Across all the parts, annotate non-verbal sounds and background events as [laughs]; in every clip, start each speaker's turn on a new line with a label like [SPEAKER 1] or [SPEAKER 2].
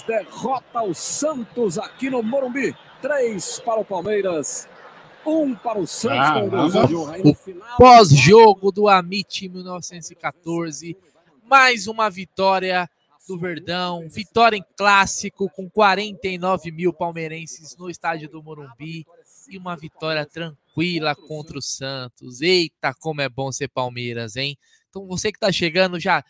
[SPEAKER 1] Palmeiras derrota o Santos aqui no Morumbi. Três para o Palmeiras, um para o Santos.
[SPEAKER 2] Ah, o pós-jogo do Amit 1914. Mais uma vitória do Verdão. Vitória em clássico com 49 mil palmeirenses no estádio do Morumbi. E uma vitória tranquila contra o Santos. Eita, como é bom ser Palmeiras, hein? Então você que está chegando já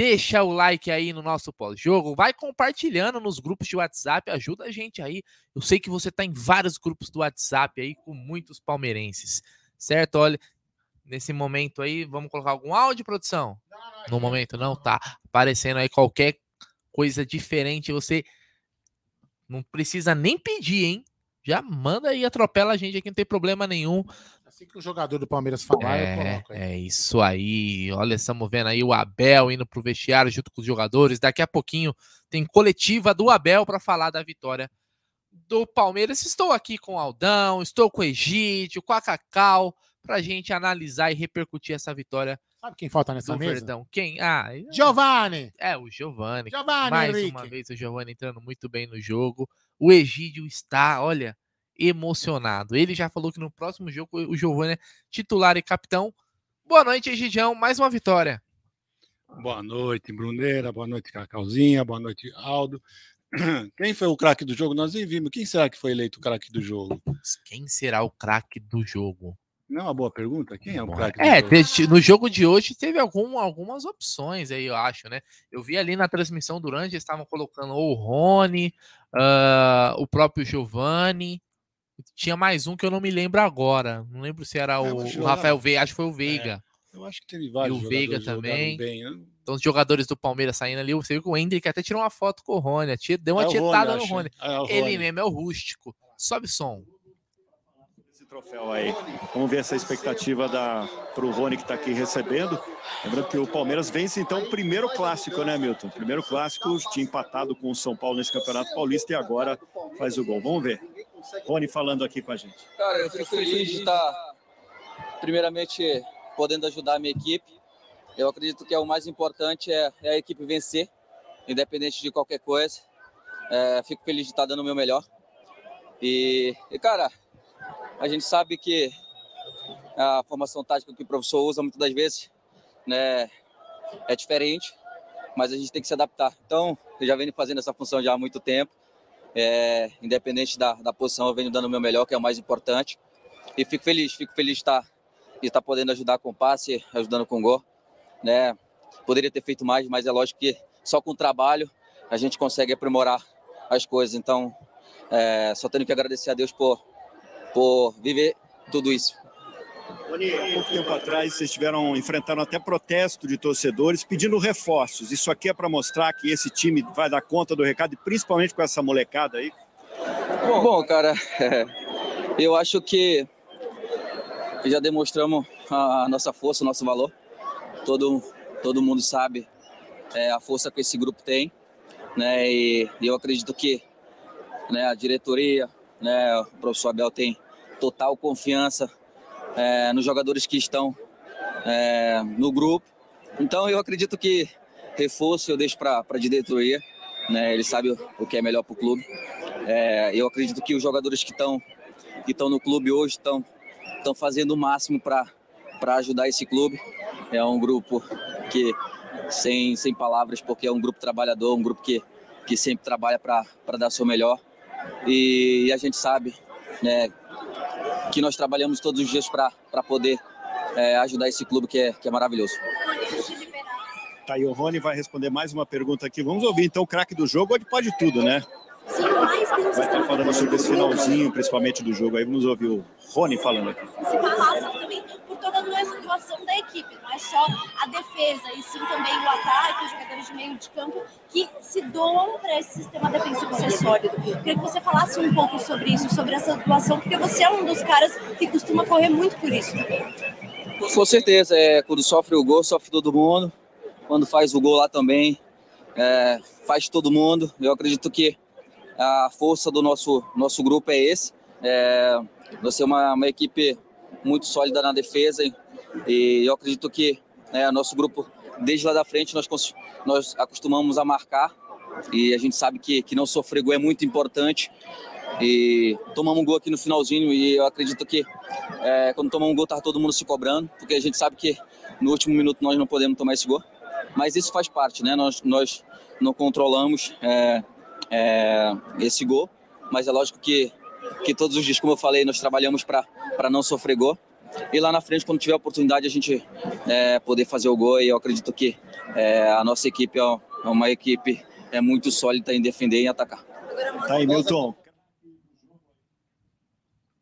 [SPEAKER 2] deixa o like aí no nosso pós-jogo, vai compartilhando nos grupos de WhatsApp, ajuda a gente aí. Eu sei que você está em vários grupos do WhatsApp aí com muitos palmeirenses, certo? Olha, nesse momento aí, vamos colocar algum áudio, produção? No momento não tá aparecendo aí qualquer coisa diferente, você não precisa nem pedir, hein? Já manda aí, atropela a gente aqui, não tem problema nenhum.
[SPEAKER 3] Assim que o jogador do Palmeiras falar,
[SPEAKER 2] é, eu coloco aí. É isso aí. Olha, estamos vendo aí o Abel indo pro vestiário junto com os jogadores. Daqui a pouquinho tem coletiva do Abel para falar da vitória do Palmeiras. Estou aqui com o Aldão, estou com o Egídio, com a Cacau, para gente analisar e repercutir essa vitória.
[SPEAKER 3] Sabe quem falta nessa mesa?
[SPEAKER 2] Verdão. Quem? Ah,
[SPEAKER 3] Giovanni.
[SPEAKER 2] É, o Giovanni.
[SPEAKER 3] Giovanni,
[SPEAKER 2] Mais
[SPEAKER 3] Henrique.
[SPEAKER 2] uma vez o Giovanni entrando muito bem no jogo. O Egídio está, olha, emocionado. Ele já falou que no próximo jogo o Giovanni é titular e capitão. Boa noite, Egidião. Mais uma vitória.
[SPEAKER 4] Boa noite, Bruneira. Boa noite, Cacauzinha. Boa noite, Aldo. [clears throat] Quem foi o craque do jogo? Nós nem vimos. Quem será que foi eleito o craque do jogo?
[SPEAKER 2] Quem será o craque do jogo?
[SPEAKER 4] Não é uma boa pergunta? Quem é o craque do
[SPEAKER 2] É,
[SPEAKER 4] jogo?
[SPEAKER 2] no jogo de hoje teve algum, algumas opções aí, eu acho, né? Eu vi ali na transmissão durante, eles estavam colocando o Rony, ah, o próprio Giovanni. Tinha mais um que eu não me lembro agora. Não lembro se era
[SPEAKER 4] É,
[SPEAKER 2] o, o Rafael Veiga, acho que foi o Veiga.
[SPEAKER 4] Eu acho que teve vários
[SPEAKER 2] E o Veiga também.
[SPEAKER 4] Bem, né?
[SPEAKER 2] Então, os jogadores do Palmeiras saindo ali, você viu que o Hendrick até tirou uma foto com o Rony, deu uma
[SPEAKER 4] É
[SPEAKER 2] tietada no. Rony.
[SPEAKER 4] É
[SPEAKER 2] Ele mesmo é o rústico. Sobe som.
[SPEAKER 5] esse troféu aí. Vamos ver essa expectativa da para o Rony que está aqui recebendo. Lembrando que o Palmeiras vence então o primeiro clássico, né, Milton? Primeiro clássico, tinha empatado com o São Paulo nesse Campeonato Paulista e agora faz o gol. Vamos ver. Rony falando aqui com a gente.
[SPEAKER 6] Cara, eu fico feliz de estar, primeiramente, podendo ajudar a minha equipe. Eu acredito que é o mais importante é, é a equipe vencer, independente de qualquer coisa. É, fico feliz de estar dando o meu melhor. E, e, cara, a gente sabe que a formação tática que o professor usa muitas das vezes né, é diferente, mas a gente tem que se adaptar. Então, eu já venho fazendo essa função já há muito tempo. É, independente da, da posição, eu venho dando o meu melhor, que é o mais importante. E fico feliz, fico feliz de estar, de estar podendo ajudar com passe, ajudando com gol. Né? Poderia ter feito mais, mas é lógico que só com o trabalho a gente consegue aprimorar as coisas. Então, é, só tenho que agradecer a Deus por, por viver tudo isso.
[SPEAKER 5] Há pouco tempo atrás vocês tiveram, enfrentaram até protesto de torcedores pedindo reforços. Isso aqui é para mostrar que esse time vai dar conta do recado, principalmente com essa molecada aí.
[SPEAKER 6] Bom, cara, [laughs] eu acho que já demonstramos a nossa força, o nosso valor. Todo, todo mundo sabe é, a força que esse grupo tem, né? E, e eu acredito que né, a diretoria, né, o professor Abel tem total confiança é, nos jogadores que estão é, no grupo. Então eu acredito que reforço eu deixo para a diretoria, né? Ele sabe o, que é melhor para o clube. É, eu acredito que os jogadores que estão que estão no clube hoje estão estão fazendo o máximo para para ajudar esse clube. É um grupo que sem sem palavras, porque é um grupo trabalhador, um grupo que que sempre trabalha para dar seu melhor. E, e a gente sabe, né, que nós trabalhamos todos os dias para poder é, ajudar esse clube que é, que é maravilhoso.
[SPEAKER 5] Tá aí, o Rony vai responder mais uma pergunta aqui. Vamos ouvir então o craque do jogo, onde pode tudo, né? Vai estar falando sobre esse finalzinho, principalmente do jogo. Aí vamos ouvir o Rony falando aqui.
[SPEAKER 7] se passa também por toda a situação da equipe, só a defesa, e sim também o ataque, os jogadores de meio de campo que se doam para esse sistema defensivo ser sólido. Queria que você falasse um pouco sobre isso, sobre essa atuação, porque você é um dos caras que costuma correr muito por isso.
[SPEAKER 6] Com certeza, é, quando sofre o gol, sofre todo mundo. Quando faz o gol lá também, é, faz todo mundo. Eu acredito que a força do nosso, nosso grupo é esse. É, temos uma, uma equipe muito sólida na defesa e, eu acredito que né, nosso grupo, desde lá da frente, nós, nós acostumamos a marcar e a gente sabe que, que não sofrer gol é muito importante. E tomamos um gol aqui no finalzinho e eu acredito que é, quando tomamos um gol tá todo mundo se cobrando, porque a gente sabe que no último minuto nós não podemos tomar esse gol. Mas isso faz parte, né? Nós, nós não controlamos é, é, esse gol, mas é lógico que, que todos os dias, como eu falei, nós trabalhamos para não sofrer gol. E lá na frente, quando tiver a oportunidade, a gente é, poder fazer o gol. E eu acredito que é, a nossa equipe é uma equipe é muito sólida em defender e em atacar.
[SPEAKER 5] Tá aí, Milton.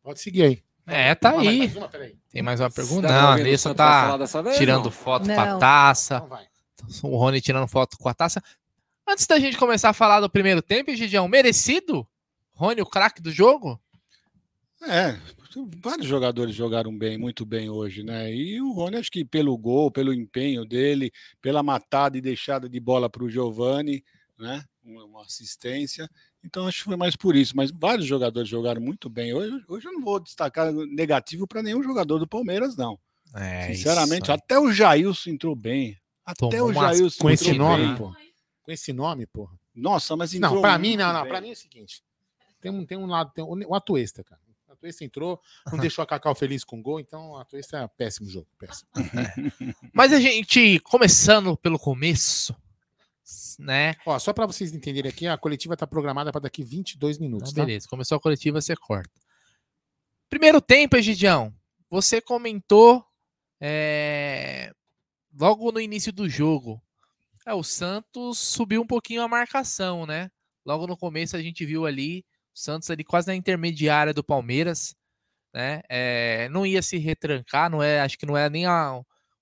[SPEAKER 3] Pode seguir aí.
[SPEAKER 2] É, tá
[SPEAKER 3] Ah,
[SPEAKER 2] aí.
[SPEAKER 3] mais uma.
[SPEAKER 2] Tem mais uma pergunta? Não, a
[SPEAKER 1] falar
[SPEAKER 2] tá tirando
[SPEAKER 1] não?
[SPEAKER 2] foto com a taça.
[SPEAKER 3] Então vai.
[SPEAKER 2] O Rony tirando foto com a taça. Antes da gente começar a falar do primeiro tempo, Gidião, merecido? Rony, o craque do jogo?
[SPEAKER 4] É, vários jogadores jogaram bem, muito bem hoje, né? E o Rony, acho que pelo gol, pelo empenho dele, pela matada e deixada de bola para o Giovani, né? Uma assistência. Então, acho que foi mais por isso. Mas vários jogadores jogaram muito bem. Hoje, hoje eu não vou destacar negativo para nenhum jogador do Palmeiras, não.
[SPEAKER 2] É,
[SPEAKER 4] Sinceramente, até o Jailson entrou bem. Até
[SPEAKER 2] Tomou
[SPEAKER 4] o Jailson
[SPEAKER 3] Com esse nome,
[SPEAKER 4] bem.
[SPEAKER 3] pô. Com esse nome, porra.
[SPEAKER 4] Nossa, mas entrou
[SPEAKER 3] Não, pra mim, não, não. Pra mim é o seguinte. Tem um, tem um lado, tem um, o Atuesta, cara. Atuesta entrou, não deixou a Cacau feliz com o gol, então o Atuesta é péssimo jogo. Péssimo. [laughs]
[SPEAKER 2] Mas a gente, começando pelo começo, né?
[SPEAKER 3] Ó, só pra vocês entenderem aqui, a coletiva tá programada pra daqui 22 minutos,
[SPEAKER 2] Então,
[SPEAKER 3] tá?
[SPEAKER 2] beleza, começou a coletiva, você corta. Primeiro tempo, Egidião, você comentou é, logo no início do jogo. É, o Santos subiu um pouquinho a marcação, né? Logo no começo a gente viu ali Santos ali quase na intermediária do Palmeiras, né? É, não ia se retrancar, não é, acho que não é nem a-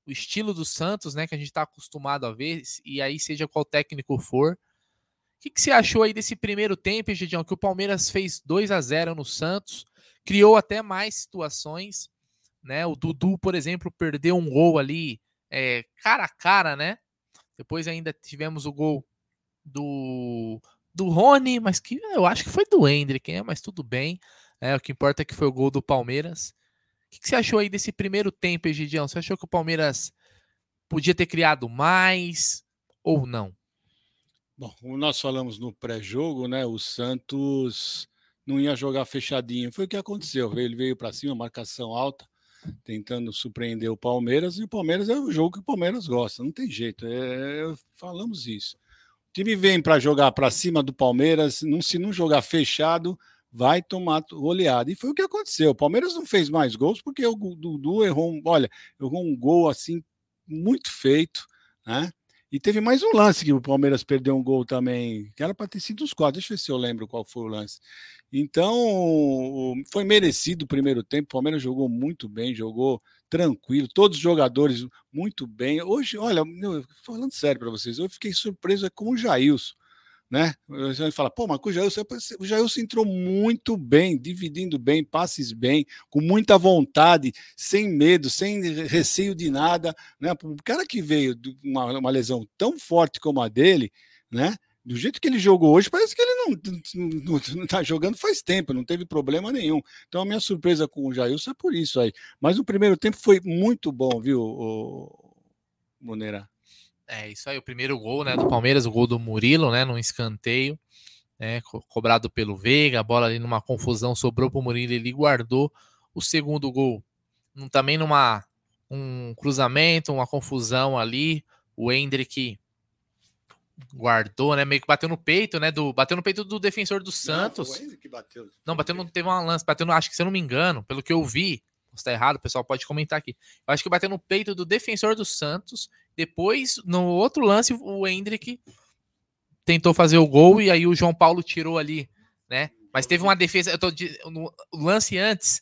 [SPEAKER 2] o estilo do Santos, né? Que a gente está acostumado a ver, e aí seja qual técnico for. O que, que você achou aí desse primeiro tempo, Gidião? Que o Palmeiras fez 2 a 0 no Santos, criou até mais situações, né? O Dudu, por exemplo, perdeu um gol ali é, cara a cara, né? Depois ainda tivemos o gol do, do Rony, mas que eu acho que foi do Hendrick, né? Mas tudo bem. É, o que importa é que foi o gol do Palmeiras. O que, que você achou aí desse primeiro tempo, Egidião? Você achou que o Palmeiras podia ter criado mais ou não?
[SPEAKER 4] Bom, como nós falamos no pré-jogo, né? O Santos não ia jogar fechadinho. Foi o que aconteceu. Ele veio para cima, marcação alta, tentando surpreender o Palmeiras. E o Palmeiras é o jogo que o Palmeiras gosta. Não tem jeito. É, falamos isso. Time vem para jogar para cima do Palmeiras. Não, se não jogar fechado, vai tomar goleada. E foi o que aconteceu. O Palmeiras não fez mais gols porque o Dudu errou. Um, olha, errou um gol assim muito feito, né? E teve mais um lance que o Palmeiras perdeu um gol também, que era para ter sido os quatro. Deixa eu ver se eu lembro qual foi o lance. Então, foi merecido o primeiro tempo. O Palmeiras jogou muito bem, jogou tranquilo, todos os jogadores muito bem. Hoje, olha, eu, falando sério para vocês, eu fiquei surpreso com o Jailson. Né? Você vai falar, pô, mas o Jailson, o Jailson entrou muito bem, dividindo bem, passes bem, com muita vontade, sem medo, sem receio de nada. Né? O cara que veio de uma, uma lesão tão forte como a dele, né? do jeito que ele jogou hoje, parece que ele não está jogando faz tempo, não teve problema nenhum. Então a minha surpresa com o Jailson é por isso aí. Mas o primeiro tempo foi muito bom, viu, o Moneira?
[SPEAKER 2] É isso aí, o primeiro gol né, do Palmeiras, o gol do Murilo, né? Num escanteio, né? Co cobrado pelo Veiga, a bola ali numa confusão sobrou para o Murilo, ele guardou o segundo gol. Um, também numa um cruzamento, uma confusão ali, o Hendrick guardou, né? Meio que bateu no peito, né? Do, bateu no peito do defensor do Santos.
[SPEAKER 4] Não, bateu.
[SPEAKER 2] Não, bateu no, teve uma lance, bateu no, acho que se eu não me engano, pelo que eu vi, se tá errado, o pessoal pode comentar aqui. Eu acho que bateu no peito do defensor do Santos. Depois, no outro lance, o Hendrick tentou fazer o gol e aí o João Paulo tirou ali, né? Mas teve uma defesa, eu tô no lance antes,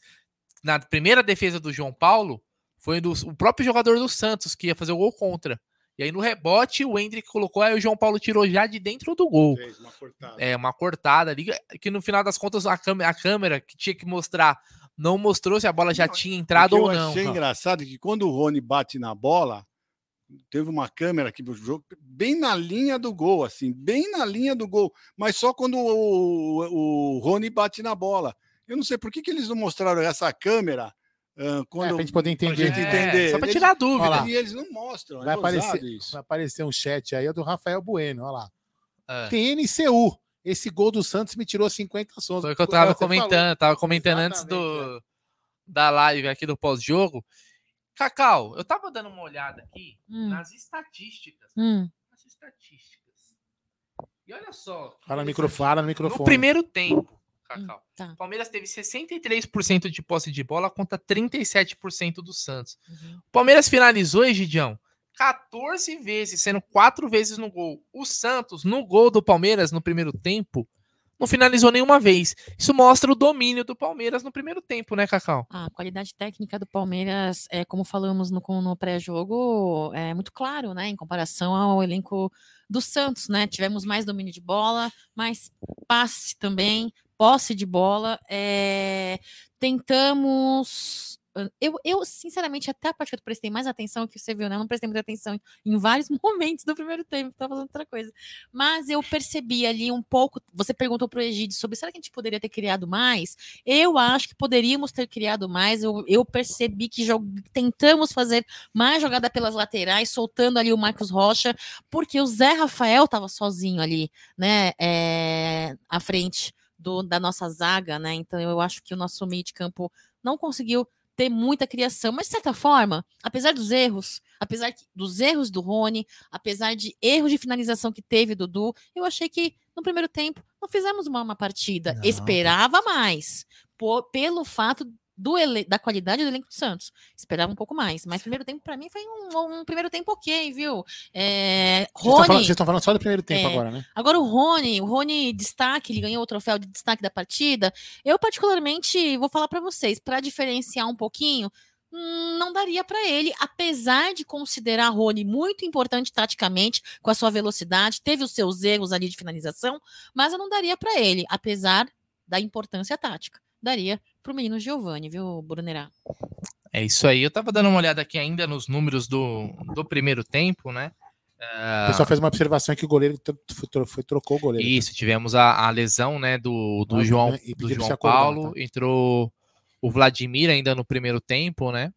[SPEAKER 2] na primeira defesa do João Paulo, foi do, o próprio jogador do Santos que ia fazer o gol contra. E aí no rebote o Hendrick colocou, aí o João Paulo tirou já de dentro do gol.
[SPEAKER 4] Uma
[SPEAKER 2] é, uma cortada ali, que no final das contas a câmera, a câmera que tinha que mostrar não mostrou se a bola já tinha entrado ou não.
[SPEAKER 4] Eu achei engraçado que quando o Rony bate na bola, teve uma câmera que bem na linha do gol, assim, bem na linha do gol, mas só quando o, o Rony bate na bola. Eu não sei por que, que eles não mostraram essa câmera Uh, quando,
[SPEAKER 3] é, pra gente poder entender.
[SPEAKER 2] É, entender. Só para tirar dúvida.
[SPEAKER 4] E eles não mostram.
[SPEAKER 3] Vai,
[SPEAKER 4] é
[SPEAKER 3] aparecer,
[SPEAKER 4] isso.
[SPEAKER 3] vai aparecer um chat aí do Rafael Bueno, olha lá.
[SPEAKER 2] Ah.
[SPEAKER 3] TNCU. Esse gol do Santos me tirou 50 sons.
[SPEAKER 2] Foi o que eu tava
[SPEAKER 3] Você falou.
[SPEAKER 2] comentando, tava comentando antes
[SPEAKER 3] Exatamente,
[SPEAKER 2] do, da live aqui do pós-jogo. Cacau, eu tava dando uma olhada aqui
[SPEAKER 8] Hum,
[SPEAKER 2] nas estatísticas.
[SPEAKER 8] hum.
[SPEAKER 2] Nas estatísticas. E olha só. que
[SPEAKER 3] Fala no microfone, fala no
[SPEAKER 2] No
[SPEAKER 3] microfone.
[SPEAKER 2] primeiro tempo, Cacau.
[SPEAKER 8] tá.
[SPEAKER 2] O Palmeiras teve 63% de posse de bola contra 37% do Santos.
[SPEAKER 8] Uhum.
[SPEAKER 2] O Palmeiras finalizou, Egidião, 14 vezes, sendo 4 vezes no gol. O Santos, no gol do Palmeiras no primeiro tempo, não finalizou nenhuma vez. Isso mostra o domínio do Palmeiras no primeiro tempo, né, Cacau?
[SPEAKER 8] A qualidade técnica do Palmeiras, é, como falamos no, no pré-jogo, é muito claro, né? Em comparação ao elenco do Santos, né? Tivemos mais domínio de bola, mais passe também, posse de bola. é, tentamos. Eu, eu, sinceramente, até a parte que eu prestei mais atenção, que você viu, né? Eu não prestei muita atenção em vários [laughs] momentos do primeiro tempo, tava fazendo outra coisa. Mas eu percebi ali um pouco. Você perguntou pro Egídio sobre será que a gente poderia ter criado mais? Eu acho que poderíamos ter criado mais. Eu, eu percebi que tentamos fazer mais jogada pelas laterais, soltando ali o Marcos Rocha, porque o Zé Rafael estava sozinho ali, né? é, à frente do- da nossa zaga, né? Então eu acho que o nosso meio de campo não conseguiu ter muita criação, mas de certa forma, apesar dos erros, apesar dos erros do Rony, apesar de erros de finalização que teve Dudu, eu achei que no primeiro tempo não fizemos uma, uma partida.
[SPEAKER 2] Não.
[SPEAKER 8] Esperava mais, po- pelo fato do ele- da qualidade do elenco do Santos. Esperava um pouco mais, mas primeiro tempo para mim foi um, um primeiro tempo ok, viu? É,
[SPEAKER 3] Vocês estão falando-
[SPEAKER 8] Rony,
[SPEAKER 3] Vocês estão falando só do primeiro tempo
[SPEAKER 8] É.
[SPEAKER 3] agora, né?
[SPEAKER 8] Agora o Rony, o Rony destaque, ele ganhou o troféu de destaque da partida. Eu particularmente vou falar para vocês, para diferenciar um pouquinho, hum, não daria para ele, apesar de considerar Rony muito importante taticamente, com a sua velocidade, teve os seus erros ali de finalização, mas eu não daria para ele, apesar da importância tática. Daria pro menino Giovani, viu, Brunerá?
[SPEAKER 2] É isso aí. Eu tava dando uma olhada aqui ainda nos números do, do primeiro tempo, né?
[SPEAKER 3] O pessoal fez uma observação que o goleiro foi, tro- foi- trocou o goleiro.
[SPEAKER 2] Isso, tivemos a, a lesão, né, do, do
[SPEAKER 3] Ah,
[SPEAKER 2] João,
[SPEAKER 3] né, e
[SPEAKER 2] do João
[SPEAKER 3] acordar,
[SPEAKER 2] Paulo.
[SPEAKER 3] tá?
[SPEAKER 2] Entrou o Vladimir ainda no primeiro tempo, né?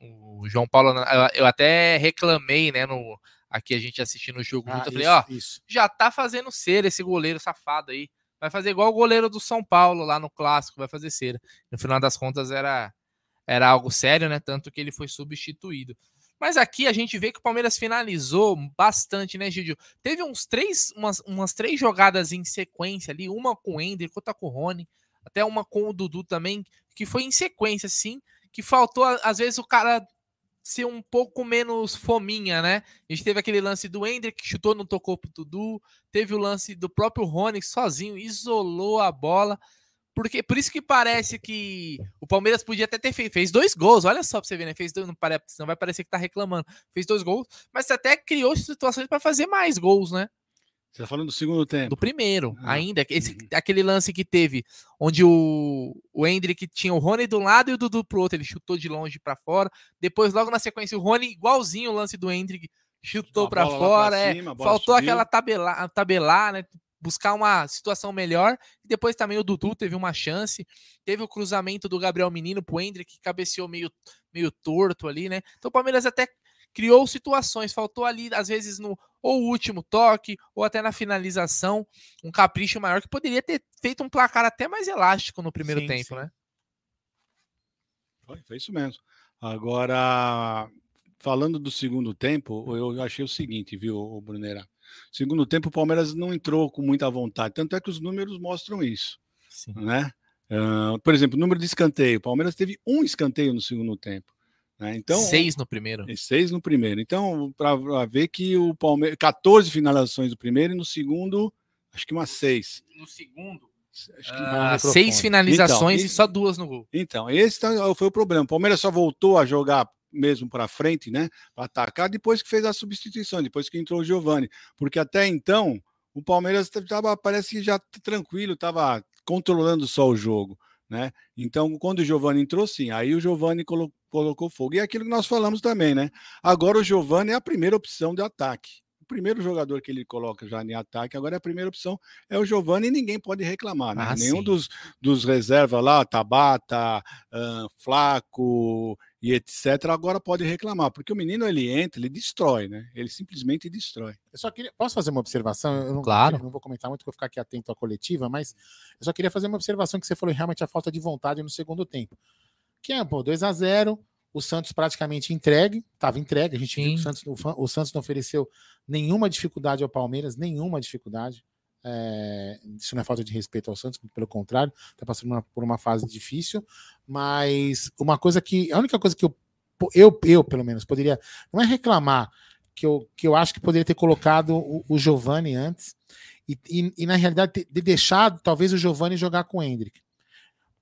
[SPEAKER 2] O João Paulo, eu, eu até reclamei, né, no, aqui a gente assistindo o jogo
[SPEAKER 3] Ah,
[SPEAKER 2] junto, eu falei,
[SPEAKER 3] isso,
[SPEAKER 2] ó,
[SPEAKER 3] isso.
[SPEAKER 2] já tá fazendo cera esse goleiro safado aí. Vai fazer igual o goleiro do São Paulo lá no clássico, vai fazer cera. No final das contas era era algo sério, né? Tanto que ele foi substituído. Mas aqui a gente vê que o Palmeiras finalizou bastante, né, Gidio? Teve uns três, umas, umas três jogadas em sequência ali, uma com o Ender, outra com o Rony, até uma com o Dudu também, que foi em sequência, sim, que faltou, às vezes, o cara ser um pouco menos fominha, né? A gente teve aquele lance do Ender que chutou, não tocou pro Dudu, teve o lance do próprio Rony sozinho, isolou a bola. Porque, por isso que parece que o Palmeiras podia até ter feito. Fez dois gols, olha só pra você ver, né? Fez dois, não, pare, não vai parecer que tá reclamando. Fez dois gols, mas até criou situações para fazer mais gols, né?
[SPEAKER 4] Você tá falando do segundo tempo.
[SPEAKER 2] Do primeiro,
[SPEAKER 4] Ah,
[SPEAKER 2] ainda. Esse,
[SPEAKER 4] uhum.
[SPEAKER 2] aquele lance que teve, onde o, o Hendrick tinha o Rony do lado e o Dudu pro outro. Ele chutou de longe para fora. Depois, logo na sequência, o Rony, igualzinho o lance do Hendrick, chutou para fora.
[SPEAKER 4] pra
[SPEAKER 2] é,
[SPEAKER 4] cima,
[SPEAKER 2] faltou
[SPEAKER 4] subiu.
[SPEAKER 2] aquela tabelar, tabelar, né? Buscar uma situação melhor. E depois também o Dudu teve uma chance. Teve o cruzamento do Gabriel Menino pro Hendrick, que cabeceou meio, meio torto ali, né? Então o Palmeiras até criou situações, faltou ali, às vezes, no ou último toque, ou até na finalização, um capricho maior que poderia ter feito um placar até mais elástico no primeiro
[SPEAKER 3] Sim,
[SPEAKER 2] tempo,
[SPEAKER 3] sim.
[SPEAKER 2] né?
[SPEAKER 4] Foi, foi isso mesmo. Agora, falando do segundo tempo, eu achei o seguinte, viu, Brunera? Segundo tempo, o Palmeiras não entrou com muita vontade. Tanto é que os números mostram isso,
[SPEAKER 2] Sim.
[SPEAKER 4] né? Ah, por exemplo, número de escanteio. O Palmeiras teve um escanteio no segundo tempo. Né? Então,
[SPEAKER 2] Seis no primeiro.
[SPEAKER 4] e seis no primeiro. Então, para ver que o Palmeiras. 14 finalizações no primeiro e no segundo, acho que umas seis.
[SPEAKER 2] No segundo,
[SPEAKER 4] Acho que
[SPEAKER 3] Ah,
[SPEAKER 2] seis finalizações
[SPEAKER 4] Então,
[SPEAKER 2] e só duas no gol.
[SPEAKER 4] Então, esse tá- foi o problema. O Palmeiras só voltou a jogar mesmo para frente, né? Para atacar depois que fez a substituição, depois que entrou o Giovani. Porque até então, o Palmeiras estava, parece que já tranquilo, estava controlando só o jogo, né? Então, quando o Giovani entrou, sim, aí o Giovani colo- colocou fogo. E é aquilo que nós falamos também, né? Agora o Giovani é a primeira opção de ataque. O primeiro jogador que ele coloca já em ataque, agora é a primeira opção é o Giovani e ninguém pode reclamar, né?
[SPEAKER 2] Ah,
[SPEAKER 4] Nenhum
[SPEAKER 2] sim.
[SPEAKER 4] dos, dos reservas lá, Tabata, ah, Flaco e etc., agora pode reclamar, porque o menino ele entra, ele destrói, né? Ele simplesmente destrói.
[SPEAKER 3] Eu só queria. Posso fazer uma observação? Eu não,
[SPEAKER 2] Claro.
[SPEAKER 3] eu não vou comentar muito, vou ficar aqui atento à coletiva, mas eu só queria fazer uma observação que você falou realmente a falta de vontade no segundo tempo. Que é, pô, 2 a 0 o Santos praticamente entregue, estava entregue, a gente viu que o
[SPEAKER 2] Sim.
[SPEAKER 3] Santos, o, o Santos não ofereceu nenhuma dificuldade ao Palmeiras, nenhuma dificuldade. É, isso não é falta de respeito ao Santos, pelo contrário, está passando uma- por uma fase difícil, mas uma coisa que, a única coisa que eu, eu, eu pelo menos, poderia, não é reclamar, que eu, que eu acho que poderia ter colocado o, o Giovani antes e, e, e, na realidade ter, deixado talvez o Giovani jogar com o Hendrick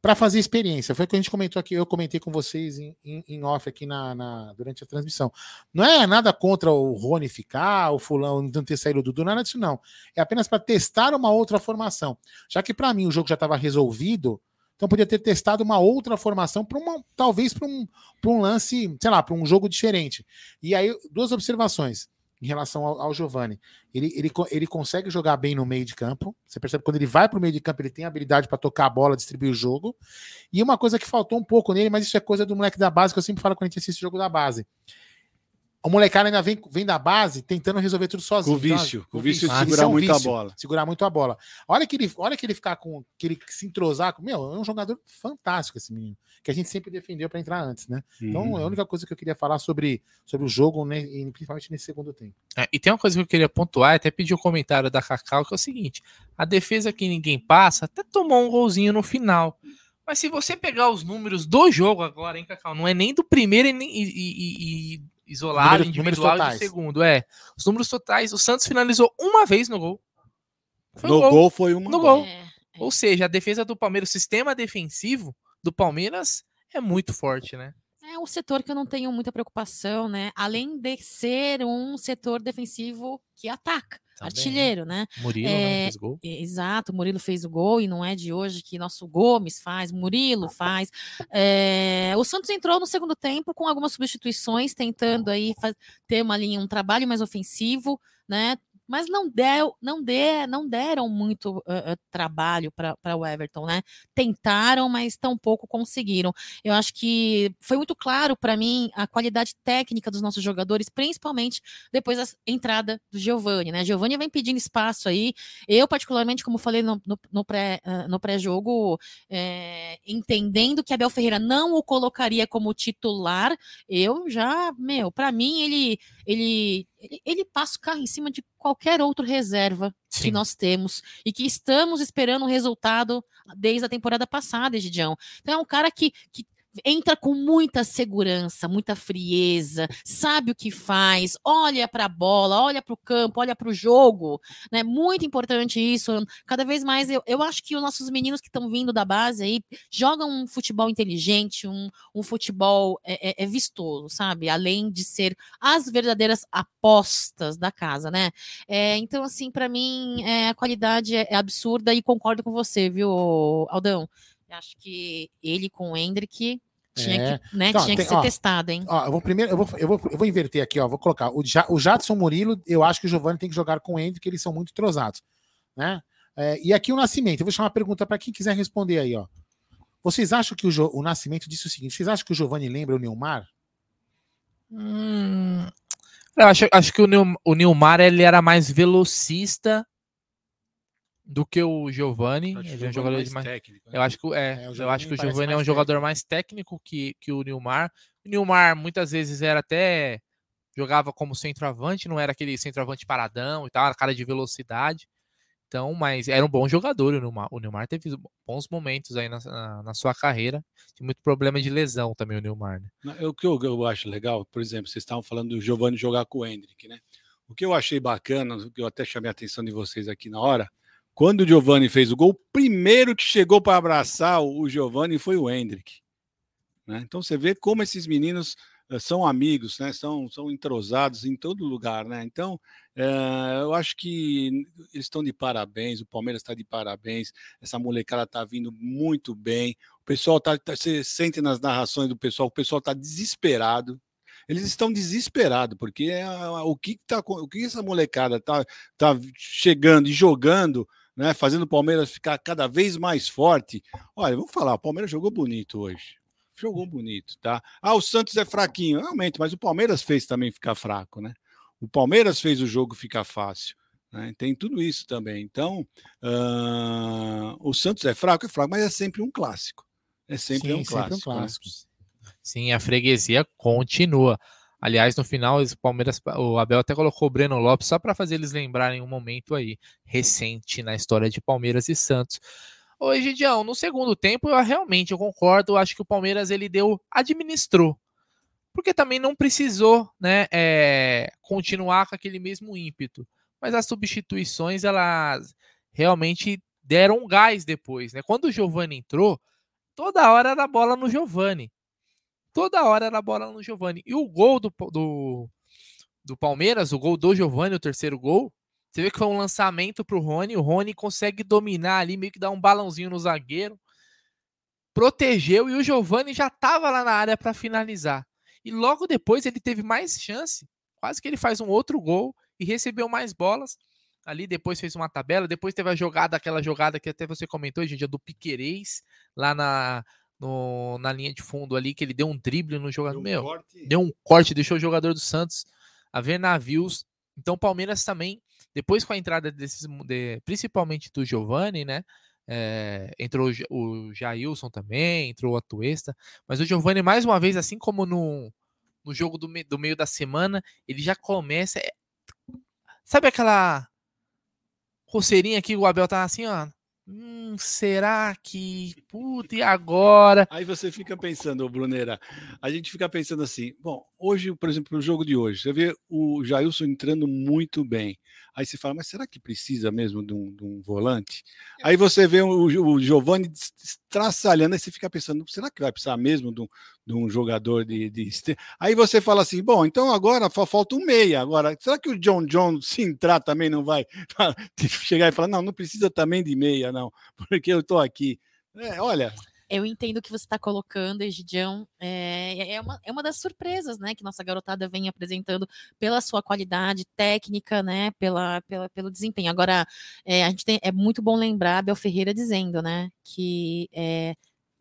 [SPEAKER 3] para fazer experiência. Foi o que a gente comentou aqui, eu comentei com vocês em, em, em off aqui na, na- durante a transmissão. Não é nada contra o Rony ficar, o fulano não ter saído do Dudu, nada disso não. É apenas para testar uma outra formação. Já que para mim o jogo já estava resolvido, então podia ter testado uma outra formação para uma talvez para um, um lance, sei lá, para um jogo diferente. E aí duas observações em relação ao, ao Giovani. Ele, ele, ele consegue jogar bem no meio de campo. Você percebe que quando ele vai para o meio de campo, ele tem habilidade para tocar a bola, distribuir o jogo. E uma coisa que faltou um pouco nele, mas isso é coisa do moleque da base, que eu sempre falo quando a gente assiste o jogo da base. O molecada ainda vem, vem da base tentando resolver tudo sozinho.
[SPEAKER 4] Com o vício,
[SPEAKER 3] Então,
[SPEAKER 4] com o vício de segurar
[SPEAKER 3] um
[SPEAKER 4] muito a
[SPEAKER 3] vício,
[SPEAKER 4] bola.
[SPEAKER 3] Segurar muito a bola. Olha que ele, olha que ele ficar com. que ele se entrosar com. Meu, é um jogador fantástico esse menino. Que a gente sempre defendeu para entrar antes, né? Então
[SPEAKER 4] Uhum.
[SPEAKER 3] é a única coisa que eu queria falar sobre, sobre o jogo, né, e principalmente nesse segundo tempo.
[SPEAKER 2] É, e tem uma coisa que eu queria pontuar, até pedir o comentário da Cacau, que é o seguinte: a defesa que ninguém passa até tomou um golzinho no final. Mas se você pegar os números do jogo agora, hein, Cacau? Não é nem do primeiro e, nem- e- e- e isolado,
[SPEAKER 3] Números- números
[SPEAKER 2] individual e do
[SPEAKER 3] totais.
[SPEAKER 2] segundo. É. Os números totais, o Santos finalizou uma vez no gol. Foi um
[SPEAKER 4] No
[SPEAKER 2] gol.
[SPEAKER 4] gol foi uma.
[SPEAKER 2] No gol.
[SPEAKER 8] É,
[SPEAKER 2] Ou seja, a defesa do Palmeiras, o sistema defensivo do Palmeiras é muito forte, né?
[SPEAKER 8] Um setor que eu não tenho muita preocupação, né? Além de ser um setor defensivo que ataca, artilheiro, né?
[SPEAKER 2] Murilo,
[SPEAKER 8] É?
[SPEAKER 2] Fez gol.
[SPEAKER 8] Exato, o Murilo fez o gol e não é de hoje que nosso Gomes faz, Murilo faz. É, o Santos entrou no segundo tempo com algumas substituições, tentando aí faz- ter uma linha, um trabalho mais ofensivo, né? Mas não, deu, não, der, não deram muito ah, trabalho para o Everton, né? Tentaram, mas tão pouco conseguiram. Eu acho que foi muito claro para mim a qualidade técnica dos nossos jogadores, principalmente depois da entrada do Giovani, né? Giovani vem pedindo espaço aí, eu, particularmente, como falei no, no, no pré, pré-jogo, é, entendendo que Abel Ferreira não o colocaria como titular, eu já, meu, para mim, ele, ele, ele, ele passa o carro em cima de qualquer outro reserva que
[SPEAKER 2] Sim.
[SPEAKER 8] nós temos e que estamos esperando um resultado desde a temporada passada, Gidião. Então é um cara que, que entra com muita segurança, muita frieza, sabe o que faz, olha para a bola, olha para o campo, olha para o jogo, né? Muito importante isso. Cada vez mais eu, eu acho que os nossos meninos que estão vindo da base aí jogam um futebol inteligente, um, um futebol é, é- é vistoso, sabe? Além de ser as verdadeiras apostas da casa, né? É, então, assim, para mim, é, a qualidade é, é absurda e concordo com você, viu, Aldão? Acho que ele com o Hendrick tinha
[SPEAKER 3] É.
[SPEAKER 8] que, né,
[SPEAKER 3] Então,
[SPEAKER 8] tinha
[SPEAKER 3] tem-
[SPEAKER 8] que ser
[SPEAKER 3] ó,
[SPEAKER 8] testado, hein?
[SPEAKER 3] Ó, eu vou primeiro, eu vou, eu vou, eu vou inverter aqui, ó. Vou colocar o, Ja- o Jadson Murilo, eu acho que o Giovanni tem que jogar com o Hendrick, que eles são muito entrosados, né? É, e aqui o Nascimento, eu vou chamar uma pergunta para quem quiser responder aí, ó. Vocês acham que o, Jo- o Nascimento disse o seguinte: vocês acham que o Giovanni lembra o Neymar?
[SPEAKER 2] Hum, eu acho, acho que o, Nil, o Nilmar ele era mais velocista do que o Giovani. Ele é um
[SPEAKER 4] o
[SPEAKER 2] jogador
[SPEAKER 4] mais
[SPEAKER 2] mais.
[SPEAKER 4] técnico, né?
[SPEAKER 2] Eu acho que, é,
[SPEAKER 3] É, o
[SPEAKER 2] eu
[SPEAKER 3] Giovani
[SPEAKER 2] acho que o Giovani é um jogador mais técnico que, que o Nilmar. O Nilmar muitas vezes era até. jogava como centroavante, não era aquele centroavante paradão e tal, era cara de velocidade. Então, mas era um bom jogador o Nilmar. O Nilmar teve bons momentos aí na, na, na sua carreira. Tinha muito problema de lesão também o Nilmar. Né?
[SPEAKER 4] Não, O que eu, eu acho legal, por exemplo, vocês estavam falando do Giovanni jogar com o Hendrick, né? O que eu achei bacana, o que eu até chamei a atenção de vocês aqui na hora, quando o Giovanni fez o gol, o primeiro que chegou para abraçar o Giovanni foi o Hendrick. Né? Então você vê como esses meninos eh, são amigos, né? São, são entrosados em todo lugar, né? Então eh, eu acho que eles estão de parabéns, o Palmeiras está de parabéns, essa molecada está vindo muito bem. O pessoal tá, tá- você sente nas narrações do pessoal, o pessoal está desesperado. Eles estão desesperados, porque é a- o que tá, o que essa molecada tá, tá chegando e jogando, né? Fazendo o Palmeiras ficar cada vez mais forte. Olha, vamos falar, o Palmeiras jogou bonito hoje. jogou bonito, tá? Ah, o Santos é fraquinho, realmente, mas o Palmeiras fez também ficar fraco, né? O Palmeiras fez o jogo ficar fácil. Né? Tem tudo isso também. Então, uh, o Santos é fraco, é fraco, mas é sempre um clássico. É sempre, Sim, um, clássico, sempre um clássico. Né?
[SPEAKER 2] Sim, a freguesia continua. Aliás, no final, o Palmeiras, o Abel até colocou o Breno Lopes só para fazer eles lembrarem um momento aí recente na história de Palmeiras e Santos. Ô, Egidião, no segundo tempo, eu realmente eu concordo. Eu acho que o Palmeiras ele deu, administrou porque também não precisou né, é, continuar com aquele mesmo ímpeto. Mas as substituições, elas realmente deram um gás depois. Né? Quando o Giovani entrou, toda hora era bola no Giovani. Toda hora era bola no Giovani. E o gol do, do, do Palmeiras, o gol do Giovani, o terceiro gol, você vê que foi um lançamento para o Rony. O Rony consegue dominar ali, meio que dar um balãozinho no zagueiro. Protegeu e o Giovani já estava lá na área para finalizar. E logo depois ele teve mais chance, quase que ele faz um outro gol e recebeu mais bolas. Ali depois fez uma tabela, depois teve a jogada, aquela jogada que até você comentou, gente, do Piquerez, lá na, no, na linha de fundo ali, que ele deu um drible no jogador. Deu um, meu, corte. deu um corte, deixou o jogador do Santos a ver navios. Então, Palmeiras também, depois com a entrada desses, de, principalmente do Giovani, né? É, entrou o Jailson também, entrou o Atuesta, mas o Giovani, mais uma vez, assim como no, no jogo do, me, do meio da semana, ele já começa. É, sabe aquela coceirinha que o Abel tá assim, ó. Hum, será que. Puta, e agora?
[SPEAKER 4] Aí você fica pensando, Brunera. A gente fica pensando assim: bom, hoje, por exemplo, no jogo de hoje, você vê o Jailson entrando muito bem. Aí você fala, mas será que precisa mesmo de um, de um volante? É. Aí você vê o, o Giovanni traçalhando, aí você fica pensando, será que vai precisar mesmo de um, de um jogador de, de, Aí você fala assim, bom, então agora falta um meia. Agora, será que o John John, se entrar, também não vai [laughs] chegar e falar, não, não precisa também de meia, não, [laughs] porque eu estou aqui. É, olha,
[SPEAKER 8] eu entendo o que você está colocando, Egidião. É, é, uma, é uma das surpresas, né, que nossa garotada vem apresentando pela sua qualidade técnica, né, pela, pela pelo desempenho. Agora, é, a gente tem, é muito bom lembrar Abel Ferreira dizendo, né, que é,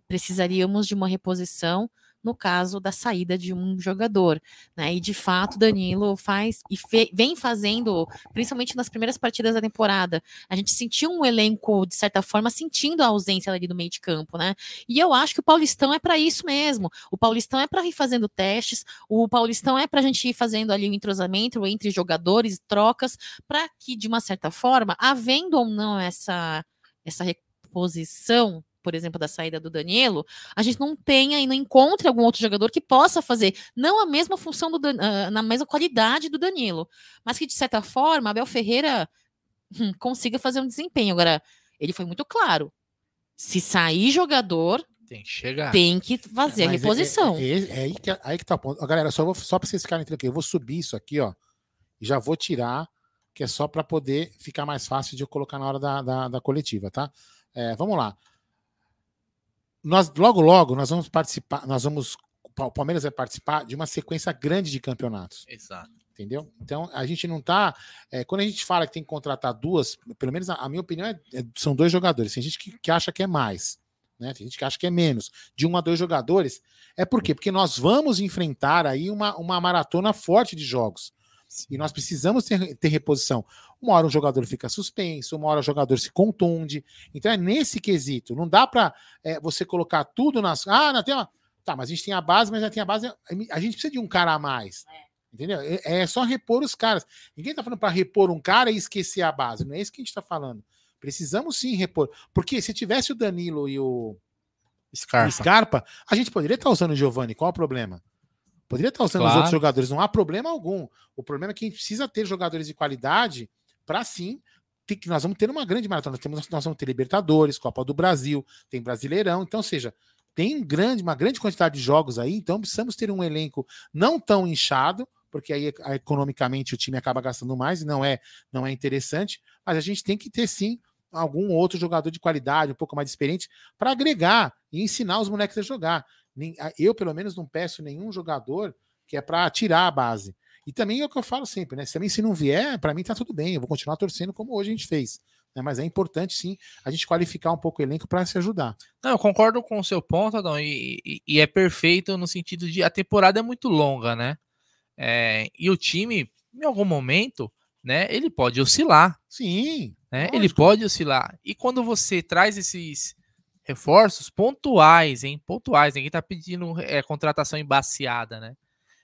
[SPEAKER 8] precisaríamos de uma reposição no caso da saída de um jogador, né? E de fato, Danilo faz e fe, vem fazendo, principalmente nas primeiras partidas da temporada. A gente sentiu um elenco, de certa forma, sentindo a ausência ali do meio de campo, né? E eu acho que o Paulistão é para isso mesmo. O Paulistão é para ir fazendo testes, o Paulistão é para a gente ir fazendo ali o um entrosamento entre jogadores, trocas, para que, de uma certa forma, havendo ou não essa, essa reposição por exemplo, da saída do Danilo, a gente não tenha e não encontre algum outro jogador que possa fazer não a mesma função do uh, na mesma qualidade do Danilo, mas que de certa forma Abel Ferreira hum, consiga fazer um desempenho. Agora, ele foi muito claro. Se sair jogador,
[SPEAKER 2] tem que chegar.
[SPEAKER 8] Tem que fazer a é, reposição.
[SPEAKER 3] É, é, é, aí, que, aí que tá o ponto. Galera, só, vou, só para vocês ficarem tranquilos, eu vou subir isso aqui, ó, e já vou tirar, que é só para poder ficar mais fácil de eu colocar na hora da, da, da coletiva, tá? É, vamos lá nós logo logo nós vamos participar, nós vamos o Palmeiras vai participar de uma sequência grande de campeonatos.
[SPEAKER 2] Exato.
[SPEAKER 3] Entendeu? Então a gente não tá. É, quando a gente fala que tem que contratar duas, pelo menos a, a minha opinião é, é, são dois jogadores. Tem gente que, que acha que é mais, né? Tem gente que acha que é menos. De um a dois jogadores. É por quê? Porque nós vamos enfrentar aí uma, uma maratona forte de jogos. E nós precisamos ter, ter, reposição. Uma hora o jogador fica suspenso, uma hora o jogador se contunde. Então é nesse quesito. Não dá para é, você colocar tudo nas. Ah, não tem uma. Tá, mas a gente tem a base, mas já tem a base. A gente precisa de um cara a mais. É. Entendeu? É, é só repor os caras. Ninguém tá falando para repor um cara e esquecer a base. Não é isso que a gente tá falando. Precisamos sim repor. Porque se tivesse o Danilo e o Scarpa, Scarpa a gente poderia estar tá usando o Giovanni. Qual o problema? Poderia estar usando claro. os outros jogadores, não há problema algum. O problema é que a gente precisa ter jogadores de qualidade para sim. que nós vamos ter uma grande maratona. Nós, temos, nós vamos ter Libertadores, Copa do Brasil, tem Brasileirão. Então, ou seja, tem grande, uma grande quantidade de jogos aí. Então, precisamos ter um elenco não tão inchado, porque aí economicamente o time acaba gastando mais e não é, não é interessante. Mas a gente tem que ter sim algum outro jogador de qualidade, um pouco mais experiente, para agregar e ensinar os moleques a jogar. Eu, pelo menos, não peço nenhum jogador que é para tirar a base. E também é o que eu falo sempre, né? Se também se não vier, para mim tá tudo bem, eu vou continuar torcendo como hoje a gente fez. né? Mas é importante, sim, a gente qualificar um pouco o elenco para se ajudar.
[SPEAKER 2] Não, eu concordo com o seu ponto, Adão, e, e, e, é perfeito no sentido de a temporada é muito longa, né? É, e o time, em algum momento, né, ele pode oscilar.
[SPEAKER 3] Sim.
[SPEAKER 2] Né? Ele pode oscilar. E quando você traz esses reforços pontuais, hein? Pontuais, ninguém tá pedindo é, contratação embaciada, né?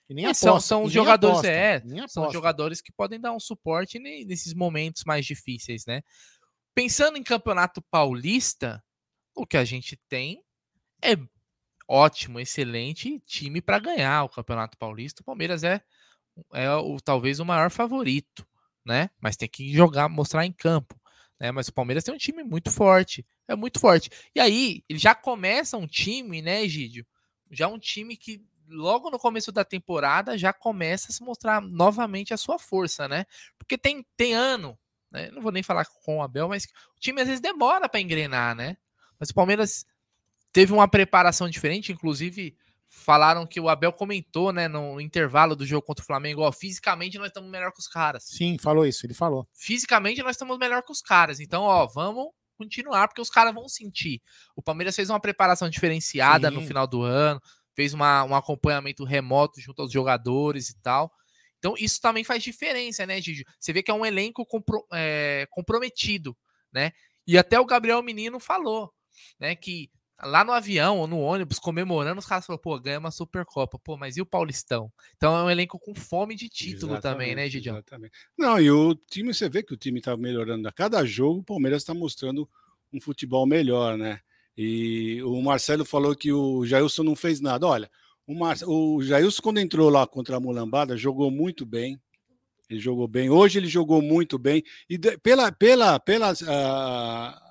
[SPEAKER 3] E nem
[SPEAKER 2] aposta, são, são
[SPEAKER 3] e
[SPEAKER 2] jogadores,
[SPEAKER 3] aposta,
[SPEAKER 2] é,
[SPEAKER 3] são
[SPEAKER 2] jogadores que podem dar um suporte nesses momentos mais difíceis, né? Pensando em campeonato paulista, o que a gente tem é ótimo, excelente time para ganhar o campeonato paulista. O Palmeiras é, é o, talvez o maior favorito, né? Mas tem que jogar, mostrar em campo. Né? Mas o Palmeiras tem um time muito forte, é muito forte. E aí, ele já começa um time, né, Egídio? Já um time que logo no começo da temporada já começa a se mostrar novamente a sua força, né? Porque tem, tem ano, né? Não vou nem falar com o Abel, mas o time às vezes demora para engrenar, né? Mas o Palmeiras teve uma preparação diferente, inclusive falaram que o Abel comentou, né, no intervalo do jogo contra o Flamengo, ó, fisicamente nós estamos melhor que os caras.
[SPEAKER 3] Sim, falou isso, ele falou.
[SPEAKER 2] Fisicamente nós estamos melhor que os caras. Então, ó, vamos continuar porque os caras vão sentir. O Palmeiras fez uma preparação diferenciada Sim. no final do ano, fez uma, um acompanhamento remoto junto aos jogadores e tal. Então, isso também faz diferença, né, Gigi? Você vê que é um elenco compro, é, comprometido, né? E até o Gabriel Menino falou, né, que lá no avião ou no ônibus, comemorando, os caras falaram, pô, ganha uma Supercopa, pô, mas e o Paulistão? Então é um elenco com fome de título exatamente, também, né, Gidião? Exatamente.
[SPEAKER 4] Não, e o time, você vê que o time tá melhorando a cada jogo, o Palmeiras está mostrando um futebol melhor, né? E o Marcelo falou que o Jailson não fez nada. Olha, o, Mar... o Jailson, quando entrou lá contra a Mulambada, jogou muito bem. Ele jogou bem. Hoje ele jogou muito bem. E pela, pela, pela, uh...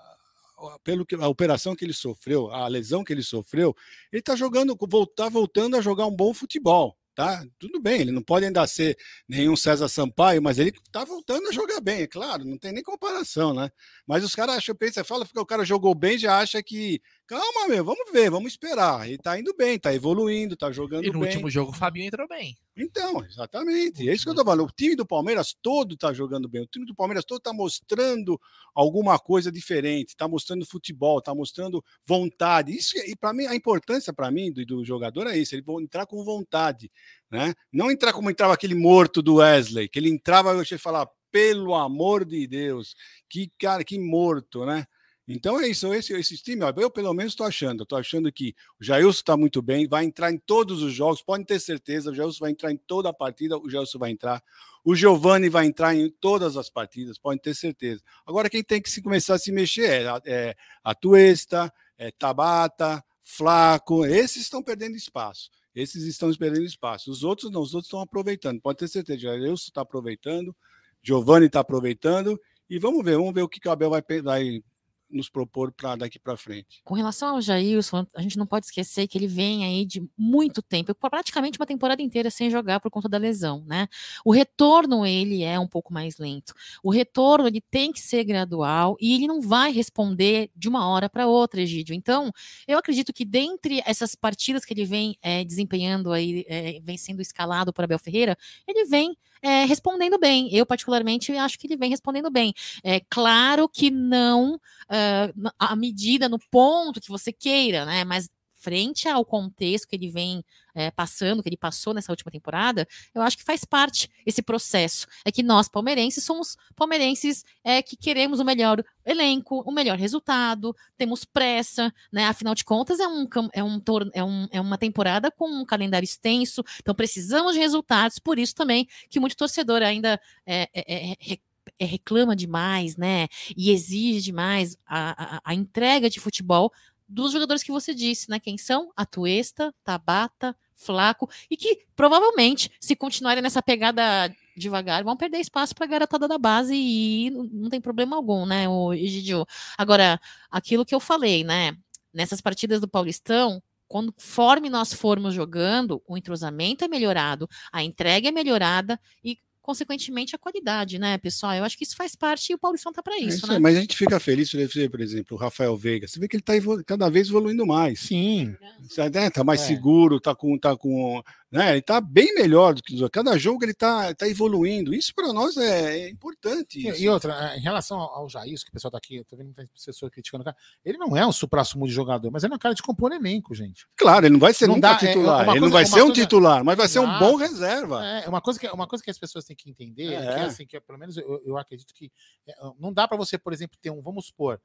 [SPEAKER 4] pelo que a operação que ele sofreu, a lesão que ele sofreu, ele está jogando, tá voltando a jogar um bom futebol tá? Tudo bem, ele não pode ainda ser nenhum César Sampaio, mas ele tá voltando a jogar bem, é claro, não tem nem comparação, né? Mas os caras acham, pensa, fala o cara jogou bem, já acha que Calma, meu, vamos ver, vamos esperar. Ele tá indo bem, tá evoluindo, tá jogando bem. E
[SPEAKER 2] no
[SPEAKER 4] bem.
[SPEAKER 2] último jogo o Fabinho entrou bem.
[SPEAKER 4] Então, exatamente. É isso que eu tô falando. O time do Palmeiras todo tá jogando bem. O time do Palmeiras todo tá mostrando alguma coisa diferente, tá mostrando futebol, tá mostrando vontade. Isso e para mim a importância para mim do, do, jogador é isso, ele entrar com vontade, né? Não entrar como entrava aquele morto do Wesley, que ele entrava e eu falar, pelo amor de Deus, que cara, que morto, né? Então é isso, esse, esse time, ó, eu pelo menos estou achando, estou achando que o Jailson está muito bem, vai entrar em todos os jogos, podem ter certeza, o Jailson vai entrar em toda a partida, o Jailson vai entrar, o Giovani vai entrar em todas as partidas, podem ter certeza. Agora quem tem que se começar a se mexer é, é a Tuesta, é Tabata, Flaco, esses estão perdendo espaço. Esses estão perdendo espaço. Os outros não, os outros estão aproveitando. Pode ter certeza, o Jailson está aproveitando, Giovani está aproveitando, e vamos ver, vamos ver o que o Abel vai, vai nos propor para daqui para frente.
[SPEAKER 8] Com relação ao Jailson, a gente não pode esquecer que ele vem aí de muito tempo, praticamente uma temporada inteira sem jogar por conta da lesão, né? O retorno ele é um pouco mais lento. O retorno ele tem que ser gradual e ele não vai responder de uma hora para outra, Egídio. Então, eu acredito que dentre essas partidas que ele vem é, desempenhando aí, é, vem sendo escalado por Abel Ferreira, ele vem é, respondendo bem. Eu, particularmente, acho que ele vem respondendo bem. É claro que não uh, a medida, no ponto que você queira, né? Mas frente ao contexto que ele vem é, passando, que ele passou nessa última temporada, eu acho que faz parte esse processo. É que nós, palmeirenses, somos palmeirenses é, que queremos o melhor elenco, o melhor resultado, temos pressa, né? Afinal de contas, é, um, é, um, é, um, é uma temporada com um calendário extenso, então precisamos de resultados, por isso também que muito torcedor ainda é, é, é, é reclama demais, né? E exige demais a, a, a entrega de futebol dos jogadores que você disse, né? Quem são? Atuesta, Tabata, Flaco, e que provavelmente, se continuarem nessa pegada devagar, vão perder espaço para a garotada da base e não tem problema algum, né, o Egidio? Agora, aquilo que eu falei, né? Nessas partidas do Paulistão, conforme nós formos jogando, o entrosamento é melhorado, a entrega é melhorada e consequentemente, a qualidade, né, pessoal? Eu acho que isso faz parte e o Paulistão tá para isso, é isso, né?
[SPEAKER 4] Mas a gente fica feliz de ver, por exemplo, o Rafael Veiga. Você vê que ele está cada vez evoluindo mais.
[SPEAKER 3] Sim.
[SPEAKER 4] Né? Tá mais é. seguro, tá com, tá com Né? Ele está bem melhor do que os outros. Cada jogo ele está tá evoluindo. Isso para nós é, é importante.
[SPEAKER 3] E, e outra, em relação ao, ao Jair, que o pessoal tá aqui, eu tô vendo muita pessoa criticando o cara. Ele não é um supra-sumo de jogador, mas ele é um cara de compor elenco, gente.
[SPEAKER 4] Claro, ele não vai ser
[SPEAKER 3] Não
[SPEAKER 4] nunca
[SPEAKER 3] dá, é,
[SPEAKER 4] titular.
[SPEAKER 3] uma
[SPEAKER 4] ele não
[SPEAKER 3] coisa-
[SPEAKER 4] vai
[SPEAKER 3] uma
[SPEAKER 4] ser um
[SPEAKER 3] coisa-
[SPEAKER 4] titular, mas vai ser um bom reserva.
[SPEAKER 3] É uma coisa que, uma coisa que as pessoas têm que entender é, que,
[SPEAKER 4] É.
[SPEAKER 3] assim, que pelo menos eu, eu acredito que é, não dá para você, por exemplo, ter um, vamos supor,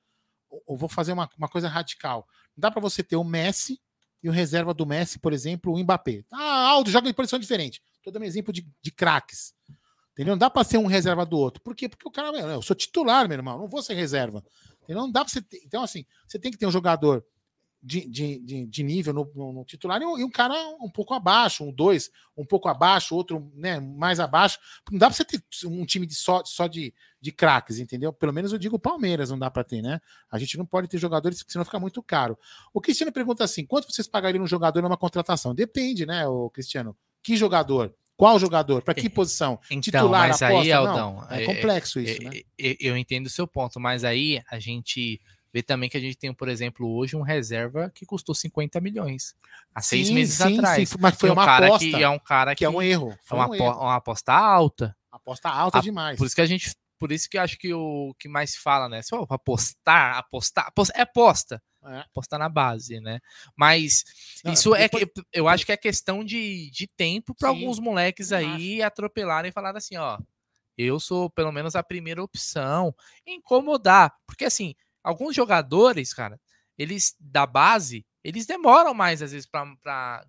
[SPEAKER 3] eu vou fazer uma, uma coisa radical. Não dá para você ter o Messi e o reserva do Messi, por exemplo, o Mbappé. Ah, Aldo joga em posição diferente. Tô dando exemplo de, de craques. Entendeu? Não dá para ser um reserva do outro. Por quê? Porque o cara, eu sou titular, meu irmão, não vou ser reserva. Entendeu? Não dá para você ter. Então, assim, você tem que ter um jogador de, de, de, nível no, no- no titular e um, e um cara um pouco abaixo, um dois um pouco abaixo, outro né, mais abaixo. Não dá para você ter um time de só, só de, de craques, entendeu? Pelo menos eu digo Palmeiras, não dá para ter, né? A gente não pode ter jogadores, senão fica muito caro. O Cristiano pergunta assim: quanto vocês pagariam um jogador numa contratação? Depende, né, o Cristiano? Que jogador? Qual jogador? Para que posição?
[SPEAKER 2] Então,
[SPEAKER 3] Titular,
[SPEAKER 2] mas aí,
[SPEAKER 3] aposta? Não,
[SPEAKER 2] Aldão,
[SPEAKER 3] é complexo isso, né?
[SPEAKER 2] é- é- Eu entendo o seu ponto, mas aí a gente vê também que a gente tem, por exemplo, hoje um reserva que custou 50 milhões há seis
[SPEAKER 3] Sim,
[SPEAKER 2] meses
[SPEAKER 3] sim,
[SPEAKER 2] atrás.
[SPEAKER 3] sim, mas foi
[SPEAKER 2] é um
[SPEAKER 3] uma
[SPEAKER 2] cara
[SPEAKER 3] aposta,
[SPEAKER 2] que é um cara
[SPEAKER 3] que é um erro.
[SPEAKER 2] é
[SPEAKER 3] Foi
[SPEAKER 2] uma,
[SPEAKER 3] um erro.
[SPEAKER 2] uma aposta alta.
[SPEAKER 3] Aposta alta
[SPEAKER 2] A-
[SPEAKER 3] demais.
[SPEAKER 2] Por isso que a gente, por isso que eu acho que o que mais se fala, né? Eu apostar, apostar, aposta- é aposta,
[SPEAKER 3] É.
[SPEAKER 2] apostar na base, né? Mas
[SPEAKER 3] Não,
[SPEAKER 2] isso é
[SPEAKER 3] depois-
[SPEAKER 2] que eu acho que é questão de, de tempo para alguns moleques aí atropelarem e falar assim, ó, eu sou pelo menos a primeira opção, incomodar, porque assim, alguns jogadores, cara, eles da base, eles demoram mais às vezes para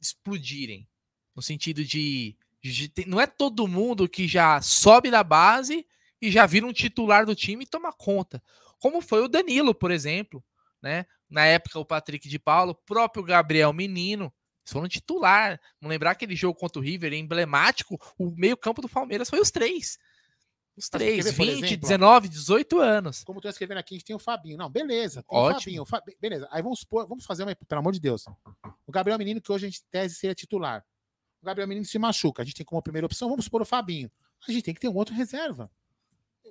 [SPEAKER 2] explodirem, no sentido de, de não é todo mundo que já sobe da base e já vira um titular do time e toma conta, como foi o Danilo, por exemplo, né? Na época o Patrick de Paulo, o próprio Gabriel Menino, foram titular. Vamos lembrar aquele jogo contra o River, emblemático, o meio-campo do Palmeiras foi os três. Os
[SPEAKER 3] quer
[SPEAKER 2] três,
[SPEAKER 3] ver, por
[SPEAKER 2] 20,
[SPEAKER 3] exemplo, ó?
[SPEAKER 2] 19, 18 anos.
[SPEAKER 3] Como tu tá escrevendo aqui, a gente tem o Fabinho. Não, beleza. Tem
[SPEAKER 2] Ótimo.
[SPEAKER 3] O Fabinho, o Beleza. Aí vamos supor, vamos fazer uma, pelo amor de Deus. O Gabriel Menino, que hoje a gente em tese seria titular. O Gabriel Menino se machuca. A gente tem como primeira opção, vamos supor o Fabinho. A gente tem que ter um outro reserva.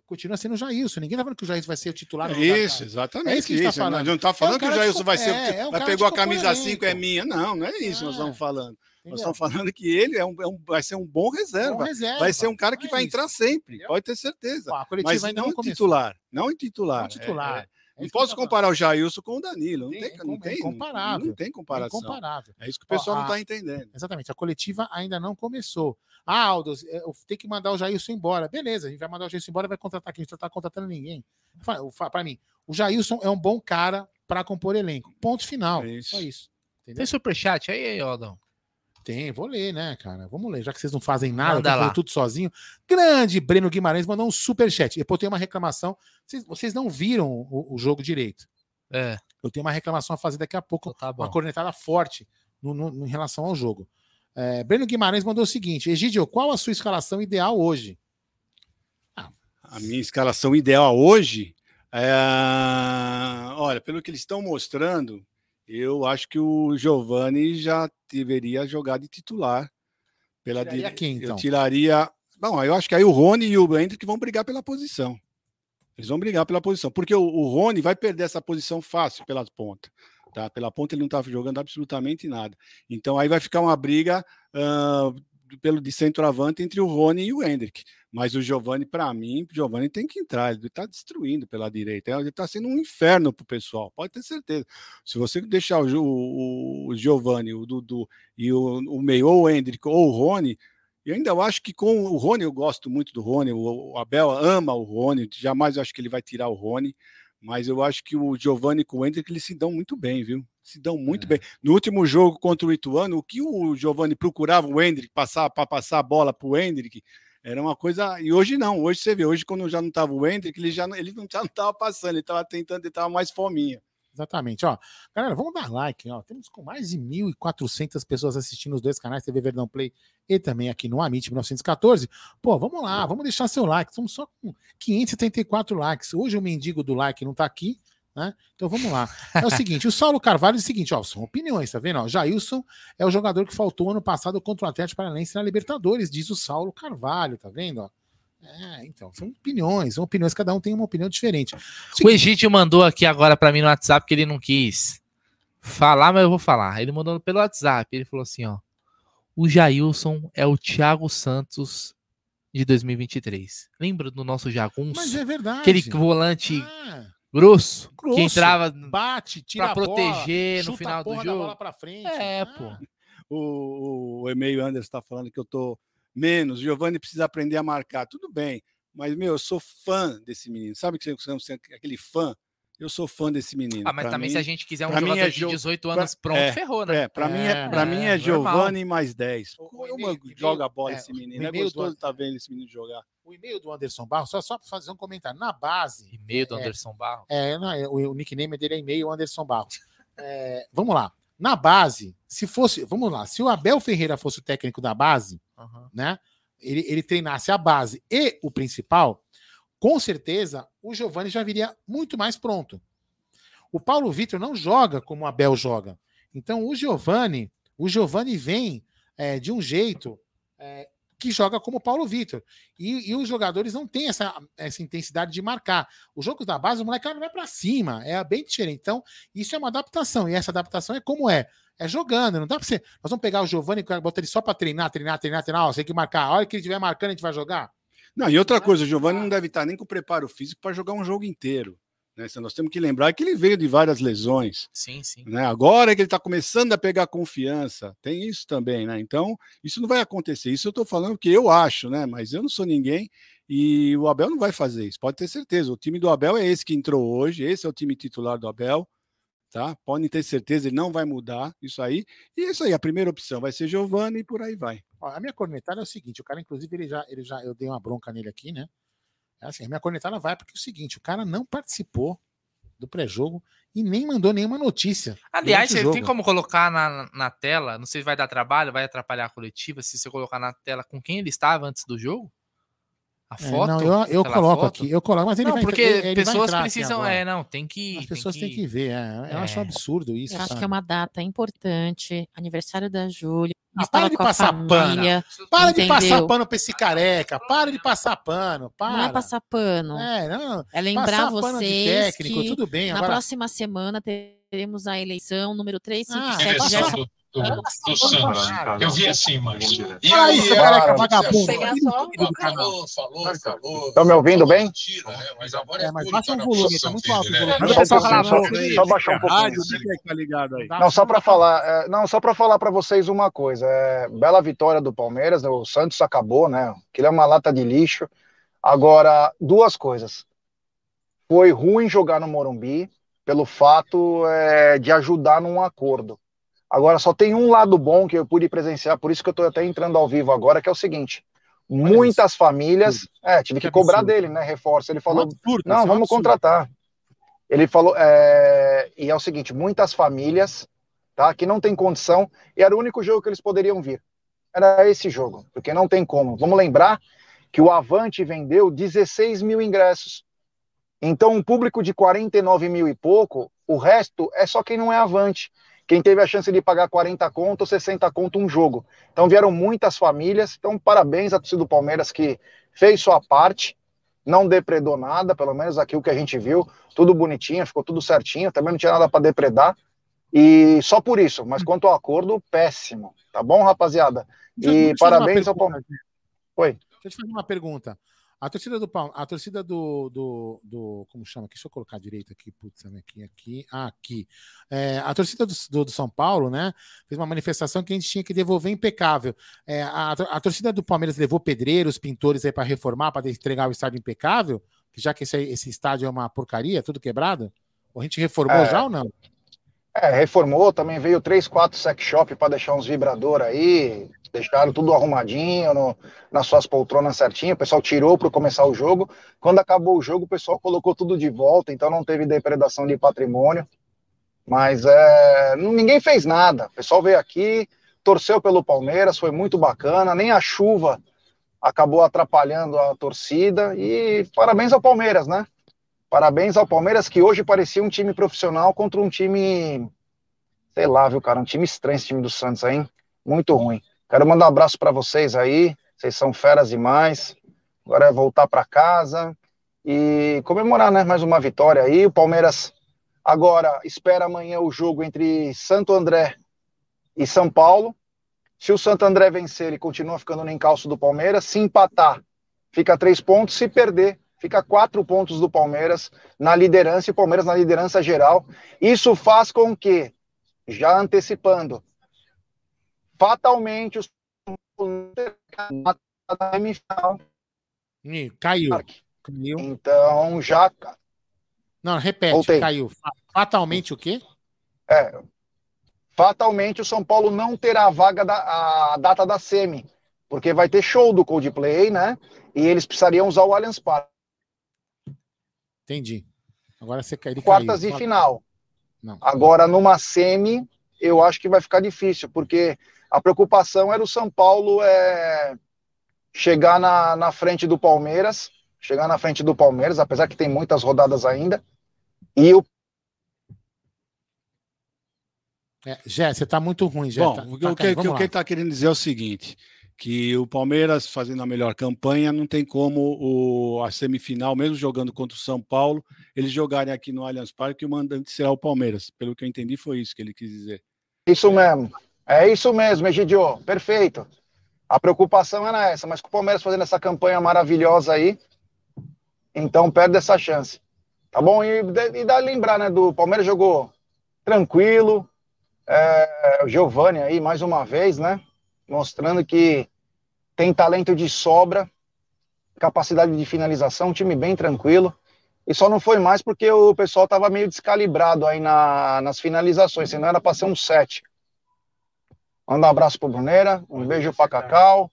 [SPEAKER 3] Continua sendo o Jailson. Ninguém tá falando que o Jailson vai ser o titular. do
[SPEAKER 4] Isso, exatamente.
[SPEAKER 3] É isso que a gente tá falando.
[SPEAKER 4] Não está falando
[SPEAKER 3] É um
[SPEAKER 4] que o
[SPEAKER 3] de
[SPEAKER 4] Jailson vai ser.
[SPEAKER 3] é, é um
[SPEAKER 4] vai pegou a camisa
[SPEAKER 3] componente.
[SPEAKER 4] 5, é minha. Não, não é isso que nós
[SPEAKER 3] É.
[SPEAKER 4] estamos falando. Nós estamos falando que ele é um, é um- vai ser um bom reserva.
[SPEAKER 3] Bom reserva.
[SPEAKER 4] Vai ser um cara que
[SPEAKER 3] É
[SPEAKER 4] vai
[SPEAKER 3] isso.
[SPEAKER 4] entrar sempre,
[SPEAKER 3] Entendeu?
[SPEAKER 4] pode ter certeza.
[SPEAKER 3] Ó, a coletiva
[SPEAKER 4] Mas não
[SPEAKER 3] não
[SPEAKER 4] em titular. Não em titular.
[SPEAKER 3] Não titular.
[SPEAKER 4] É, é.
[SPEAKER 3] É
[SPEAKER 4] Não posso comparar o Jailson com o Danilo. Não
[SPEAKER 3] Tem-
[SPEAKER 4] tem,
[SPEAKER 3] é
[SPEAKER 4] não tem,
[SPEAKER 3] incomparável.
[SPEAKER 4] não tem comparação.
[SPEAKER 3] Incomparável.
[SPEAKER 4] É isso que o
[SPEAKER 3] Ó,
[SPEAKER 4] pessoal não
[SPEAKER 3] a-
[SPEAKER 4] está entendendo.
[SPEAKER 3] Exatamente. A coletiva ainda não começou. Ah, Aldo, eu tenho que mandar o Jailson embora. Beleza, a gente vai mandar o Jailson embora e vai contratar quem? A gente não está contratando ninguém. Para mim, o Jailson é um bom cara para compor elenco. Ponto final.
[SPEAKER 4] É isso.
[SPEAKER 3] Só isso. Entendeu?
[SPEAKER 2] Tem superchat aí, Aldão?
[SPEAKER 3] Tem, vou ler, né, cara? Vamos ler. Já que vocês não fazem nada,
[SPEAKER 2] lá.
[SPEAKER 3] tudo sozinho. Grande Breno Guimarães mandou um superchat. Depois tem uma reclamação. Vocês, vocês não viram o, o jogo direito.
[SPEAKER 2] É,
[SPEAKER 3] Eu tenho uma reclamação a fazer daqui a pouco.
[SPEAKER 2] então tá
[SPEAKER 3] uma cornetada forte no, no- em relação ao jogo. É, Breno Guimarães mandou o seguinte: Egidio, qual a sua escalação ideal hoje?
[SPEAKER 4] A minha escalação ideal hoje é. Olha, pelo que eles estão mostrando, eu acho que o Giovani já deveria jogar de titular. Pela
[SPEAKER 3] Tiraria
[SPEAKER 4] dire-
[SPEAKER 3] quem, então?
[SPEAKER 4] Eu tiraria. Bom, eu acho que aí o Rony e o Hendrick vão brigar pela posição. Eles vão brigar pela posição. Porque o, o Rony vai perder essa posição fácil pelas pontas. Tá? Pela ponta ele não está jogando absolutamente nada. Então aí vai ficar uma briga ah, pelo de centroavante entre o Rony e o Hendrick. Mas o Giovani, para mim, o Giovani tem que entrar. Ele está destruindo pela direita. Ele está sendo um inferno para o pessoal, pode ter certeza. Se você deixar o, o, o Giovani, o Dudu e o, o meio, ou o Hendrick ou o Rony, e ainda acho que com o Rony, eu gosto muito do Rony. O, o Abel ama o Rony. Jamais eu acho que ele vai tirar o Rony. Mas eu acho que o Giovani com o Hendrick eles se dão muito bem, viu? Se dão muito
[SPEAKER 2] É.
[SPEAKER 4] bem. No último jogo contra o Ituano, o que o Giovani procurava o Hendrick passar para passar a bola para o Hendrick era uma coisa. E hoje não. Hoje você vê, hoje quando já não estava o Hendrick, ele já não, ele não [laughs] estava passando, ele estava tentando, ele estava mais fominha.
[SPEAKER 3] Exatamente, ó. Galera, vamos dar like, ó. Temos com mais de 1.400 pessoas assistindo os dois canais, TV Verdão Play e também aqui no Amit 1914. Pô, vamos lá, vamos deixar seu like. Estamos só com 574 likes. Hoje o mendigo do like não tá aqui, né? Então vamos lá. É o seguinte, o Saulo Carvalho é o seguinte, ó, são opiniões, tá vendo? Ó, Jailson é o jogador que faltou ano passado contra o Atlético Paranaense na Libertadores, diz o Saulo Carvalho, tá vendo? Ó? É, então, são opiniões, são opiniões, cada um tem uma opinião diferente.
[SPEAKER 2] O Egídio mandou aqui agora pra mim no WhatsApp que ele não quis falar, mas eu vou falar. Ele mandou pelo WhatsApp. Ele falou assim: ó. o Jailson é o Thiago Santos de 2023. Lembra do nosso Jagunço?
[SPEAKER 3] Mas é verdade.
[SPEAKER 2] Aquele volante
[SPEAKER 3] Ah,
[SPEAKER 2] grosso,
[SPEAKER 3] grosso,
[SPEAKER 2] que entrava
[SPEAKER 3] bate, tira
[SPEAKER 2] pra
[SPEAKER 3] a bola,
[SPEAKER 2] proteger no
[SPEAKER 3] chuta
[SPEAKER 2] final
[SPEAKER 3] a
[SPEAKER 2] do jogo.
[SPEAKER 3] bola pra frente.
[SPEAKER 2] É,
[SPEAKER 3] Ah,
[SPEAKER 2] pô.
[SPEAKER 4] O, o e-mail Anderson está falando que eu tô menos. Giovanni precisa aprender a marcar. Tudo bem, mas meu, eu sou fã desse menino. Sabe que você você é aquele fã? Eu sou fã desse menino.
[SPEAKER 2] Ah, mas
[SPEAKER 4] Pra
[SPEAKER 2] também
[SPEAKER 4] mim-
[SPEAKER 2] se a gente quiser um
[SPEAKER 4] pra
[SPEAKER 2] jogador
[SPEAKER 4] é
[SPEAKER 2] de
[SPEAKER 4] jo-
[SPEAKER 2] 18
[SPEAKER 4] pra-
[SPEAKER 2] anos pronto,
[SPEAKER 4] é,
[SPEAKER 2] ferrou, né?
[SPEAKER 4] É, para mim é, pra
[SPEAKER 2] É,
[SPEAKER 4] mim é
[SPEAKER 2] normal.
[SPEAKER 4] Giovanni mais 10.
[SPEAKER 3] O- o
[SPEAKER 4] Como
[SPEAKER 3] e-mail- e-mail-
[SPEAKER 4] joga a bola
[SPEAKER 3] é,
[SPEAKER 4] esse
[SPEAKER 3] o
[SPEAKER 4] menino? É
[SPEAKER 3] e-mail do
[SPEAKER 4] gostoso
[SPEAKER 3] An-
[SPEAKER 4] estar vendo esse menino jogar.
[SPEAKER 3] O e-mail do Anderson Barros, só, só para fazer um comentário. Na base.
[SPEAKER 2] E-mail do
[SPEAKER 3] é,
[SPEAKER 2] Anderson Barro.
[SPEAKER 3] É, não, é, o, o nickname dele é e-mail Anderson Barros. É, vamos lá. Na base, se fosse. Vamos lá. Se o Abel Ferreira fosse o técnico da base,
[SPEAKER 2] Aham.
[SPEAKER 3] né? Ele, ele treinasse a base e o principal, com certeza o Giovani já viria muito mais pronto. O Paulo Vitor não joga como o Abel joga. Então o Giovani, o Giovani vem é, de um jeito é, que joga como o Paulo Vitor. E, e os jogadores não têm essa, essa intensidade de marcar. Os jogos da base, o moleque vai para cima, é bem diferente. Então, isso é uma adaptação. E essa adaptação é como é. É jogando, não dá pra você. Nós vamos pegar o Giovani e botar ele só pra treinar, treinar, treinar, treinar. Ó, você tem que marcar. A hora que ele estiver marcando, a gente vai jogar.
[SPEAKER 4] Não, e outra coisa, o Giovanni não deve estar nem com preparo físico para jogar um jogo inteiro. Né? Se Nós temos que lembrar que ele veio de várias lesões.
[SPEAKER 2] Sim, sim.
[SPEAKER 4] Né? Agora que ele está começando a pegar confiança, tem isso também, né? Então, isso não vai acontecer. Isso eu estou falando que eu acho, né? Mas eu não sou ninguém e o Abel não vai fazer isso, pode ter certeza. O time do Abel é esse que entrou hoje, esse é o time titular do Abel, tá? Podem ter certeza, ele não vai mudar isso aí. E é isso aí, a primeira opção vai ser Giovanni e por aí vai.
[SPEAKER 3] Ó, a minha cornetada é o seguinte: o cara, inclusive, ele já, ele já. Eu dei uma bronca nele aqui, né? É assim, a minha cornetada vai porque é o seguinte: o cara não participou do pré-jogo e nem mandou nenhuma notícia.
[SPEAKER 2] Aliás, você tem como colocar na, na tela, não sei se vai dar trabalho, vai atrapalhar a coletiva, se você colocar na tela com quem ele estava antes do jogo? A
[SPEAKER 3] É,
[SPEAKER 2] foto?
[SPEAKER 3] não, eu, eu coloco
[SPEAKER 2] foto?
[SPEAKER 3] aqui, eu coloco, mas ele
[SPEAKER 2] não,
[SPEAKER 3] vai
[SPEAKER 2] porque
[SPEAKER 3] ele- ele vai
[SPEAKER 2] pessoas
[SPEAKER 3] entrar aqui
[SPEAKER 2] precisam.
[SPEAKER 3] agora.
[SPEAKER 2] É, não, tem que.
[SPEAKER 3] As
[SPEAKER 2] tem
[SPEAKER 3] pessoas têm que ver, é, eu acho um
[SPEAKER 2] É.
[SPEAKER 3] absurdo isso.
[SPEAKER 8] Eu acho
[SPEAKER 3] sabe?
[SPEAKER 8] que é uma data importante, aniversário da Júlia.
[SPEAKER 3] Ah, para de passar pano.
[SPEAKER 8] família,
[SPEAKER 3] Para de passar
[SPEAKER 8] entendeu?
[SPEAKER 3] pano pra esse careca, para de passar pano, para.
[SPEAKER 8] Não é passar pano.
[SPEAKER 3] É, não,
[SPEAKER 8] É lembrar
[SPEAKER 3] pano
[SPEAKER 8] vocês
[SPEAKER 3] técnico,
[SPEAKER 8] que
[SPEAKER 3] tudo bem.
[SPEAKER 8] na
[SPEAKER 3] Agora,
[SPEAKER 8] próxima semana teremos a eleição número
[SPEAKER 3] Ah,
[SPEAKER 8] 357.
[SPEAKER 3] é,
[SPEAKER 8] já
[SPEAKER 3] passa-
[SPEAKER 9] do, do, do Santos. Eu vi assim, mas. E aí, é,
[SPEAKER 3] careca
[SPEAKER 9] você
[SPEAKER 3] vagabundo.
[SPEAKER 9] Falou, falou, falou.
[SPEAKER 10] Estão me ouvindo bem?
[SPEAKER 9] Né? Mas agora
[SPEAKER 3] É,
[SPEAKER 9] é,
[SPEAKER 3] mas baixa o volume, tá muito alto
[SPEAKER 9] né?
[SPEAKER 10] Só
[SPEAKER 3] aí.
[SPEAKER 10] baixar um pouquinho.
[SPEAKER 4] Rádio, que tá aí.
[SPEAKER 10] Não, só para falar, é, não, só para falar para vocês uma coisa. É, bela vitória do Palmeiras, né, o Santos acabou, né? Aquilo é uma lata de lixo. Agora, duas coisas. Foi ruim jogar no Morumbi pelo fato é, de ajudar num acordo. Agora, só tem um lado bom que eu pude presenciar, por isso que eu estou até entrando ao vivo agora, que é o seguinte: muitas famílias, é, tive que cobrar dele, né? Reforço. Ele
[SPEAKER 3] Um
[SPEAKER 10] falou, não,
[SPEAKER 3] é
[SPEAKER 10] vamos contratar. Ele falou, é, e é o seguinte, muitas famílias, tá, que não tem condição, e era o único jogo que eles poderiam vir. Era esse jogo, porque não tem como. Vamos lembrar que o Avante vendeu 16 mil ingressos. Então, um público de 49 mil e pouco, o resto é só quem não é Avante. Quem teve a chance de pagar 40 conto ou 60 conto um jogo. Então, vieram muitas famílias. Então, parabéns à torcida do Palmeiras que fez sua parte não depredou nada, pelo menos aqui o que a gente viu, tudo bonitinho, ficou tudo certinho, também não tinha nada para depredar, e só por isso, mas quanto ao acordo, péssimo, tá bom, rapaziada? E parabéns ao Palmeiras. Oi.
[SPEAKER 3] Deixa eu te fazer uma pergunta. A torcida do Palmeiras, a torcida do, do, do- Como chama? Deixa eu colocar direito aqui. Putz, aqui, aqui. Ah, aqui. É, a torcida do, do, do São Paulo, né? Fez uma manifestação que a gente tinha que devolver impecável. É, a, a torcida do Palmeiras levou pedreiros, pintores aí para reformar, para entregar o estádio impecável, que já que esse, esse estádio é uma porcaria, tudo quebrado. Ou a gente reformou
[SPEAKER 10] É.
[SPEAKER 3] já ou não?
[SPEAKER 10] É, reformou, também veio três, quatro sex shop para deixar uns vibradores aí, deixaram tudo arrumadinho, no- nas suas poltronas certinho, o pessoal tirou para começar o jogo, quando acabou o jogo o pessoal colocou tudo de volta, então não teve depredação de patrimônio, mas é, ninguém fez nada, o pessoal veio aqui, torceu pelo Palmeiras, foi muito bacana, nem a chuva acabou atrapalhando a torcida, e parabéns ao Palmeiras, né? Parabéns ao Palmeiras, que hoje parecia um time profissional contra um time, sei lá, viu, cara, um time estranho esse time do Santos aí, hein? muito ruim. Quero mandar um abraço para vocês aí, vocês são feras demais. Agora é voltar para casa e comemorar, né, mais uma vitória aí. O Palmeiras agora espera amanhã o jogo entre Santo André e São Paulo. Se o Santo André vencer, ele continua ficando no encalço do Palmeiras. Se empatar, fica três pontos. Se perder, fica quatro pontos do Palmeiras na liderança e o Palmeiras na liderança geral. Isso faz com que, já antecipando, fatalmente os semifinal.
[SPEAKER 3] Caiu.
[SPEAKER 10] caiu. Então já.
[SPEAKER 3] Não, repete, Voltei. caiu. Fatalmente o quê?
[SPEAKER 10] É, fatalmente o São Paulo não terá a vaga da a data da semi, porque vai ter show do Coldplay, né? E eles precisariam usar o Allianz Parque.
[SPEAKER 3] Entendi. Agora você caiu.
[SPEAKER 10] Quartas caiu. e final. Não. Agora numa semi, eu acho que vai ficar difícil, porque a preocupação era o São Paulo é, chegar na, na frente do Palmeiras, chegar na frente do Palmeiras, apesar que tem muitas rodadas ainda, e o
[SPEAKER 3] É, Jé, você está muito ruim, Jé.
[SPEAKER 4] Bom,
[SPEAKER 3] tá,
[SPEAKER 4] o, que, tá, o que ele está querendo dizer é o seguinte: que o Palmeiras fazendo a melhor campanha, não tem como o, a semifinal, mesmo jogando contra o São Paulo, eles jogarem aqui no Allianz Parque e o mandante será o Palmeiras. Pelo que eu entendi, foi isso que ele quis dizer.
[SPEAKER 10] Isso mesmo. É isso mesmo, Egidio. Perfeito. A preocupação era essa, mas com o Palmeiras fazendo essa campanha maravilhosa aí, então perde essa chance. Tá bom? E, e dá lembrar, né? Do Palmeiras jogou tranquilo, é, o Giovanni aí, mais uma vez, né? Mostrando que tem talento de sobra, capacidade de finalização, um time bem tranquilo. E só não foi mais porque o pessoal estava meio descalibrado aí na, nas finalizações, senão era para ser um 7. Manda um abraço pro Bruneira, um beijo para Cacau,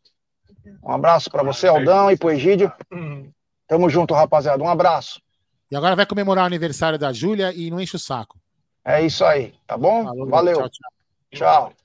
[SPEAKER 10] um abraço para você, Aldão, e pro Egídio. Tamo junto, rapaziada. Um abraço.
[SPEAKER 3] E agora vai comemorar o aniversário da Júlia e não enche o saco.
[SPEAKER 10] É isso aí, tá bom? Falou, Valeu. Tchau, tchau. tchau.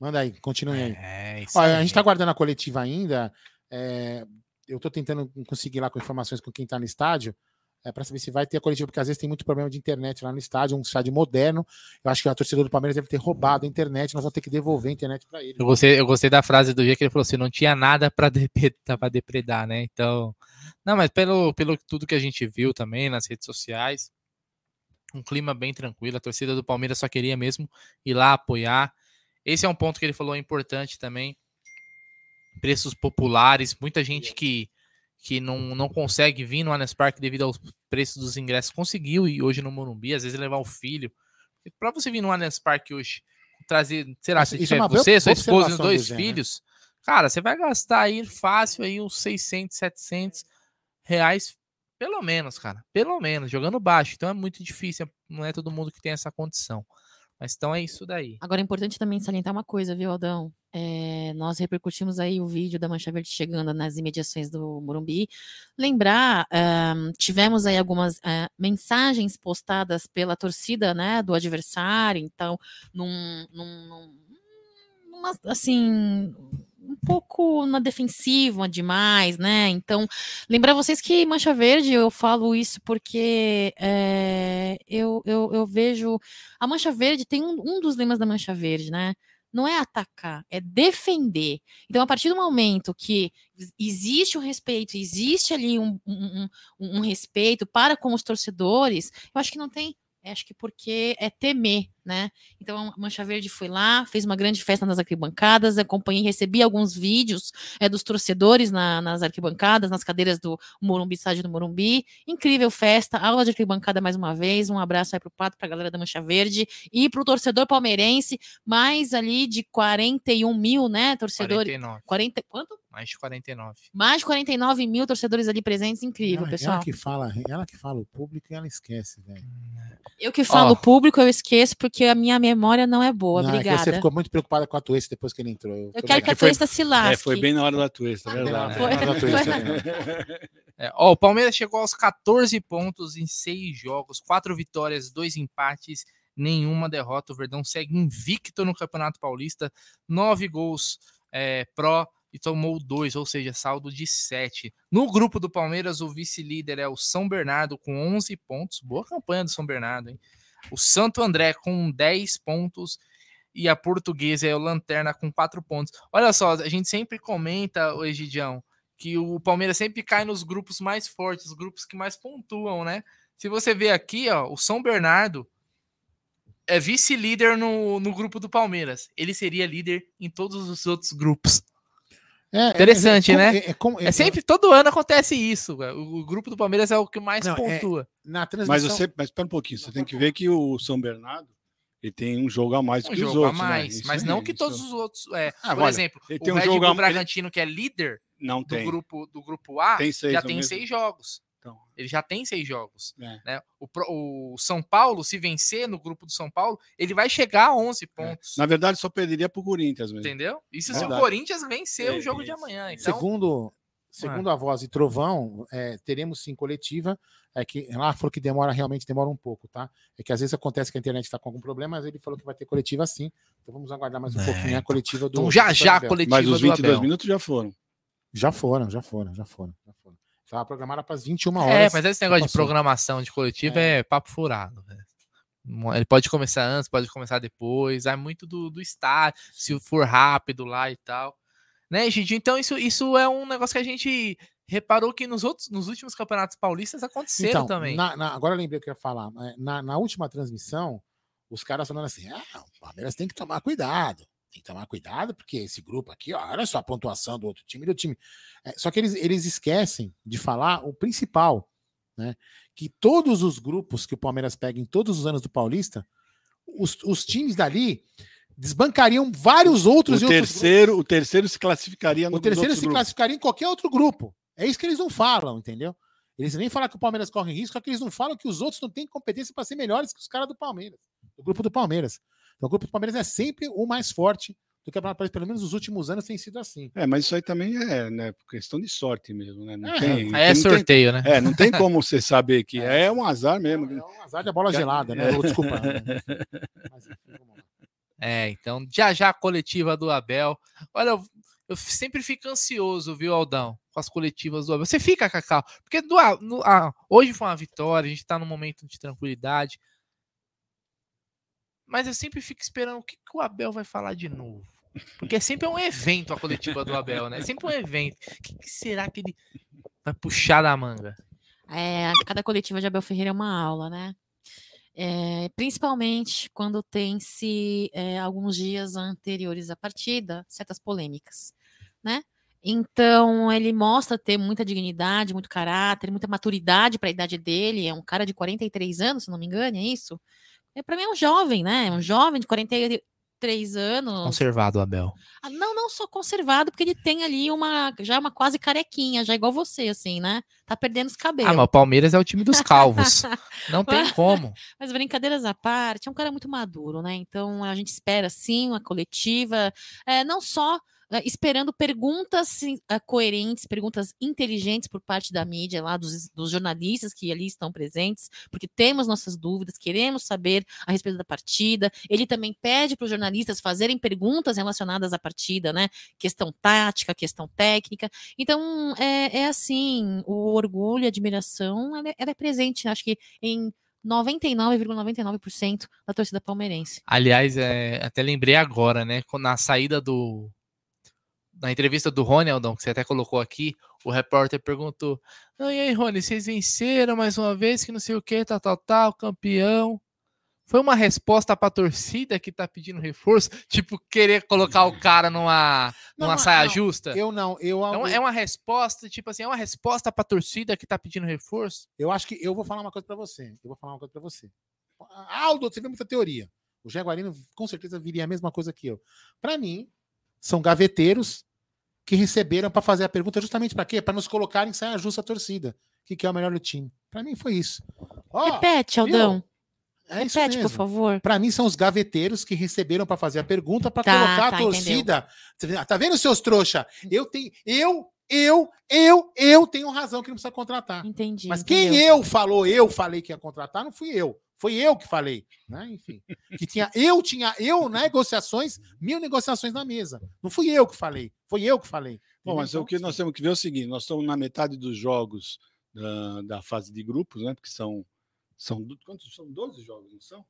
[SPEAKER 3] Manda aí, continue aí. É, aí. A gente tá guardando a coletiva ainda. É, eu tô tentando conseguir lá com informações com quem tá no estádio. É, para saber se vai ter a coletiva, porque às vezes tem muito problema de internet lá no estádio, um estádio moderno. Eu acho que a torcedor do Palmeiras deve ter roubado a internet, nós vamos ter que devolver a internet para ele.
[SPEAKER 2] Eu gostei, eu gostei da frase do dia que ele falou assim: não tinha nada para [laughs] depredar, depredar, né? Então, não, mas pelo, pelo tudo que a gente viu também nas redes sociais, um clima bem tranquilo. A torcida do Palmeiras só queria mesmo ir lá apoiar. Esse é um ponto que ele falou importante também. Preços populares, muita gente que, que não, não consegue vir no Allianz Parque devido aos preços dos ingressos conseguiu e hoje no Morumbi, às vezes levar o filho. Para você vir no Allianz Parque hoje, trazer, sei lá, se tiver é você, sua esposa e dois né? filhos, né? cara, você vai gastar aí fácil aí uns 600, 700 reais pelo menos, cara. Pelo menos, jogando baixo. Então é muito difícil. Não é todo mundo que tem essa condição. Mas então é isso daí.
[SPEAKER 8] Agora é importante também salientar uma coisa, viu, Aldão? É, nós repercutimos aí o vídeo da Mancha Verde chegando nas imediações do Morumbi. Lembrar, um, tivemos aí algumas uh, mensagens postadas pela torcida, né, do adversário, então, num, num, num numa, assim, um pouco na defensiva demais, né? Então, lembrar vocês que Mancha Verde, eu falo isso porque é, eu, eu, eu, vejo. A Mancha Verde tem um, um dos lemas da Mancha Verde, né? Não é atacar, é defender. Então, a partir do momento que existe o respeito, existe ali um, um, um, um respeito para com os torcedores, eu acho que não tem acho que porque é temer, né? Então a Mancha Verde foi lá, fez uma grande festa nas arquibancadas, acompanhei, recebi alguns vídeos é, dos torcedores na, nas arquibancadas, nas cadeiras do Morumbi, estádio do Morumbi. Incrível festa, aula de arquibancada mais uma vez. Um abraço aí pro Pato, pra galera da Mancha Verde e pro torcedor palmeirense, mais ali de 41 mil, né, torcedores.
[SPEAKER 2] 49.
[SPEAKER 8] 40, quanto?
[SPEAKER 2] Mais de 49.
[SPEAKER 8] Mais de 49 mil torcedores ali presentes, incrível,
[SPEAKER 3] ela,
[SPEAKER 8] pessoal.
[SPEAKER 3] Ela que fala, ela que fala o público e ela esquece, velho.
[SPEAKER 8] Eu que falo oh. público, eu esqueço porque a minha memória não é boa. Não, Obrigada. É
[SPEAKER 3] você ficou muito preocupada com a Twist depois que ele entrou.
[SPEAKER 8] Eu, eu quero que a Twista se lasque. É,
[SPEAKER 4] foi bem na hora da Twist, é verdade. Foi.
[SPEAKER 2] É, ó, o Palmeiras chegou aos 14 pontos em seis jogos, quatro vitórias, dois empates, nenhuma derrota. O Verdão segue invicto no Campeonato Paulista, nove gols é, pró e tomou dois, ou seja, saldo de sete. No grupo do Palmeiras, o vice-líder é o São Bernardo com 11 pontos. Boa campanha do São Bernardo, hein? O Santo André com 10 pontos e a Portuguesa é o Lanterna com 4 pontos. Olha só, a gente sempre comenta, o Egidião, que o Palmeiras sempre cai nos grupos mais fortes, os grupos que mais pontuam, né? Se você ver aqui, ó, o São Bernardo é vice-líder no, no grupo do Palmeiras. Ele seria líder em todos os outros grupos.
[SPEAKER 3] É,
[SPEAKER 2] Interessante,
[SPEAKER 3] é, é,
[SPEAKER 2] né?
[SPEAKER 3] É, é
[SPEAKER 2] É sempre, todo ano acontece isso. O, o grupo do Palmeiras é o que mais
[SPEAKER 3] Não, é-
[SPEAKER 2] pontua.
[SPEAKER 3] na
[SPEAKER 4] Mas
[SPEAKER 3] transmissão.
[SPEAKER 4] você, mas espera um pouquinho, você tem que ver que o São Bernardo ele tem um jogo a mais
[SPEAKER 2] Um
[SPEAKER 4] que os
[SPEAKER 2] jogo a
[SPEAKER 4] outros. né?
[SPEAKER 2] mais,
[SPEAKER 4] Isso
[SPEAKER 2] mas não que
[SPEAKER 4] isso-
[SPEAKER 2] todos os outros. É,
[SPEAKER 4] Ah,
[SPEAKER 2] por
[SPEAKER 4] olha,
[SPEAKER 2] exemplo, o
[SPEAKER 4] tem um
[SPEAKER 2] Red
[SPEAKER 4] jogo
[SPEAKER 2] Bull
[SPEAKER 4] a-
[SPEAKER 2] Bragantino, que é líder
[SPEAKER 4] Não
[SPEAKER 2] do
[SPEAKER 4] tem.
[SPEAKER 2] grupo, do grupo A,
[SPEAKER 4] Tem
[SPEAKER 2] já tem
[SPEAKER 4] mesmo.
[SPEAKER 2] seis jogos.
[SPEAKER 4] Então,
[SPEAKER 2] Ele já tem seis jogos.
[SPEAKER 4] é.
[SPEAKER 2] Né? O, o São Paulo, se vencer no grupo do São Paulo, ele vai chegar a 11 pontos.
[SPEAKER 4] Na verdade, só perderia pro Corinthians mesmo.
[SPEAKER 2] Entendeu? Isso
[SPEAKER 4] É
[SPEAKER 2] se o
[SPEAKER 4] verdade.
[SPEAKER 2] Corinthians vencer o
[SPEAKER 4] É,
[SPEAKER 2] jogo de amanhã. Então,
[SPEAKER 3] Segundo, segundo a voz de Trovão, é, teremos sim coletiva. É que lá falou que demora, realmente demora um pouco, tá? É que às vezes acontece que a internet está com algum problema, mas ele falou que vai ter coletiva sim. Então vamos aguardar mais um
[SPEAKER 2] É,
[SPEAKER 3] pouquinho a coletiva do.
[SPEAKER 2] então já
[SPEAKER 3] do
[SPEAKER 2] já a coletiva
[SPEAKER 4] Mas os
[SPEAKER 2] do
[SPEAKER 4] 22
[SPEAKER 2] Abel.
[SPEAKER 4] minutos já foram.
[SPEAKER 3] Já foram, já foram, já foram. Já foram. Estava programada para as 21
[SPEAKER 2] É,
[SPEAKER 3] horas.
[SPEAKER 2] mas esse negócio de programação de coletiva é, papo furado. Ele pode começar antes, pode começar depois. É muito do, do estádio, se for rápido lá e tal. Né, gente? Então, isso, isso é um negócio que a gente reparou que nos outros, nos últimos campeonatos paulistas aconteceram
[SPEAKER 3] Então,
[SPEAKER 2] também.
[SPEAKER 3] na- na- agora eu lembrei o que eu ia falar. É, Na, na última transmissão, os caras falando assim: ah, o Palmeiras tem que tomar cuidado. Tem que tomar cuidado, porque esse grupo aqui, ó, olha só a pontuação do outro time e do time. É, só que eles, eles esquecem de falar o principal, né? Que todos os grupos que o Palmeiras pega em todos os anos do Paulista, os, os times dali desbancariam vários outros
[SPEAKER 4] O
[SPEAKER 3] e outros
[SPEAKER 4] terceiro, o terceiro se classificaria no
[SPEAKER 3] O terceiro se
[SPEAKER 4] grupos.
[SPEAKER 3] classificaria em qualquer outro grupo. É isso que eles não falam, entendeu? Eles nem falam que o Palmeiras corre risco, só que eles não falam que os outros não têm competência para ser melhores que os caras do Palmeiras, do grupo do Palmeiras. Então, o grupo do Palmeiras é sempre o mais forte do Campeonato Paulista, pelo menos nos últimos anos tem sido assim.
[SPEAKER 4] É, mas isso aí também é né, questão de sorte mesmo, né? Não
[SPEAKER 3] É,
[SPEAKER 4] tem,
[SPEAKER 2] é
[SPEAKER 4] tem-
[SPEAKER 2] sorteio, né?
[SPEAKER 4] é, não tem como você saber que [laughs] é, um azar mesmo.
[SPEAKER 3] É um azar de bola gelada, né? Ou, Desculpa. [laughs] Mas.
[SPEAKER 2] É, então já já a coletiva do Abel. Olha, eu, eu sempre fico ansioso, viu, Aldão, com as coletivas do Abel. Você fica, Cacau, porque do, no- ah, hoje foi uma vitória, a gente tá num momento de tranquilidade. Mas eu sempre fico esperando o que, que o Abel vai falar de novo. Porque sempre é um evento a coletiva do Abel, né? Sempre um evento. O que, que será que ele vai puxar da manga?
[SPEAKER 8] É, cada coletiva de Abel Ferreira é uma aula, né? É, principalmente quando tem-se é, alguns dias anteriores à partida, certas polêmicas, né? Então ele mostra ter muita dignidade, muito caráter, muita maturidade para a idade dele. É um cara de 43 anos, se não me engano, é isso? É, para mim é um jovem, né? É um jovem de 43 anos.
[SPEAKER 2] Conservado, Abel.
[SPEAKER 8] Ah, Não, não só conservado, porque ele tem ali uma já uma quase carequinha, já igual você, assim, né? Tá perdendo os cabelos.
[SPEAKER 2] Ah, mas o Palmeiras é o time dos calvos. [laughs] Não tem como.
[SPEAKER 8] Mas brincadeiras à parte, é um cara muito maduro, né? Então a gente espera sim uma coletiva, é, não só esperando perguntas é, coerentes, perguntas inteligentes por parte da mídia, lá dos, dos jornalistas que ali estão presentes, porque temos nossas dúvidas, queremos saber a respeito da partida. Ele também pede para os jornalistas fazerem perguntas relacionadas à partida, né? Questão tática, questão técnica. Então é, é assim, o orgulho, a admiração, ela é, ela é presente, acho que em 99,99% da torcida palmeirense.
[SPEAKER 2] Aliás, é, até lembrei agora, né? Na saída do. Na entrevista do Rony Aldão, que você até colocou aqui, o repórter perguntou: "Não, e aí, Rony, vocês venceram mais uma vez, que não sei o que, tal, tal, tal, campeão. Foi uma resposta pra torcida que tá pedindo reforço? [laughs] Tipo, querer colocar o cara numa,
[SPEAKER 3] Não,
[SPEAKER 2] numa
[SPEAKER 3] não,
[SPEAKER 2] saia
[SPEAKER 3] não,
[SPEAKER 2] justa?
[SPEAKER 3] Eu não, eu,
[SPEAKER 2] É uma, é uma resposta, tipo assim, é uma resposta pra torcida que tá pedindo reforço?
[SPEAKER 3] eu acho que eu vou falar uma coisa para você. Eu vou falar uma coisa para você. Aldo, você vê muita teoria. O Jaguarino com certeza viria a mesma coisa que eu. Para mim, são gaveteiros que receberam para fazer a pergunta justamente para quê? Para nos colocarem em saia justa a torcida. O que, que é o melhor do time? Para mim foi isso. Ó,
[SPEAKER 8] Repete,
[SPEAKER 3] viu?
[SPEAKER 8] Aldão.
[SPEAKER 3] é
[SPEAKER 8] Repete, por favor.
[SPEAKER 3] Para mim são os gaveteiros que receberam para fazer a pergunta para
[SPEAKER 8] Tá,
[SPEAKER 3] colocar
[SPEAKER 8] tá,
[SPEAKER 3] a torcida. Vê- Tá vendo seus trouxa? Eu tenho, eu, eu, eu, eu tenho razão que não precisa contratar.
[SPEAKER 8] Entendi.
[SPEAKER 3] Mas quem
[SPEAKER 8] entendeu?
[SPEAKER 3] eu falou, eu falei que ia contratar, não fui eu. Foi eu que falei, né? Enfim, que tinha eu tinha eu negociações, mil negociações na mesa. Não fui eu que falei, foi eu que falei.
[SPEAKER 4] Bom, mas
[SPEAKER 3] Entendeu?
[SPEAKER 4] o que nós temos que ver é o seguinte: nós estamos na metade dos jogos da, da fase de grupos, né? Porque são. São, quantos, são 12 jogos, não são?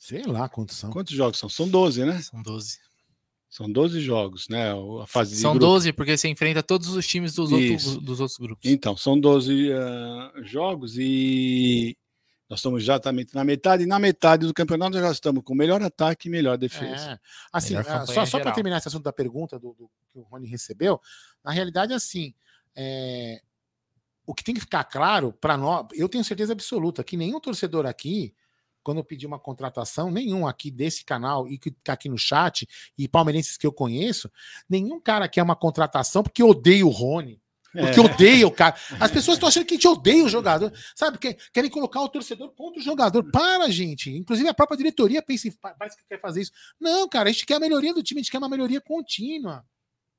[SPEAKER 3] sei lá quantos são.
[SPEAKER 4] Quantos jogos são? São 12, né?
[SPEAKER 2] São 12.
[SPEAKER 4] São 12 jogos, né? A fase de
[SPEAKER 2] São
[SPEAKER 4] grupo.
[SPEAKER 2] 12, porque você enfrenta todos os times dos, outros, dos outros grupos.
[SPEAKER 4] Então, são 12 ah, jogos e Nós estamos exatamente na metade, e na metade do campeonato nós já estamos com melhor ataque e melhor defesa.
[SPEAKER 3] É. Assim, ah, só, só para terminar esse assunto da pergunta do, do, que o Rony recebeu, na realidade, assim, é, o que tem que ficar claro para nós, eu tenho certeza absoluta que nenhum torcedor aqui, quando eu pedi uma contratação, nenhum aqui desse canal e que tá aqui no chat, e palmeirenses que eu conheço, nenhum cara quer uma contratação porque odeia o Rony porque é. odeia o cara. As pessoas estão achando que a gente odeia o jogador. Sabe? Querem colocar o torcedor contra o jogador. Para, gente. Inclusive, a própria diretoria pensa em, parece que quer fazer isso. Não, cara, a gente quer a melhoria do time, a gente quer uma melhoria contínua.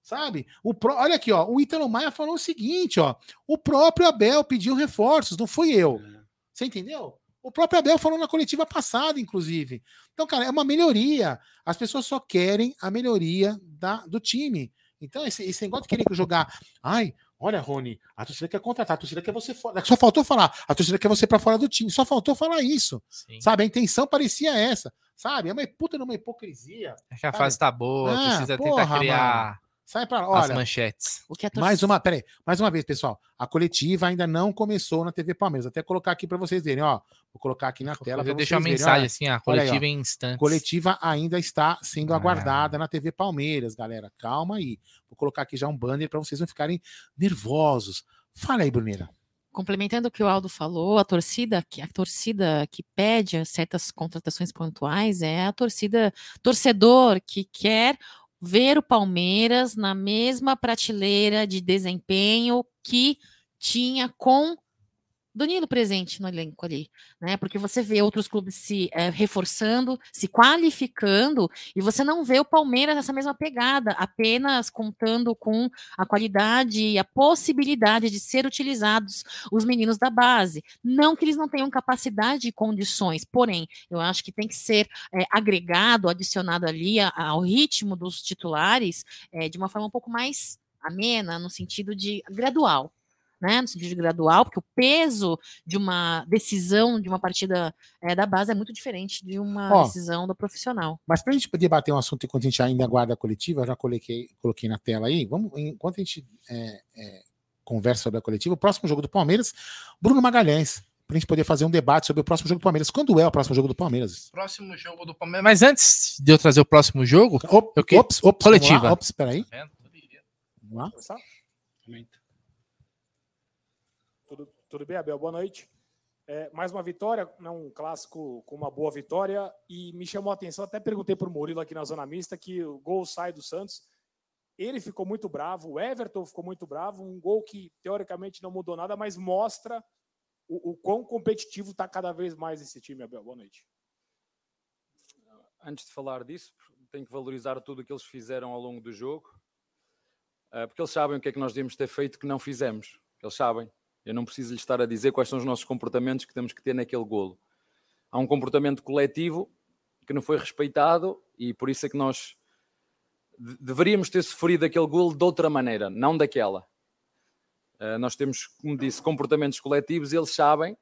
[SPEAKER 3] Sabe? O pro... Olha aqui, ó. O Ítalo Maia falou o seguinte, ó. O próprio Abel pediu reforços, não fui eu. É. Você entendeu? O próprio Abel falou na coletiva passada, inclusive. Então, cara, é uma melhoria. As pessoas só querem a melhoria da, do time. Então, esse, esse negócio de querer jogar. Ai, Olha, Rony, a torcida quer contratar, a torcida quer você fora. Só faltou falar, a torcida quer você para fora do time. Só faltou falar isso. Sim. Sabe? A intenção parecia essa. Sabe? É uma puta numa hipocrisia.
[SPEAKER 2] É que a fase tá boa, ah, precisa porra, tentar criar. Mano.
[SPEAKER 3] Sai para olha,
[SPEAKER 2] as manchetes.
[SPEAKER 3] O que é mais uma, peraí, mais uma vez, pessoal. A coletiva ainda não começou na TV Palmeiras. Até colocar aqui para vocês verem, ó. Vou colocar aqui na tela.
[SPEAKER 2] Eu deixo uma mensagem assim, a coletiva aí, em instantes.
[SPEAKER 3] Coletiva ainda está sendo ah. aguardada na TV Palmeiras, galera. Calma aí. Vou colocar aqui já um banner para vocês não ficarem nervosos. Fala aí, Brunera.
[SPEAKER 8] Complementando o que o Aldo falou, a torcida que a torcida que pede certas contratações pontuais é a torcida torcedor que quer ver o Palmeiras na mesma prateleira de desempenho que tinha com Danilo presente no elenco ali, né? Porque você vê outros clubes se é, reforçando, se qualificando, e você não vê o Palmeiras nessa mesma pegada, apenas contando com a qualidade e a possibilidade de ser utilizados os meninos da base. Não que eles não tenham capacidade e condições, porém, eu acho que tem que ser é, agregado, adicionado ali a, ao ritmo dos titulares é, de uma forma um pouco mais amena, no sentido de gradual né, no sentido gradual, porque o peso de uma decisão de uma partida é, da base é muito diferente de uma Ó, decisão do profissional.
[SPEAKER 3] Mas para a gente poder bater um assunto enquanto a gente ainda aguarda a coletiva, eu já coloquei, coloquei na tela aí, vamos, enquanto a gente é, é, conversa sobre a coletiva, o próximo jogo do Palmeiras, Bruno Magalhães, para a gente poder fazer um debate sobre o próximo jogo do Palmeiras. Quando é o próximo jogo do Palmeiras?
[SPEAKER 2] Próximo jogo do Palmeiras. Mas antes de eu trazer o próximo jogo,
[SPEAKER 3] Op, eu que... ops, ops, coletiva. Ops, peraí.
[SPEAKER 11] Tá vamos lá. Vamos lá. Tudo bem, Abel? Boa noite. É, mais uma vitória, né, um clássico com uma boa vitória. E me chamou a atenção, até perguntei para o Murilo aqui na Zona Mista, que o gol sai do Santos. Ele ficou muito bravo, o Everton ficou muito bravo. Um gol que, teoricamente, não mudou nada, mas mostra o, o quão competitivo está cada vez mais esse time, Abel. Boa noite.
[SPEAKER 12] Antes de falar disso, tenho que valorizar tudo o que eles fizeram ao longo do jogo, eh, porque eles sabem o que é que nós devemos ter feito que não fizemos. Eles sabem. Eu não preciso lhe estar a dizer quais são os nossos comportamentos que temos que ter naquele golo. Há um comportamento coletivo que não foi respeitado e por isso é que nós deveríamos ter sofrido aquele golo de outra maneira, não daquela. Uh, nós temos, como disse, comportamentos coletivos, eles sabem,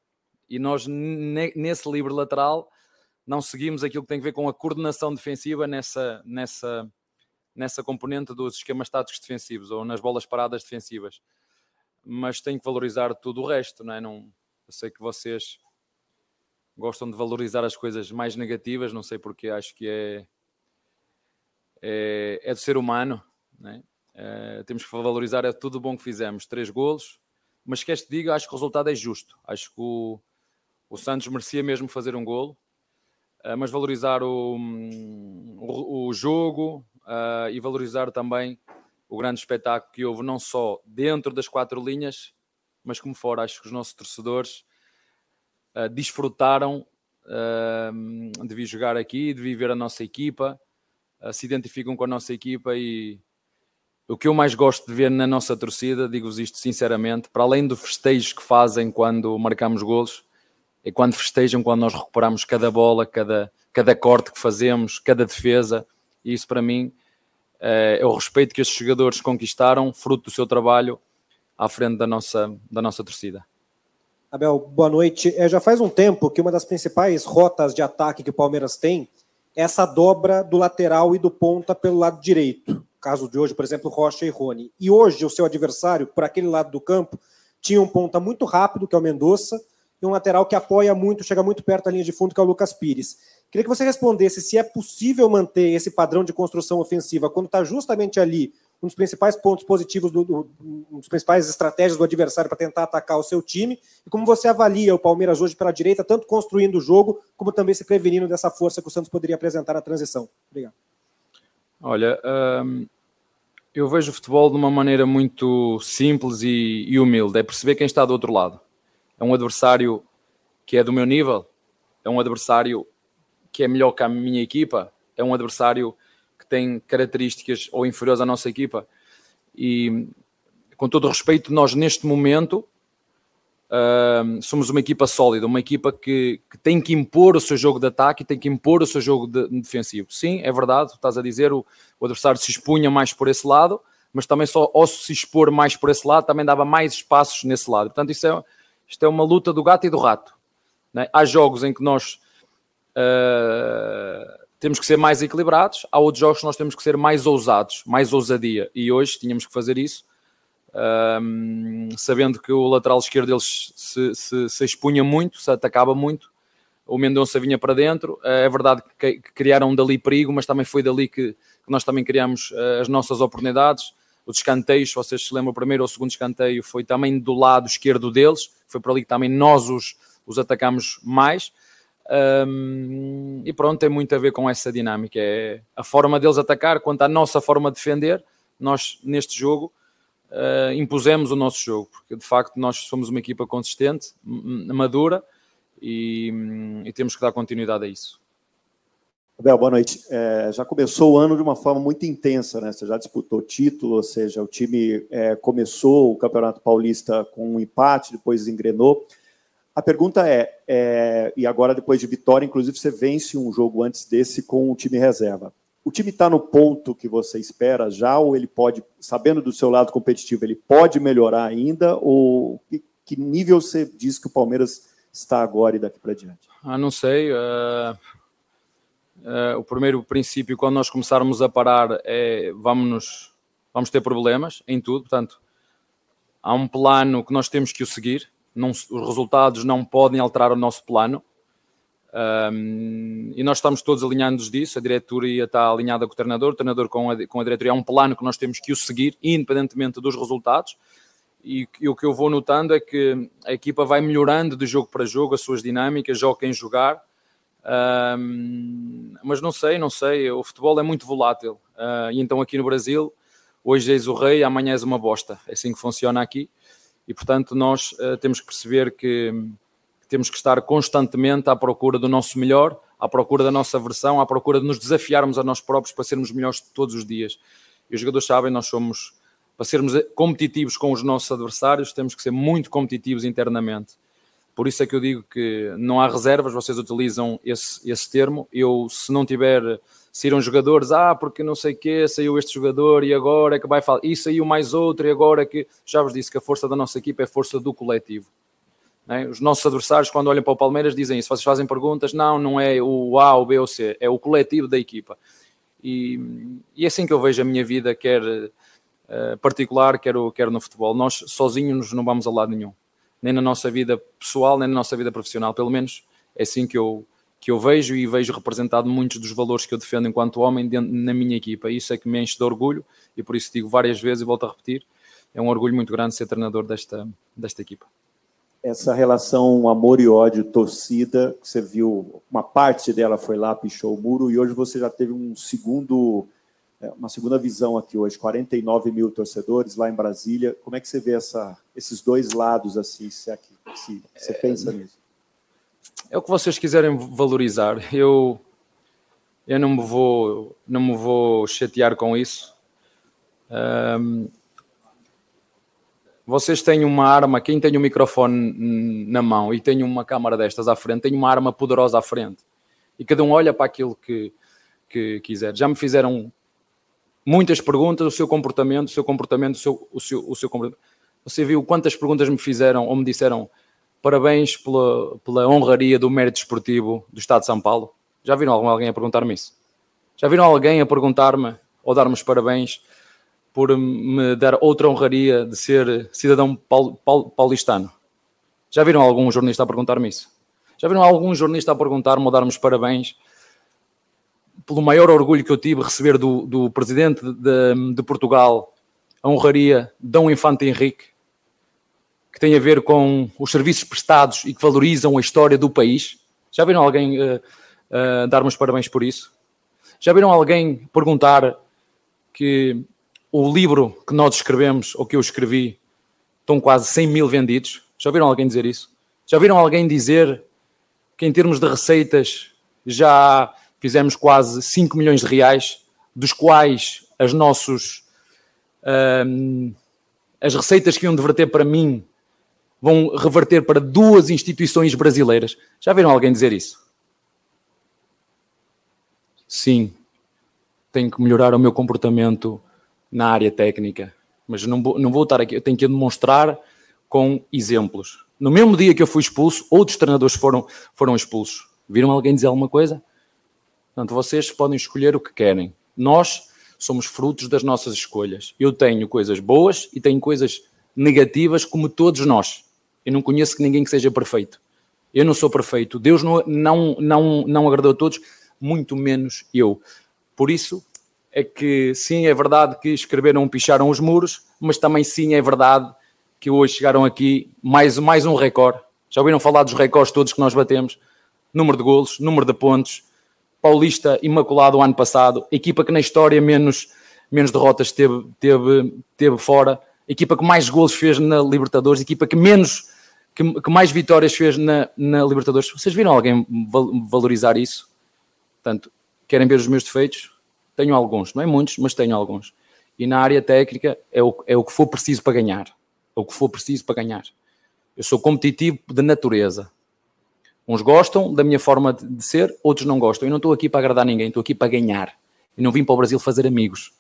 [SPEAKER 12] e nós nesse livre lateral não seguimos aquilo que tem a ver com a coordenação defensiva nessa, nessa, nessa componente dos esquemas táticos defensivos ou nas bolas paradas defensivas mas tenho que valorizar tudo o resto, não é? Não, eu sei que vocês gostam de valorizar as coisas mais negativas, não sei porque acho que é, é, é do ser humano, é? É, temos que valorizar é tudo bom que fizemos, três golos, mas queres te diga, acho que o resultado é justo, acho que o, o Santos merecia mesmo fazer um golo, uh, mas valorizar o, o, o jogo uh, e valorizar também o grande espetáculo que houve, não só dentro das quatro linhas, mas como fora. Acho que os nossos torcedores uh, desfrutaram uh, de vir jogar aqui, de viver a nossa equipa, uh, se identificam com a nossa equipa e o que eu mais gosto de ver na nossa torcida, digo-vos isto sinceramente, para além do festejo que fazem quando marcamos golos, é quando festejam, quando nós recuperamos cada bola, cada, cada corte que fazemos, cada defesa, e isso para mim é o respeito que estes jogadores conquistaram, fruto do seu trabalho à frente da nossa, da nossa torcida.
[SPEAKER 13] Abel, boa noite. É, já faz um tempo que uma das principais rotas de ataque que o Palmeiras tem é essa dobra do lateral e do ponta pelo lado direito. Caso de hoje, por exemplo, Rocha e Rony. E hoje o seu adversário, por aquele lado do campo, tinha um ponta muito rápido, que é o Mendonça, e um lateral que apoia muito, chega muito perto da linha de fundo, que é o Lucas Pires. Queria que você respondesse se é possível manter esse padrão de construção ofensiva quando está justamente ali um dos principais pontos positivos, do, do, um dos principais estratégias do adversário para tentar atacar o seu time, e como você avalia o Palmeiras hoje pela direita, tanto construindo o jogo, como também se prevenindo dessa força que o Santos poderia apresentar na transição. Obrigado.
[SPEAKER 12] Olha, hum, eu vejo o futebol de uma maneira muito simples e, e humilde, é perceber quem está do outro lado. É um adversário que é do meu nível, é um adversário que é melhor que a minha equipa, é um adversário que tem características ou inferiores à nossa equipa. E com todo o respeito, nós neste momento uh, somos uma equipa sólida, uma equipa que, que, tem que impor o seu jogo de ataque e tem que impor o seu jogo de, de defensivo. Sim, é verdade, estás a dizer, o, o, adversário se expunha mais por esse lado, mas também só ao se expor mais por esse lado, também dava mais espaços nesse lado. Portanto, isso é, isto é uma luta do gato e do rato. Né? Há jogos em que nós uh, temos que ser mais equilibrados, há outros jogos que nós temos que ser mais ousados, mais ousadia, e hoje tínhamos que fazer isso, uh, sabendo que o lateral esquerdo deles se, se, se, expunha muito, se atacava muito, o Mendonça vinha para dentro, uh, é verdade que, criaram dali perigo, mas também foi dali que, que nós também criamos as nossas oportunidades, os escanteios, se vocês se lembram, o primeiro ou o segundo escanteio foi também do lado esquerdo deles, foi por ali que também nós os, os atacamos mais, um, e pronto, tem muito a ver com essa dinâmica. É a forma deles atacar, quanto à nossa forma de defender. Nós, neste jogo, uh, impusemos o nosso jogo, porque de facto nós somos uma equipa consistente, madura e, e temos que dar continuidade a isso.
[SPEAKER 14] Abel, boa noite. É, já começou o ano de uma forma muito intensa, né? Você já disputou título, ou seja, o time é, começou o Campeonato Paulista com um empate, depois engrenou. A pergunta é, é, e agora depois de vitória, inclusive você vence um jogo antes desse com o time reserva. O time está no ponto que você espera já, ou ele pode, sabendo do seu lado competitivo, ele pode melhorar ainda, ou que, que nível você diz que o Palmeiras está agora e daqui para diante?
[SPEAKER 12] Ah, não sei. Uh, o primeiro princípio, quando nós começarmos a parar, é vamos, vamos ter problemas em tudo. Portanto, há um plano que nós temos que o seguir. Não, os resultados não podem alterar o nosso plano. Um, e nós estamos todos alinhados disso, a diretoria está alinhada com o treinador, o treinador com a, com a diretoria, é um plano que nós temos que o seguir, independentemente dos resultados, e, e, o que eu vou notando é que a equipa vai melhorando de jogo para jogo as suas dinâmicas, joga em jogar, um, mas não sei, não sei, o futebol é muito volátil, uh, e então aqui no Brasil, hoje és o rei, amanhã és uma bosta, é assim que funciona aqui, e, portanto, nós uh, temos que perceber que, que, temos que estar constantemente à procura do nosso melhor, à procura da nossa versão, à procura de nos desafiarmos a nós próprios para sermos melhores todos os dias. E os jogadores sabem, nós somos, para sermos competitivos com os nossos adversários, temos que ser muito competitivos internamente. Por isso é que eu digo que não há reservas, vocês utilizam esse, esse termo. Eu, se não tiver saíram jogadores, ah, porque não sei o quê, saiu este jogador e agora é que vai falar, e saiu mais outro e agora é que, já vos disse que a força da nossa equipa é a força do coletivo. É? Os nossos adversários, quando olham para o Palmeiras, dizem isso, vocês fazem perguntas, não, não é o A, o B ou C, é o coletivo da equipa. E, e é assim que eu vejo a minha vida, quer uh, particular, quer, quer no futebol. Nós sozinhos não vamos a lado nenhum, nem na nossa vida pessoal, nem na nossa vida profissional, pelo menos é assim que eu, que eu vejo e vejo representado muitos dos valores que eu defendo enquanto homem dentro, na minha equipa. Isso é que me enche de orgulho e por isso digo várias vezes e volto a repetir: é um orgulho muito grande ser treinador desta, desta equipa.
[SPEAKER 14] Essa relação amor e ódio, torcida, você viu, uma parte dela foi lá, pichou o muro, e hoje você já teve um segundo, uma segunda visão aqui hoje, 49 mil torcedores lá em Brasília. Como é que você vê essa, esses dois lados assim, se, aqui, se você pensa nisso?
[SPEAKER 12] é o que vocês quiserem valorizar. Eu, eu não, me vou, não me vou chatear com isso. Um, vocês têm uma arma, quem tem um microfone na mão e tem uma câmara destas à frente, tem uma arma poderosa à frente. E cada um olha para aquilo que, que quiser. Já me fizeram muitas perguntas, o seu comportamento, o seu comportamento, o seu, o seu, o seu comportamento. Você viu quantas perguntas me fizeram ou me disseram Parabéns pela, pela honraria do mérito esportivo do Estado de São Paulo. Já viram alguém a perguntar-me isso? Já viram alguém a perguntar-me ou dar-me os parabéns por me dar outra honraria de ser cidadão paul, paul, paulistano? Já viram algum jornalista a perguntar-me isso? Já viram algum jornalista a perguntar-me ou dar-me os parabéns pelo maior orgulho que eu tive receber do, do presidente de, de, Portugal a honraria Dom Infante Henrique, que tem a ver com os serviços prestados e que valorizam a história do país? Já viram alguém uh, uh, dar-me os parabéns por isso? Já viram alguém perguntar que o livro que nós escrevemos, ou que eu escrevi, estão quase 100 mil vendidos? Já viram alguém dizer isso? Já viram alguém dizer que em termos de receitas já fizemos quase 5 milhões de reais, dos quais as nossos hum, as receitas que iam reverter para mim vão reverter para duas instituições brasileiras. Já viram alguém dizer isso? Sim, tenho que melhorar o meu comportamento na área técnica, mas não vou, não vou estar aqui, eu tenho que demonstrar com exemplos. No mesmo dia que eu fui expulso, outros treinadores foram, foram expulsos. Viram alguém dizer alguma coisa? Portanto, vocês podem escolher o que querem. Nós somos frutos das nossas escolhas. Eu tenho coisas boas e tenho coisas negativas, como todos nós. Eu não conheço ninguém que seja perfeito. Eu não sou perfeito. Deus não, não, não, não agradou a todos, muito menos eu. Por isso é que sim, é verdade que escreveram, picharam os muros, mas também sim é verdade que hoje chegaram aqui mais, mais um recorde. Já ouviram falar dos recordes todos que nós batemos? Número de golos, número de pontos. Paulista imaculado o ano passado. Equipa que na história menos, menos derrotas teve, teve, teve fora. Equipa que mais golos fez na Libertadores. Equipa que menos que, que mais vitórias fez na, na Libertadores. Vocês viram alguém valorizar isso? Portanto, querem ver os meus defeitos? Tenho alguns, não é muitos, mas tenho alguns. E na área técnica é o, é o que for preciso para ganhar o que for preciso para ganhar. Eu sou competitivo de natureza. Uns gostam da minha forma de ser, outros não gostam. Eu não estou aqui para agradar ninguém, estou aqui para ganhar. Eu não vim para o Brasil fazer amigos.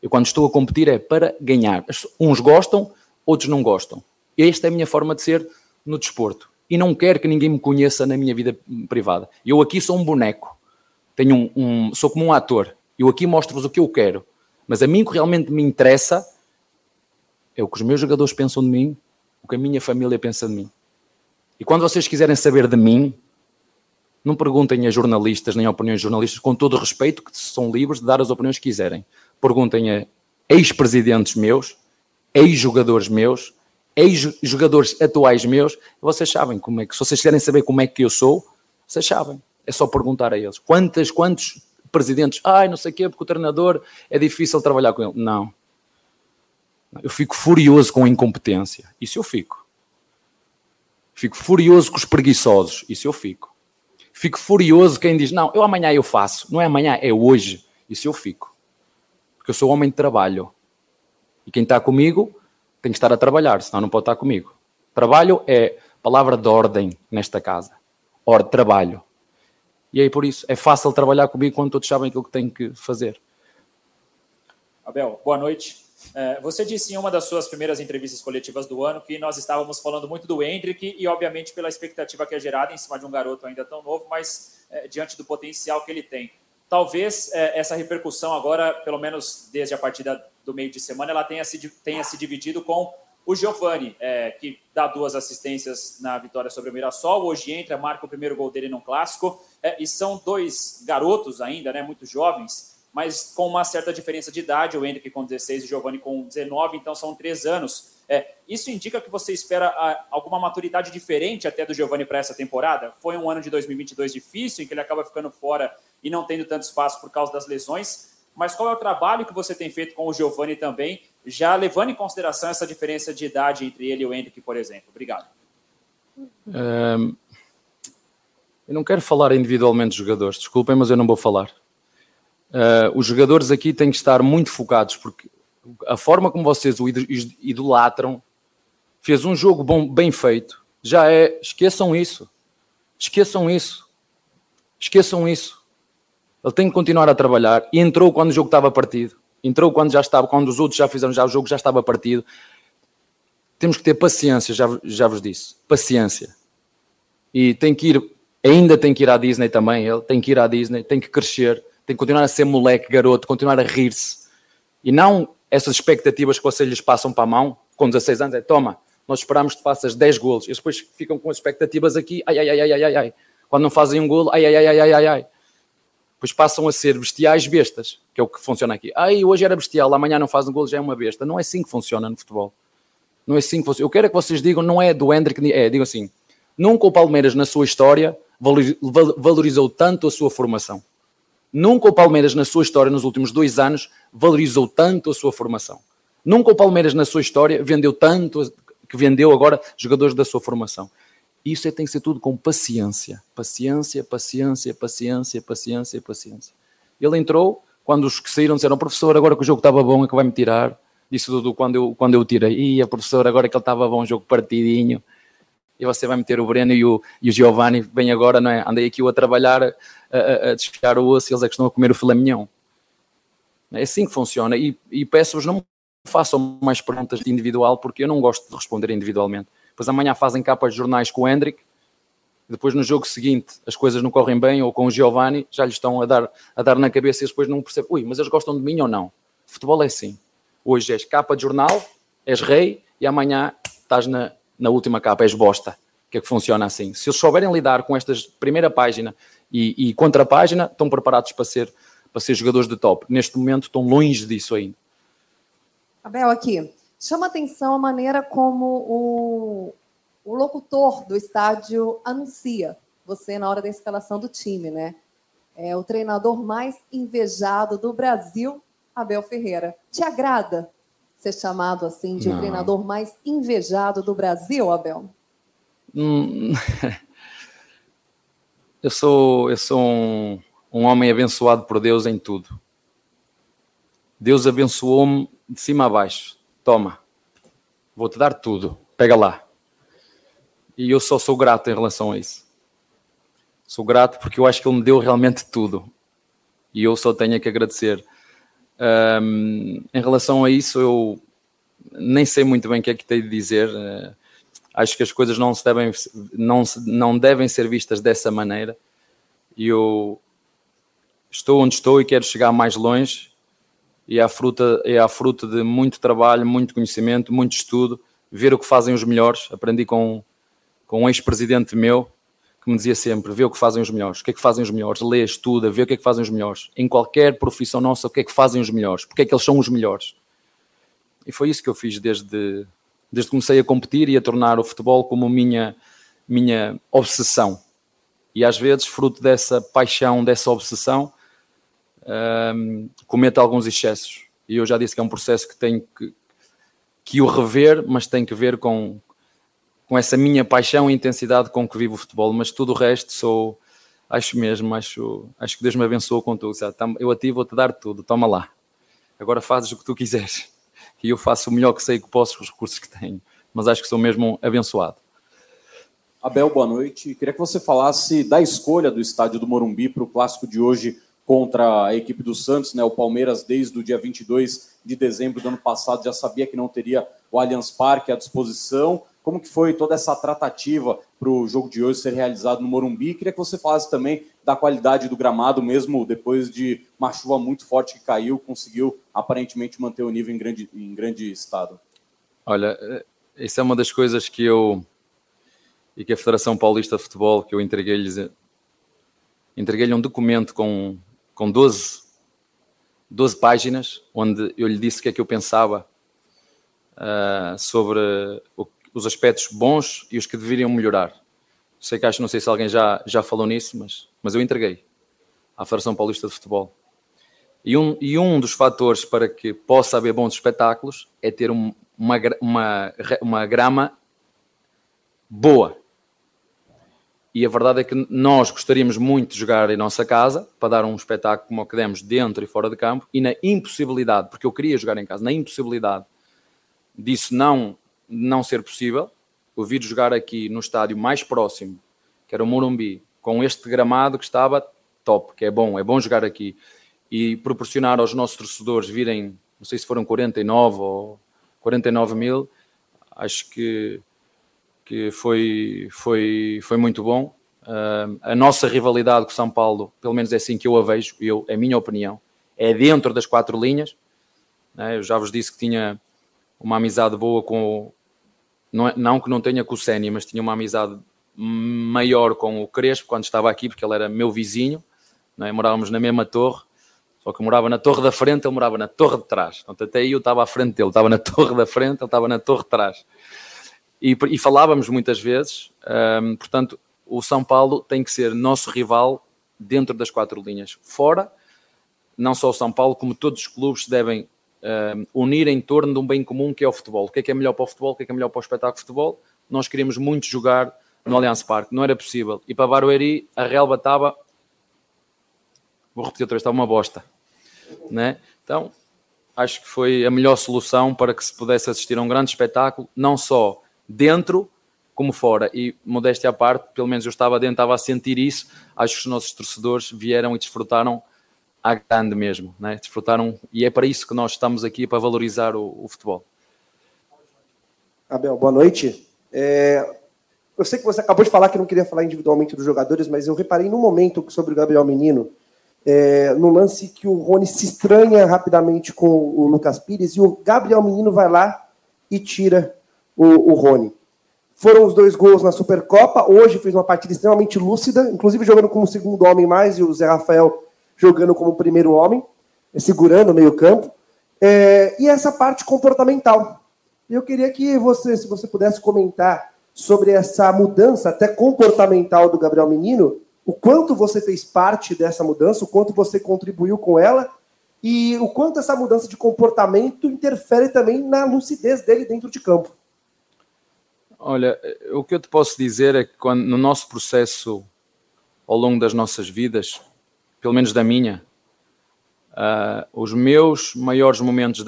[SPEAKER 12] Eu, quando estou a competir, é para ganhar. Uns gostam, outros não gostam. Esta é a minha forma de ser no desporto. E não quero que ninguém me conheça na minha vida privada. Eu aqui sou um boneco. Tenho um, um sou como um ator. Eu aqui mostro-vos o que eu quero. Mas a mim que realmente me interessa é o que os meus jogadores pensam de mim, o que a minha família pensa de mim. E quando vocês quiserem saber de mim, não perguntem a jornalistas nem a opiniões de jornalistas, com todo o respeito, que são livres de dar as opiniões que quiserem. Perguntem a ex-presidentes meus, ex-jogadores meus, ex-jogadores atuais meus, vocês sabem como é que, se vocês quiserem saber como é que eu sou, vocês sabem. É só perguntar a eles. Quantas, quantos presidentes, ai, não sei o quê, porque o treinador é difícil trabalhar com ele. Não. Eu fico furioso com a incompetência. Isso eu fico. Fico furioso com os preguiçosos. Isso eu fico. Fico furioso quem diz: Não, eu amanhã eu faço. Não é amanhã, é hoje. Isso eu fico. Porque eu sou homem de trabalho. E quem está comigo tem que estar a trabalhar, senão não pode estar comigo. Trabalho é palavra de ordem nesta casa. Ordem, trabalho. E aí por isso é fácil trabalhar comigo quando todos sabem aquilo que têm que fazer.
[SPEAKER 15] Abel, boa noite. É, você disse em uma das suas primeiras entrevistas coletivas do ano que nós estávamos falando muito do Hendrick e, obviamente, pela expectativa que é gerada em cima de um garoto ainda tão novo, mas é, diante do potencial que ele tem. Talvez é, essa repercussão agora, pelo menos desde a partida do meio de semana, ela tenha se, tenha se dividido com o Giovani, é, que dá duas assistências na vitória sobre o Mirassol. Hoje entra, marca o primeiro gol dele no clássico. É, e são dois garotos ainda, né, muito jovens, mas com uma certa diferença de idade, o Hendrick com 16 e o Giovanni com 19, então são três anos. É, isso indica que você espera a, ah, alguma maturidade diferente até do Giovanni para essa temporada? Foi um ano de 2022 difícil, em que ele acaba ficando fora e não tendo tanto espaço por causa das lesões, mas qual é o trabalho que você tem feito com o Giovanni também, já levando em consideração essa diferença de idade entre ele e o Hendrick, por exemplo? Obrigado.
[SPEAKER 12] Um, eu não quero falar individualmente dos jogadores, desculpem, mas eu não vou falar. Uh, os jogadores aqui têm que estar muito focados, porque a forma como vocês o idolatram fez um jogo bom, bem feito. Já é. Esqueçam isso. Esqueçam isso. Esqueçam isso. Ele tem que continuar a trabalhar. E entrou quando o jogo estava partido. Entrou quando já estava, quando os outros já fizeram já o jogo já estava partido. Temos que ter paciência, já, já vos disse. Paciência. E tem que ir, ainda tem que ir à Disney também. Ele tem que ir à Disney, tem que crescer tem que continuar a ser moleque, garoto, continuar a rir-se. E não essas expectativas que vocês lhes passam para a mão com 16 anos, é toma, Nós esperamos que faças 10 golos. E depois ficam com as expectativas aqui, ai, ai, ai, ai, ai, ai. Quando não fazem um golo, ai, ai, ai, ai, ai, ai. Depois passam a ser bestiais bestas, que é o que funciona aqui. Ai, hoje era bestial, amanhã não faz um golo, já é uma besta. Não é assim que funciona no futebol. Não é assim que funciona. Eu quero é que vocês digam, não é do Hendrick, é, digam assim, nunca o Palmeiras na sua história valorizou tanto a sua formação. Nunca o Palmeiras na sua história, nos últimos dois anos, valorizou tanto a sua formação. Nunca o Palmeiras na sua história vendeu tanto que vendeu agora jogadores da sua formação. Isso é, tem que ser tudo com paciência. Paciência, paciência, paciência, paciência, paciência. Ele entrou, quando os que saíram disseram, professor, agora que o jogo estava bom é que vai-me tirar. Disse Dudu quando eu, quando eu tirei. Ia, professor, agora que ele estava bom, jogo partidinho. E você vai meter o Breno e o, e o Giovanni, bem agora, não é? Andei aqui a trabalhar, a, a, desfiar o osso eles é que estão a comer o filé. É assim que funciona. E, e peço-vos, não façam mais perguntas de individual, porque eu não gosto de responder individualmente. Depois amanhã fazem capas de jornais com o Hendrick, depois no jogo seguinte as coisas não correm bem, ou com o Giovanni, já lhes estão a dar, a dar na cabeça e depois não percebem, ui, mas eles gostam de mim ou não? Futebol é assim. Hoje és capa de jornal, és rei, e amanhã estás na, na última capa, és bosta. Que é que funciona assim. Se eles souberem lidar com esta primeira página e, e contra página, estão preparados para ser, para ser jogadores de top. Neste momento estão longe disso ainda.
[SPEAKER 16] Abel, aqui. Chama atenção a maneira como o, o locutor do estádio anuncia você na hora da escalação do time, né? É o treinador mais invejado do Brasil, Abel Ferreira. Te agrada ser chamado assim de o treinador mais invejado do Brasil, Abel?
[SPEAKER 12] Hum, [laughs] eu sou, eu sou um, um homem abençoado por Deus em tudo. Deus abençoou-me de cima a baixo toma, vou-te dar tudo, pega lá. E eu só sou grato em relação a isso. Sou grato porque eu acho que ele me deu realmente tudo. E eu só tenho que agradecer. Um, em relação a isso, eu nem sei muito bem o que é que tenho de dizer. Uh, acho que as coisas não, se devem, não, não devem ser vistas dessa maneira. E eu estou onde estou e quero chegar mais longe e é a fruta, é a fruta de muito trabalho, muito conhecimento, muito estudo, ver o que fazem os melhores. Aprendi com, com um ex-presidente meu que me dizia sempre: vê o que fazem os melhores, o que é que fazem os melhores, lê, estuda, vê o que é que fazem os melhores. Em qualquer profissão nossa, o que é que fazem os melhores, porque é que eles são os melhores. E foi isso que eu fiz desde, desde que comecei a competir e a tornar o futebol como minha, minha obsessão. E às vezes, fruto dessa paixão, dessa obsessão, um, comete alguns excessos. E eu já disse que é um processo que tenho que, que o rever, mas tem que ver com, com essa minha paixão e intensidade com que vivo o futebol. Mas tudo o resto sou, acho mesmo, acho, acho que Deus me abençoou com tudo. Eu a vou-te dar tudo, toma lá. Agora fazes o que tu quiseres. E eu faço o melhor que sei que posso com os recursos que tenho. Mas acho que sou mesmo abençoado.
[SPEAKER 17] Abel, boa noite. Queria que você falasse da escolha do estádio do Morumbi para o clássico de hoje contra a equipe do Santos, né? O Palmeiras desde o dia 22 de dezembro do ano passado já sabia que não teria o Allianz Parque à disposição. Como que foi toda essa tratativa para o jogo de hoje ser realizado no Morumbi? Queria que você falasse também da qualidade do gramado, mesmo depois de uma chuva muito forte que caiu, conseguiu aparentemente manter o nível em grande, em grande estado.
[SPEAKER 12] Olha, essa é uma das coisas que eu e que a Federação Paulista de Futebol, que eu entreguei-lhes entreguei-lhe um documento com com 12, 12 páginas, onde eu lhe disse o que é que eu pensava uh, sobre o, os aspectos bons e os que deveriam melhorar. Sei que acho, não sei se alguém já, já falou nisso, mas, mas eu entreguei à Federação Paulista de Futebol. E um, e um dos fatores para que possa haver bons espetáculos é ter um, uma, uma, uma grama boa. E a verdade é que nós gostaríamos muito de jogar em nossa casa, para dar um espetáculo como o que demos dentro e fora de campo, e na impossibilidade, porque eu queria jogar em casa, na impossibilidade disso não, não ser possível, eu vir jogar aqui no estádio mais próximo, que era o Morumbi, com este gramado que estava top, que é bom, é bom jogar aqui, e proporcionar aos nossos torcedores virem, não sei se foram 49 ou 49 mil, acho que que foi, foi, foi muito bom. Uh, a nossa rivalidade com São Paulo, pelo menos é assim que eu a vejo, eu, é a minha opinião, é dentro das quatro linhas. Né? Eu já vos disse que tinha uma amizade boa com, não, é, não que não tenha com o Sénia, mas tinha uma amizade maior com o Crespo quando estava aqui, porque ele era meu vizinho, não é? morávamos na mesma torre, só que eu morava na torre da frente, ele morava na torre de trás. Portanto, até aí eu estava à frente dele, estava na torre da frente, ele estava na torre de trás. E, e falávamos muitas vezes, um, portanto, o São Paulo tem que ser nosso rival dentro das quatro linhas. Fora, não só o São Paulo, como todos os clubes devem unir em torno de um bem comum que é o futebol. O que é que é melhor para o futebol, o que é que é melhor para o espetáculo de futebol? Nós queríamos muito jogar no Allianz Parque, não era possível. E para Barueri, a relva estava, vou repetir outra vez, estava uma bosta. Né? Então, acho que foi a melhor solução para que se pudesse assistir a um grande espetáculo, não só dentro como fora. E, modéstia à parte, pelo menos eu estava dentro, estava a sentir isso. Acho que os nossos torcedores vieram e desfrutaram à grande mesmo, né? desfrutaram. E é para isso que nós estamos aqui, para valorizar o, o futebol.
[SPEAKER 18] Abel, boa noite. É, eu sei que você acabou de falar que não queria falar individualmente dos jogadores, mas eu reparei no momento sobre o Gabriel Menino, é, no lance que o Rony se estranha rapidamente com o Lucas Pires e o Gabriel Menino vai lá e tira o, o Rony. Foram os dois gols na Supercopa. Hoje fez uma partida extremamente lúcida, inclusive jogando como segundo homem mais e o Zé Rafael jogando como primeiro homem, segurando o meio-campo. É, e essa parte comportamental. Eu queria que você, se você pudesse comentar sobre essa mudança até comportamental do Gabriel Menino, o quanto você fez parte dessa mudança, o quanto você contribuiu com ela e o quanto essa mudança de comportamento interfere também na lucidez dele dentro de campo.
[SPEAKER 12] Olha, o que eu te posso dizer é que quando, no nosso processo ao longo das nossas vidas, pelo menos da minha, uh, os meus maiores momentos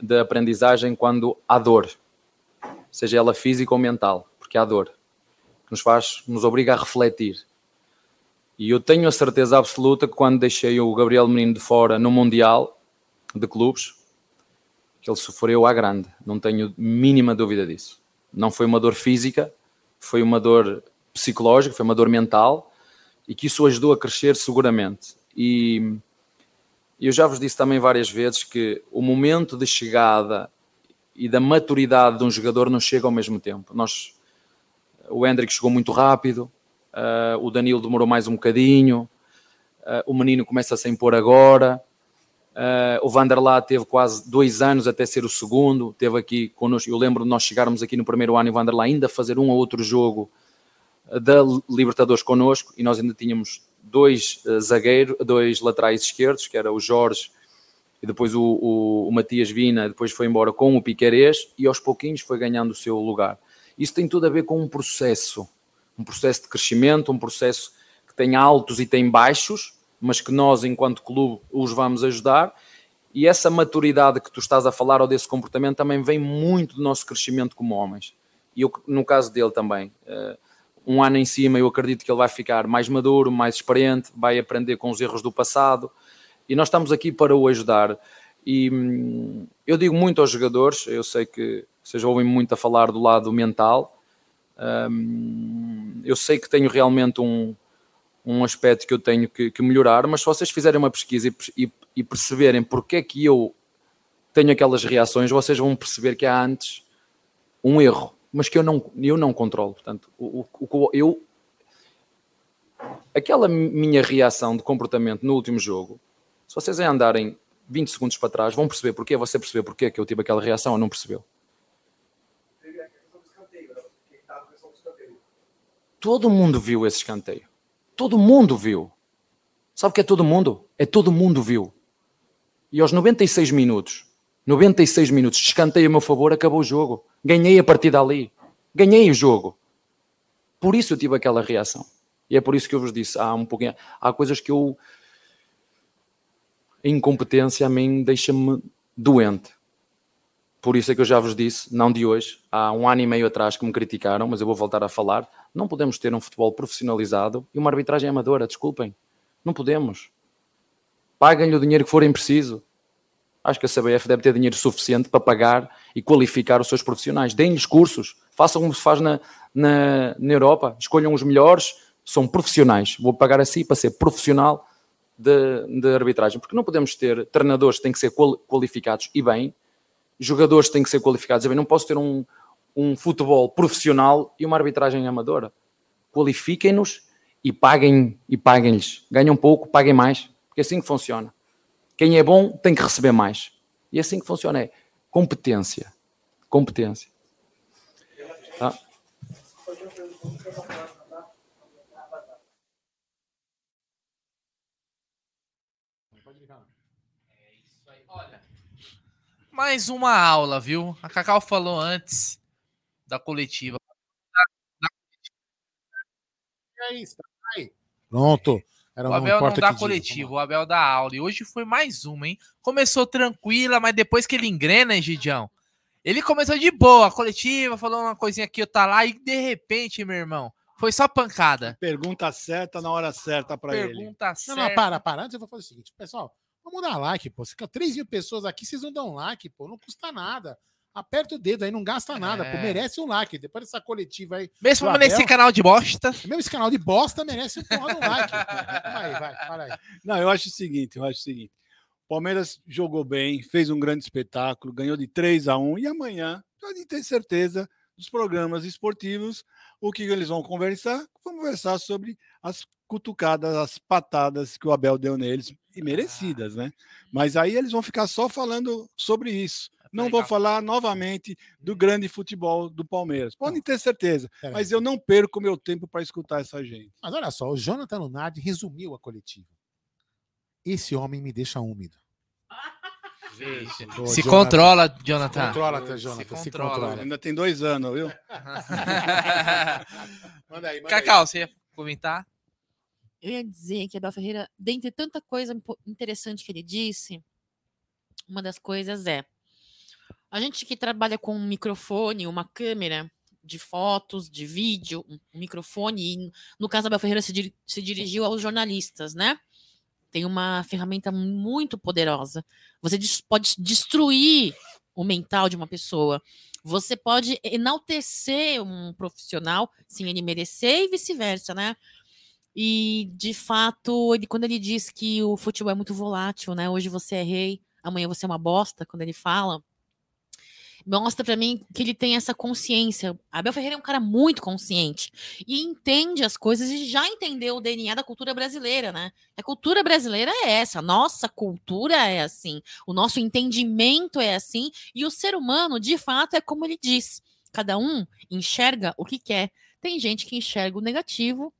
[SPEAKER 12] de aprendizagem quando há dor, seja ela física ou mental, porque há dor, que nos faz, nos obriga a refletir. E eu tenho a certeza absoluta que quando deixei o Gabriel Menino de fora no Mundial de Clubes, que ele sofreu à grande, não tenho mínima dúvida disso. Não foi uma dor física, foi uma dor psicológica, foi uma dor mental e que isso ajudou a crescer seguramente. E eu já vos disse também várias vezes que o momento de chegada e da maturidade de um jogador não chega ao mesmo tempo. Nós, o Hendrick chegou muito rápido, uh, o Danilo demorou mais um bocadinho, uh, o menino começa a se impor agora. Uh, o Vanderlá teve quase dois anos até ser o segundo, teve aqui connosco. Eu lembro de nós chegarmos aqui no primeiro ano e o Vanderlá ainda fazer um ou outro jogo da Libertadores connosco e nós ainda tínhamos dois uh, zagueiros, dois laterais esquerdos, que era o Jorge e depois o, o, o, Matias Vina, depois foi embora com o Piquerez e aos pouquinhos foi ganhando o seu lugar. Isso tem tudo a ver com um processo, um processo de crescimento, um processo que tem altos e tem baixos, mas que nós, enquanto clube, os vamos ajudar. E essa maturidade que tu estás a falar ou desse comportamento também vem muito do nosso crescimento como homens. E eu, no caso dele também, uh, um ano em cima, eu acredito que ele vai ficar mais maduro, mais experiente, vai aprender com os erros do passado. E nós estamos aqui para o ajudar. E hum, eu digo muito aos jogadores, eu sei que vocês ouvem muito a falar do lado mental. Hum, eu sei que tenho realmente um, um aspecto que eu tenho que, que melhorar, mas se vocês fizerem uma pesquisa e, e, e, perceberem porque é que eu tenho aquelas reações, vocês vão perceber que há antes um erro, mas que eu não, eu não controlo. Portanto, o, o, eu, aquela minha reação de comportamento no último jogo, se vocês andarem 20 segundos para trás, vão perceber porquê, você perceber porquê que eu tive aquela reação ou não percebeu. Todo mundo viu esse escanteio. Todo mundo viu. Sabe o que é todo mundo? É todo mundo viu. E aos 96 minutos, 96 minutos, descantei a meu favor, acabou o jogo. Ganhei a partida ali. Ganhei o jogo. Por isso eu tive aquela reação. E é por isso que eu vos disse, há um pouquinho, há coisas que eu a incompetência a mim deixa-me doente. Por isso é que eu já vos disse, não de hoje, há um ano e meio atrás que me criticaram, mas eu vou voltar a falar. Não podemos ter um futebol profissionalizado e uma arbitragem amadora, desculpem. Não podemos. Paguem-lhe o dinheiro que forem preciso. Acho que a CBF deve ter dinheiro suficiente para pagar e qualificar os seus profissionais. Deem-lhes cursos. Façam como se faz na, na, na Europa. Escolham os melhores, são profissionais. Vou pagar assim para ser profissional de, de arbitragem. Porque não podemos ter treinadores que têm que ser qualificados e bem, jogadores têm que ser qualificados. Eu não posso ter um, um futebol profissional e uma arbitragem amadora. Qualifiquem-nos e paguem e paguem-lhes. Ganham pouco, paguem mais, porque é assim que funciona. Quem é bom tem que receber mais. E é assim que funciona é competência. Competência. Tá?
[SPEAKER 2] Mais uma aula, viu? A Cacau falou antes da coletiva.
[SPEAKER 3] É isso, tá aí. Pronto. Era
[SPEAKER 2] o Abel não
[SPEAKER 3] importa
[SPEAKER 2] dá coletivo, o Abel dá aula. E hoje foi mais uma, hein? Começou tranquila, mas depois que ele engrena, hein, Gidião? Ele começou de boa, coletiva, falou uma coisinha aqui, outra lá, e de repente, meu irmão, foi só pancada.
[SPEAKER 4] Pergunta certa na hora certa para ele.
[SPEAKER 2] Pergunta
[SPEAKER 3] Não,
[SPEAKER 2] certa.
[SPEAKER 3] não, para, para. Antes eu vou fazer o seguinte, pessoal. Vamos dar like, pô. Fica 3 mil pessoas aqui, vocês não dão like, pô. Não custa nada. Aperta o dedo aí, não gasta nada, pô.
[SPEAKER 2] É.
[SPEAKER 3] Merece um like. Depois dessa coletiva aí.
[SPEAKER 2] Mesmo
[SPEAKER 3] do
[SPEAKER 2] nesse
[SPEAKER 3] Abel,
[SPEAKER 2] canal de bosta.
[SPEAKER 3] Mesmo esse canal de bosta merece um porra do like. Vai, vai, para aí.
[SPEAKER 4] Não, eu acho o seguinte, eu acho o seguinte. O Palmeiras jogou bem, fez um grande espetáculo, ganhou de 3 a 1 e amanhã pode ter certeza dos programas esportivos o que eles vão conversar, vão conversar sobre as cutucadas, as patadas que o Abel deu neles e merecidas, né? Mas aí eles vão ficar só falando sobre isso. Não vou falar novamente do grande futebol do Palmeiras. Podem ter certeza,
[SPEAKER 3] Peraí.
[SPEAKER 4] mas eu não perco meu tempo para escutar essa gente.
[SPEAKER 3] Mas olha só, o Jonathan Lunardi resumiu a coletiva. Esse homem me deixa úmido. [laughs]
[SPEAKER 2] Se
[SPEAKER 3] Jonathan.
[SPEAKER 2] controla, Jonathan.
[SPEAKER 3] Se controla, Jonathan. Se controla.
[SPEAKER 4] Ainda tem dois anos, viu? [laughs]
[SPEAKER 3] Manda aí, manda
[SPEAKER 2] Cacau, você ia comentar?
[SPEAKER 8] Eu ia dizer que Abel Ferreira, dentre tanta coisa interessante que ele disse, uma das coisas é a gente que trabalha com um microfone, uma câmera de fotos, de vídeo, um microfone, e no caso Abel Ferreira se, diri- se dirigiu aos jornalistas, né? Tem uma ferramenta muito poderosa. Você pode destruir o mental de uma pessoa. Você pode enaltecer um profissional sem ele merecer e vice-versa, né? E, de fato, ele, quando ele diz que o futebol é muito volátil, né? Hoje você é rei, amanhã você é uma bosta, quando ele fala, mostra pra mim que ele tem essa consciência. Abel Ferreira é um cara muito consciente e entende as coisas e já entendeu o DNA da cultura brasileira, né? A cultura brasileira é essa, a nossa cultura é assim, o nosso entendimento é assim e o ser humano, de fato, é como ele diz. Cada um enxerga o que quer. Tem gente que enxerga o negativo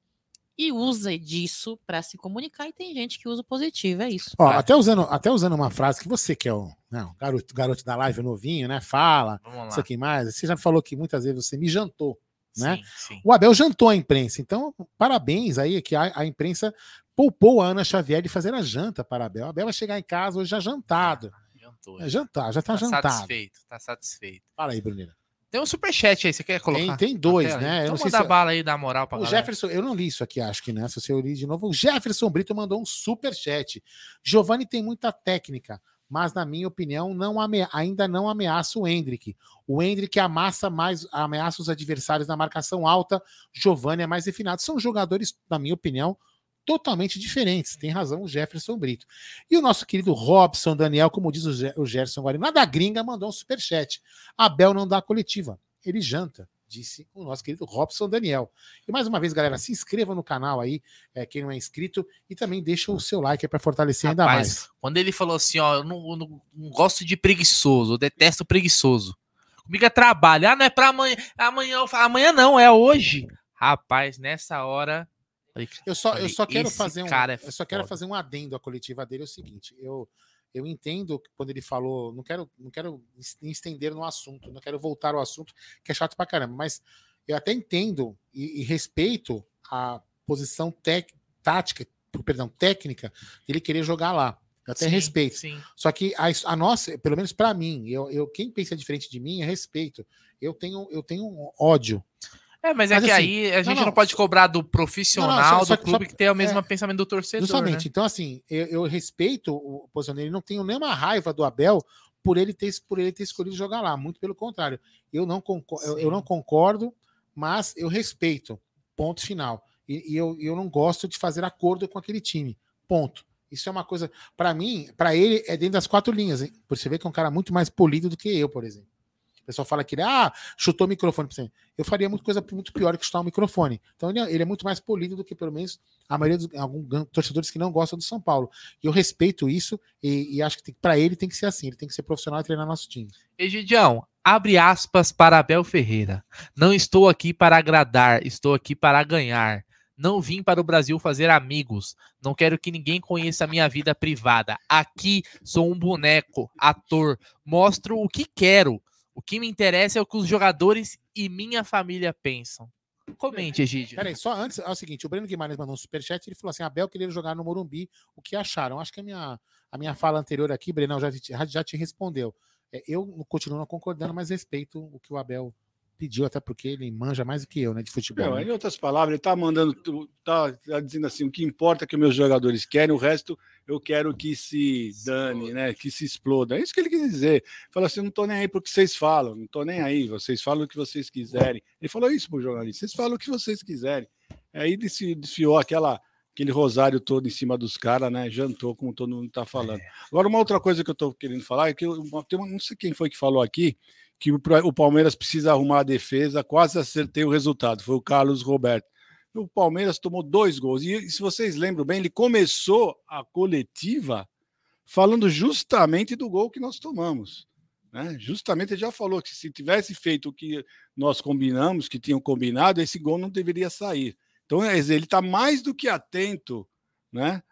[SPEAKER 8] e usa disso para se comunicar, e tem gente que usa o positivo, é isso.
[SPEAKER 3] Ó, até, usando, até usando uma frase que você que é o não, garoto, garoto da live novinho, né? Fala,
[SPEAKER 2] Vamos lá.
[SPEAKER 3] isso aqui mais. Você já falou que muitas vezes você me jantou, né?
[SPEAKER 2] Sim, sim.
[SPEAKER 3] O Abel jantou a imprensa. Então, parabéns aí, que a, a imprensa poupou a Ana Xavier de fazer a janta para a Abel. A Abel vai chegar em casa hoje já jantado.
[SPEAKER 2] Jantou.
[SPEAKER 3] É jantar, já tá,
[SPEAKER 2] Tá
[SPEAKER 3] jantado.
[SPEAKER 2] satisfeito, tá satisfeito.
[SPEAKER 3] Fala aí, Brunira.
[SPEAKER 2] Tem um superchat aí, você quer colocar?
[SPEAKER 3] tem dois,
[SPEAKER 2] na tela?
[SPEAKER 3] né? Eu
[SPEAKER 2] Então
[SPEAKER 3] não sei se-
[SPEAKER 2] bala aí, dá moral pra
[SPEAKER 3] O
[SPEAKER 2] galera.
[SPEAKER 3] Jefferson, eu não li isso aqui, acho que né? Se eu li de novo, o Jefferson Brito mandou um super chat. Giovanni tem muita técnica, mas na minha opinião não ainda não ameaça o Hendrick. O Hendrick amassa mais, ameaça os adversários na marcação alta. Giovanni é mais refinado. São jogadores, na minha opinião, totalmente diferentes. Tem razão o Jefferson Brito. E o nosso querido Robson Daniel, como diz o, o Gerson Guarino, da gringa mandou um super chat. Abel não dá coletiva, ele janta. Disse o nosso querido Robson Daniel. E mais uma vez, galera, se inscreva no canal aí, é, quem não é inscrito, e também deixa o seu like para fortalecer ainda
[SPEAKER 2] Rapaz,
[SPEAKER 3] mais.
[SPEAKER 2] quando ele falou assim, ó, eu não, eu não- não gosto de preguiçoso, eu detesto preguiçoso. Comigo é trabalho. Ah, não é pra amanhã. Amanhã, amanhã não, é hoje. Rapaz, nessa hora.
[SPEAKER 3] Eu só, eu só quero fazer um,
[SPEAKER 2] cara é
[SPEAKER 3] eu só quero fazer um adendo à coletiva dele é o seguinte, eu eu entendo quando ele falou, não quero não quero es- estender no assunto, não quero voltar ao assunto que é chato pra caramba, mas eu até entendo e, e respeito a posição tec, tática, perdão, técnica dele querer jogar lá. Eu até
[SPEAKER 2] Sim,
[SPEAKER 3] respeito.
[SPEAKER 2] sim.
[SPEAKER 3] Só que a, a nossa, pelo menos pra mim, eu, eu quem pensa diferente de mim é respeito. Eu tenho eu tenho um ódio.
[SPEAKER 2] É, mas é
[SPEAKER 3] Mas
[SPEAKER 2] que
[SPEAKER 3] assim,
[SPEAKER 2] aí a
[SPEAKER 3] não,
[SPEAKER 2] gente não,
[SPEAKER 3] não,
[SPEAKER 2] pode cobrar do profissional,
[SPEAKER 3] Não, não, só- só-
[SPEAKER 2] do clube
[SPEAKER 3] só-
[SPEAKER 2] que tem o mesmo
[SPEAKER 3] é,
[SPEAKER 2] pensamento do torcedor.
[SPEAKER 3] Justamente.
[SPEAKER 2] né?
[SPEAKER 3] Então, assim, eu, eu respeito o posicionamento, não tenho nenhuma raiva do Abel por ele ter, por ele ter escolhido jogar lá. Muito pelo contrário. Eu não, concor- eu, eu não concordo, mas eu respeito. Ponto final. E, e eu, eu não gosto de fazer acordo com aquele time. Ponto. Isso é uma coisa. Para mim, para ele, é dentro das quatro linhas. Hein? Por você ver que é um cara muito mais polido do que eu, por exemplo. O pessoal fala que ele ah, chutou o microfone. Eu faria muita coisa muito pior que chutar o microfone. Então ele, é, ele é muito mais polido do que, pelo menos, a maioria dos alguns torcedores que não gostam do São Paulo. E eu respeito isso e, e acho que para ele tem que ser assim. Ele tem que ser profissional e treinar nosso time.
[SPEAKER 2] Egidião, abre aspas para Abel Ferreira. Não estou aqui para agradar, estou aqui para ganhar. Não vim para o Brasil fazer amigos. Não quero que ninguém conheça a minha vida privada. Aqui sou um boneco, ator. Mostro o que quero. O que me interessa é o que os jogadores e minha família pensam. Comente, Egídio.
[SPEAKER 3] Peraí, só antes, é o seguinte: o Breno Guimarães mandou um superchat. Ele falou assim: Abel queria jogar no Morumbi. O que acharam? Acho que a minha, a minha fala anterior aqui, Breno, já, já te respondeu. É, eu continuo não concordando, mas respeito o que o Abel pediu, até porque ele manja mais do que eu, né, de futebol. Não,
[SPEAKER 4] né? Em outras palavras, ele está mandando, tá, tá, dizendo assim, o que importa é que meus jogadores querem, o resto eu quero que se dane, né, que se exploda. É isso que ele quis dizer. Fala assim, não estou nem aí porque vocês falam, não estou nem aí, vocês falam o que vocês quiserem. Ele falou isso para o jornalista, vocês falam o que vocês quiserem. Aí desfiou aquela aquele rosário todo em cima dos caras, né? Jantou, como todo mundo está falando. É. Agora, uma outra coisa que eu estou querendo falar é que eu, tem uma, não sei quem foi que falou aqui, que o Palmeiras precisa arrumar a defesa, quase acertei o resultado, foi o Carlos Roberto. O Palmeiras tomou dois gols. E se vocês lembram bem, ele começou a coletiva falando justamente do gol que nós tomamos. Né? Justamente ele já falou que se tivesse feito o que nós combinamos, que tinham combinado, esse gol não deveria sair. Então ele está mais do que atento né?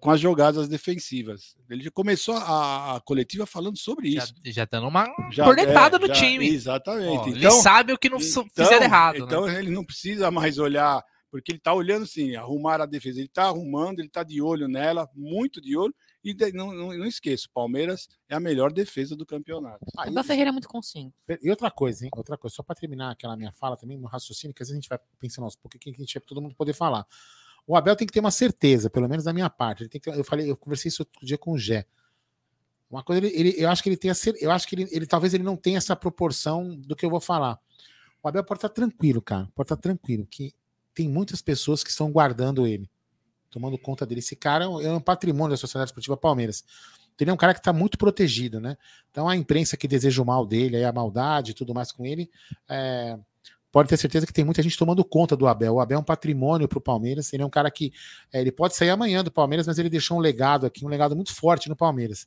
[SPEAKER 4] com as jogadas defensivas. Ele já começou a, a coletiva falando sobre isso.
[SPEAKER 2] Já, já dando uma já, cornetada é, no
[SPEAKER 4] já,
[SPEAKER 2] time.
[SPEAKER 4] Exatamente.
[SPEAKER 2] Ó, então, ele sabe o que não então, fizer errado.
[SPEAKER 4] Então
[SPEAKER 2] né?
[SPEAKER 4] ele não precisa mais olhar, porque ele está olhando sim, arrumar a defesa. Ele está arrumando, ele está de olho nela, muito de olho. E de, não, não, não esqueça, o Palmeiras é a melhor defesa do campeonato.
[SPEAKER 8] Ah, o Ferreira é muito consciente.
[SPEAKER 3] E outra coisa, hein? Outra coisa, só para terminar aquela minha fala também, meu raciocínio, que às vezes a gente vai pensando, nossa, por que a gente é todo mundo poder falar? O Abel tem que ter uma certeza, pelo menos da minha parte. Ele tem que, eu falei, eu conversei isso outro dia com o Gé. Uma coisa, ele, ele, eu acho que ele tem a eu acho que ele, ele, talvez ele não tenha essa proporção do que eu vou falar. O Abel pode estar tranquilo, cara. Pode estar tranquilo, que tem muitas pessoas que estão guardando ele, tomando conta dele. Esse cara é um patrimônio da Sociedade Esportiva Palmeiras. Ele é um cara que está muito protegido, né? Então a imprensa que deseja o mal dele, a maldade e tudo mais com ele, é, pode ter certeza que tem muita gente tomando conta do Abel. O Abel é um patrimônio para o Palmeiras. Ele é um cara que é, ele pode sair amanhã do Palmeiras, mas ele deixou um legado aqui, um legado muito forte no Palmeiras.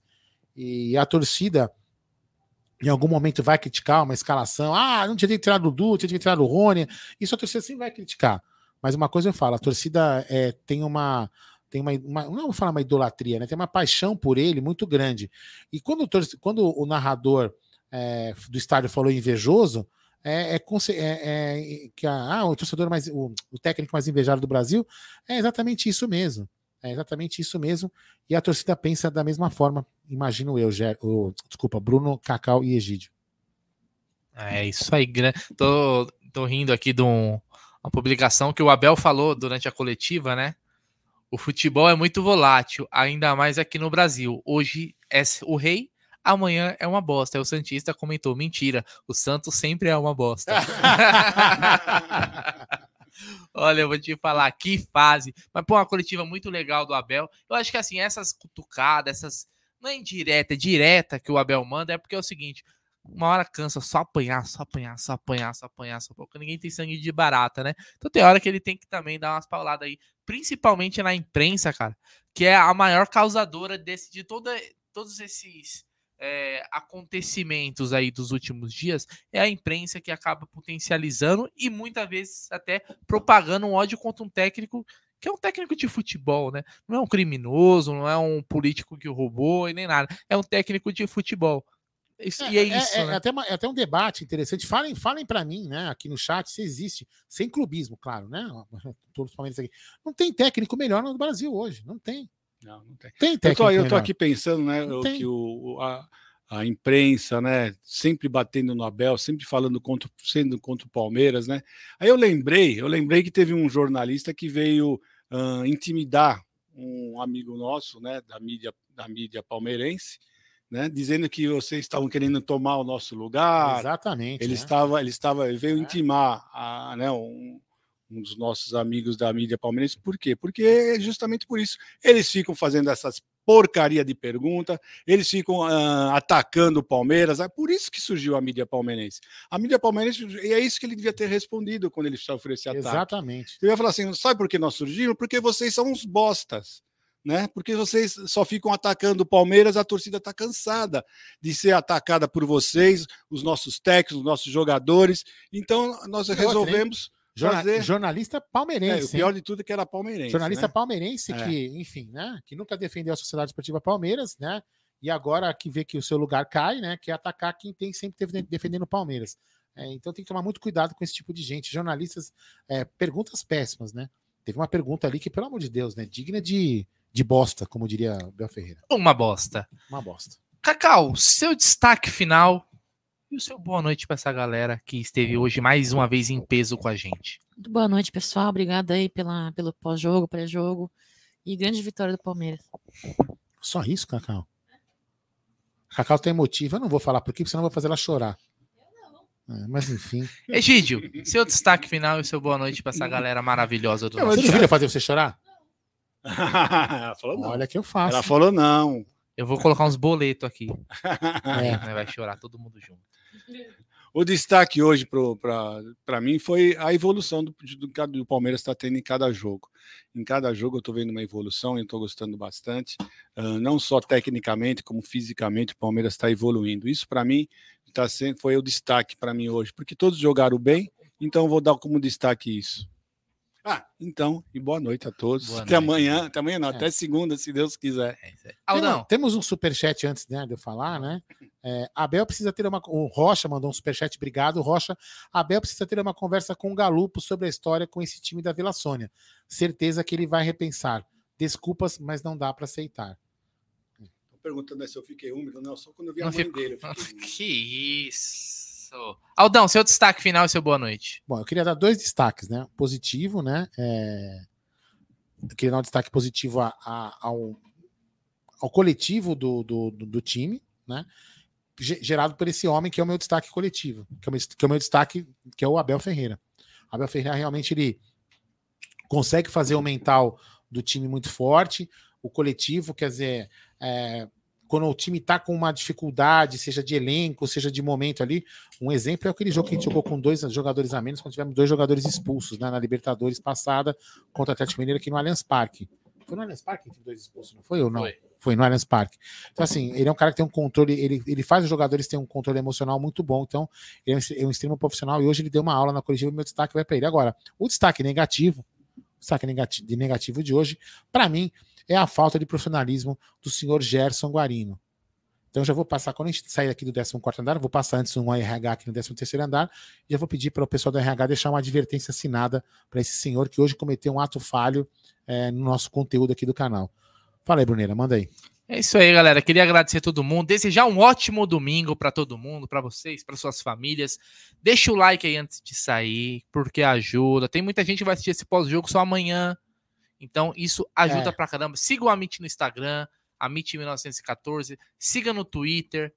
[SPEAKER 3] E a torcida, em algum momento, vai criticar uma escalação. Ah, não tinha que tirar do Dudu, tinha que tirar do Rony. Isso a torcida sempre vai criticar. Mas uma coisa eu falo: a torcida é, tem uma. Tem uma, uma, não vou falar uma idolatria, né? Tem uma paixão por ele muito grande. E quando, quando o narrador é, do estádio falou invejoso, é, é, é, é que a, ah, o torcedor mais o, o, técnico mais invejado do Brasil é exatamente isso mesmo. É exatamente isso mesmo. E a torcida pensa da mesma forma, imagino eu, Ger, o, desculpa, Bruno, Cacau e Egídio.
[SPEAKER 2] É isso aí, tô, tô rindo aqui de um, uma publicação que o Abel falou durante a coletiva, né? O futebol é muito volátil, ainda mais aqui no Brasil. Hoje é o rei, amanhã é uma bosta. Aí o Santista comentou: mentira, o Santos sempre é uma bosta. [laughs] Olha, eu vou te falar, que fase. Mas, pô, uma coletiva muito legal do Abel. Eu acho que, assim, essas cutucadas, essas. Não é indireta, é direta que o Abel manda, é porque é o seguinte: uma hora cansa só apanhar, só apanhar, só apanhar, só apanhar, só porque ninguém tem sangue de barata, né? Então tem hora que ele tem que também dar umas pauladas aí, principalmente na imprensa, cara, que é a maior causadora desse, de toda, todos esses é, acontecimentos aí dos últimos dias, é a imprensa que acaba potencializando e muitas vezes até propagando um ódio contra um técnico que é um técnico de futebol, né? Não é um criminoso, não é um político que roubou e nem nada. É um técnico de futebol. Isso, é, e é, é isso.
[SPEAKER 3] É,
[SPEAKER 2] né?
[SPEAKER 3] é até uma, é até um debate interessante. Falem, falem para mim, né, aqui no chat, se existe, sem clubismo, claro, né? [laughs] Todos os palmeiras aqui. Não tem técnico melhor no Brasil hoje. Não tem.
[SPEAKER 4] Não, não tem. tem eu, tô, eu tô aqui pensando, né, que o, a, a imprensa, né, sempre batendo no Abel, sempre falando contra, sendo contra o Palmeiras, né? Aí eu lembrei, eu lembrei que teve um jornalista que veio uh, intimidar um amigo nosso, né, da mídia, da mídia palmeirense, né, dizendo que vocês estavam querendo tomar o nosso lugar.
[SPEAKER 3] Exatamente.
[SPEAKER 4] Ele
[SPEAKER 3] né?
[SPEAKER 4] estava, ele estava, ele veio é. intimar a, né, um, um dos nossos amigos da mídia palmeirense. Por quê? Porque é justamente por isso eles ficam fazendo essas porcaria de pergunta, eles ficam ah, atacando o Palmeiras. É por isso que surgiu a mídia palmeirense. A mídia palmeirense, e é isso que ele devia ter respondido quando ele sofreu esse ataque.
[SPEAKER 3] Exatamente.
[SPEAKER 4] Ele ia falar assim: sabe por que nós surgimos? Porque vocês são uns bostas. Né? Porque vocês só ficam atacando o Palmeiras, a torcida está cansada de ser atacada por vocês, os nossos técnicos, os nossos jogadores. Então, nós
[SPEAKER 3] E hein?
[SPEAKER 4] resolvemos fazer.
[SPEAKER 3] Jornalista
[SPEAKER 4] É,
[SPEAKER 3] palmeirense.
[SPEAKER 4] o pior
[SPEAKER 3] hein?
[SPEAKER 4] de tudo é que era palmeirense.
[SPEAKER 3] Jornalista
[SPEAKER 4] né?
[SPEAKER 3] palmeirense
[SPEAKER 4] É.
[SPEAKER 3] que, enfim, né? Que nunca defendeu a Sociedade Esportiva Palmeiras, né? E agora que vê que o seu lugar cai, né? Que é atacar quem tem sempre defendendo, defendendo o Palmeiras. É, então tem que tomar muito cuidado com esse tipo de gente. Jornalistas, é, perguntas péssimas, né? Teve uma pergunta ali que, pelo amor de Deus, né? Digna de, de bosta, como diria Bel Ferreira.
[SPEAKER 2] Uma bosta.
[SPEAKER 3] Uma bosta.
[SPEAKER 2] Cacau, seu destaque final e o seu boa noite para essa galera que esteve hoje mais uma vez em peso com a gente.
[SPEAKER 8] Muito boa noite, pessoal. Obrigada aí pela, pelo pós-jogo, pré-jogo. E grande vitória do Palmeiras.
[SPEAKER 3] Só isso, Cacau? Cacau tá emotiva. Eu não vou falar por quê, porque senão eu vou fazer ela chorar. É, mas enfim.
[SPEAKER 2] Egídio, seu destaque final e o seu boa noite para essa galera maravilhosa do
[SPEAKER 3] Você
[SPEAKER 2] nosso
[SPEAKER 3] não
[SPEAKER 2] chat.
[SPEAKER 3] ele fazer você chorar?
[SPEAKER 4] Ela falou não.
[SPEAKER 3] Olha que eu faço.
[SPEAKER 4] Ela falou não.
[SPEAKER 2] Eu vou colocar uns boletos aqui. [laughs]
[SPEAKER 3] É.
[SPEAKER 2] Né, Vai chorar todo mundo junto.
[SPEAKER 4] O destaque hoje para mim foi a evolução do, do, do Palmeiras está tendo em cada jogo. Em cada jogo eu estou vendo uma evolução e estou gostando bastante. Ah, não só tecnicamente, como fisicamente, o Palmeiras está evoluindo. Isso para mim tá sendo, foi o destaque para mim hoje, porque todos jogaram bem, então eu vou dar como destaque isso. Ah, então, e boa noite a todos.
[SPEAKER 2] Boa
[SPEAKER 4] até
[SPEAKER 2] noite.
[SPEAKER 4] amanhã, até amanhã não,
[SPEAKER 3] É.
[SPEAKER 4] até segunda, se Deus quiser.
[SPEAKER 3] Temos, temos um superchat antes né, de eu falar, né? É, Abel precisa ter uma. O Rocha mandou um superchat, obrigado, Rocha. Abel precisa ter uma conversa com o Galupo sobre a história com esse time da Vila Sônia. Certeza que ele vai repensar. Desculpas, mas não dá para aceitar.
[SPEAKER 4] Perguntando se eu fiquei úmido, não, só quando eu vi
[SPEAKER 2] Não
[SPEAKER 4] a mãe
[SPEAKER 2] ficou-
[SPEAKER 4] dele. eu fiquei. [laughs]
[SPEAKER 2] Que isso. Aldão, seu destaque final e seu boa noite.
[SPEAKER 3] Bom, eu queria dar dois destaques, né? Positivo, né? É... Eu queria dar um destaque positivo a- a- ao, ao coletivo do, do, do- do time, né? Ge- Gerado por esse homem que é o meu destaque coletivo, que é o meu, que é o meu destaque, que é o Abel Ferreira. Abel Ferreira realmente ele consegue fazer o mental do time muito forte, o coletivo, quer dizer, é, quando o time tá com uma dificuldade, seja de elenco, seja de momento ali, um exemplo é aquele jogo que a gente jogou com dois jogadores a menos, quando tivemos dois jogadores expulsos né, na Libertadores passada contra o Atlético Mineiro aqui no Allianz Parque. Foi no Allianz Parque que teve dois expulsos, não foi ou não? Foi. no Allianz Parque. Então, assim, ele é um cara que tem um controle, ele, ele faz os jogadores terem um controle emocional muito bom, então ele é um, é um extremo profissional e hoje ele deu uma aula na coletiva e meu destaque vai para ele. Agora, o destaque negativo, negati- de negativo de hoje, para mim, é a falta de profissionalismo do senhor Gerson Guarino. Então, já vou passar, quando a gente sair aqui do 14 andar, vou passar antes um RH aqui no 13 andar, e já vou pedir para o pessoal do RH deixar uma advertência assinada para esse senhor que hoje cometeu um ato falho eh, no nosso conteúdo aqui do canal. Fala aí, Bruneira, manda aí.
[SPEAKER 2] É isso aí, galera. Queria agradecer a todo mundo, desejar um ótimo domingo para todo mundo, para vocês, para suas famílias. Deixa o like aí antes de sair, porque ajuda. Tem muita gente que vai assistir esse pós-jogo só amanhã. Então, isso ajuda
[SPEAKER 3] É.
[SPEAKER 2] pra caramba. Siga o Amit no Instagram, Amit1914. Siga no Twitter,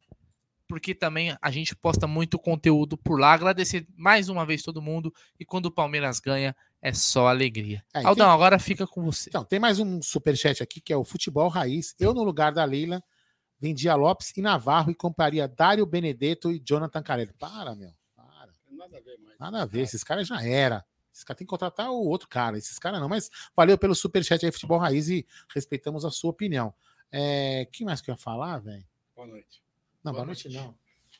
[SPEAKER 2] porque também a gente posta muito conteúdo por lá. Agradecer mais uma vez todo mundo. E quando o Palmeiras ganha, é só alegria.
[SPEAKER 3] É,
[SPEAKER 2] Aldão,
[SPEAKER 3] tem-
[SPEAKER 2] agora fica com você.
[SPEAKER 3] Então, tem mais um superchat aqui que é o Futebol Raiz. Eu, no lugar da Leila, vendia Lopes e Navarro e compraria Dário Benedetto e Jonathan Carelli. Para, meu.
[SPEAKER 4] Nada a ver mais.
[SPEAKER 3] Nada a ver, esses caras já era. Esses caras tem que contratar o outro cara, esses caras não. Mas valeu pelo superchat aí, Futebol Raiz, e respeitamos a sua opinião. É, que mais que eu ia falar, velho?
[SPEAKER 4] Boa noite.
[SPEAKER 3] Não, boa, noite, não.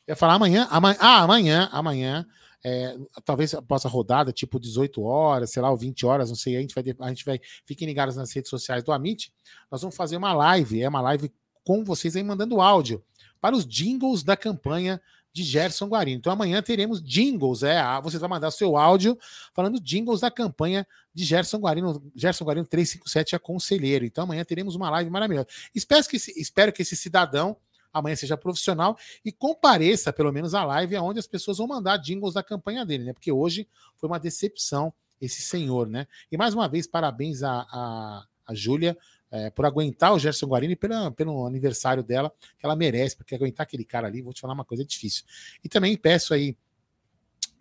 [SPEAKER 3] Eu ia falar amanhã, amanhã, ah, amanhã, amanhã, é, talvez após a rodada, tipo 18 horas, sei lá, ou 20 horas, não sei, a gente vai, a gente vai, fiquem ligados nas redes sociais do Amit, nós vamos fazer uma live, é uma live com vocês aí mandando áudio para os jingles da campanha de Gerson Guarino. Então amanhã teremos jingles, é, você vai mandar seu áudio falando jingles da campanha de Gerson Guarino, Gerson Guarino 357 é conselheiro. Então amanhã teremos uma live maravilhosa. Espero que espero que esse cidadão amanhã seja profissional e compareça pelo menos à live onde as pessoas vão mandar jingles da campanha dele, né? Porque hoje foi uma decepção esse senhor, né? E mais uma vez, parabéns a, a, a Júlia é, por aguentar o Gerson Guarini pela, pelo aniversário dela, que ela merece, porque aguentar aquele cara ali, vou te falar uma coisa, é difícil. E também peço aí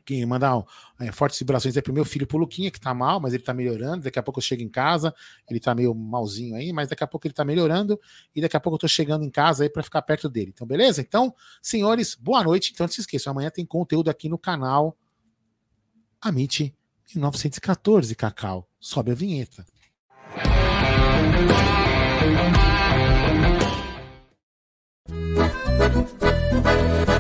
[SPEAKER 3] quem mandar um, é, fortes vibrações é pro meu filho, pro Luquinha, que tá mal, mas ele tá melhorando. Daqui a pouco eu chego em casa, ele tá meio malzinho aí, mas daqui a pouco ele tá melhorando e daqui a pouco eu tô chegando em casa aí para ficar perto dele. Então, beleza? Então, senhores, boa noite. Então, não se esqueçam, amanhã tem conteúdo aqui no canal Amit 1914, Cacau. Sobe a vinheta. Música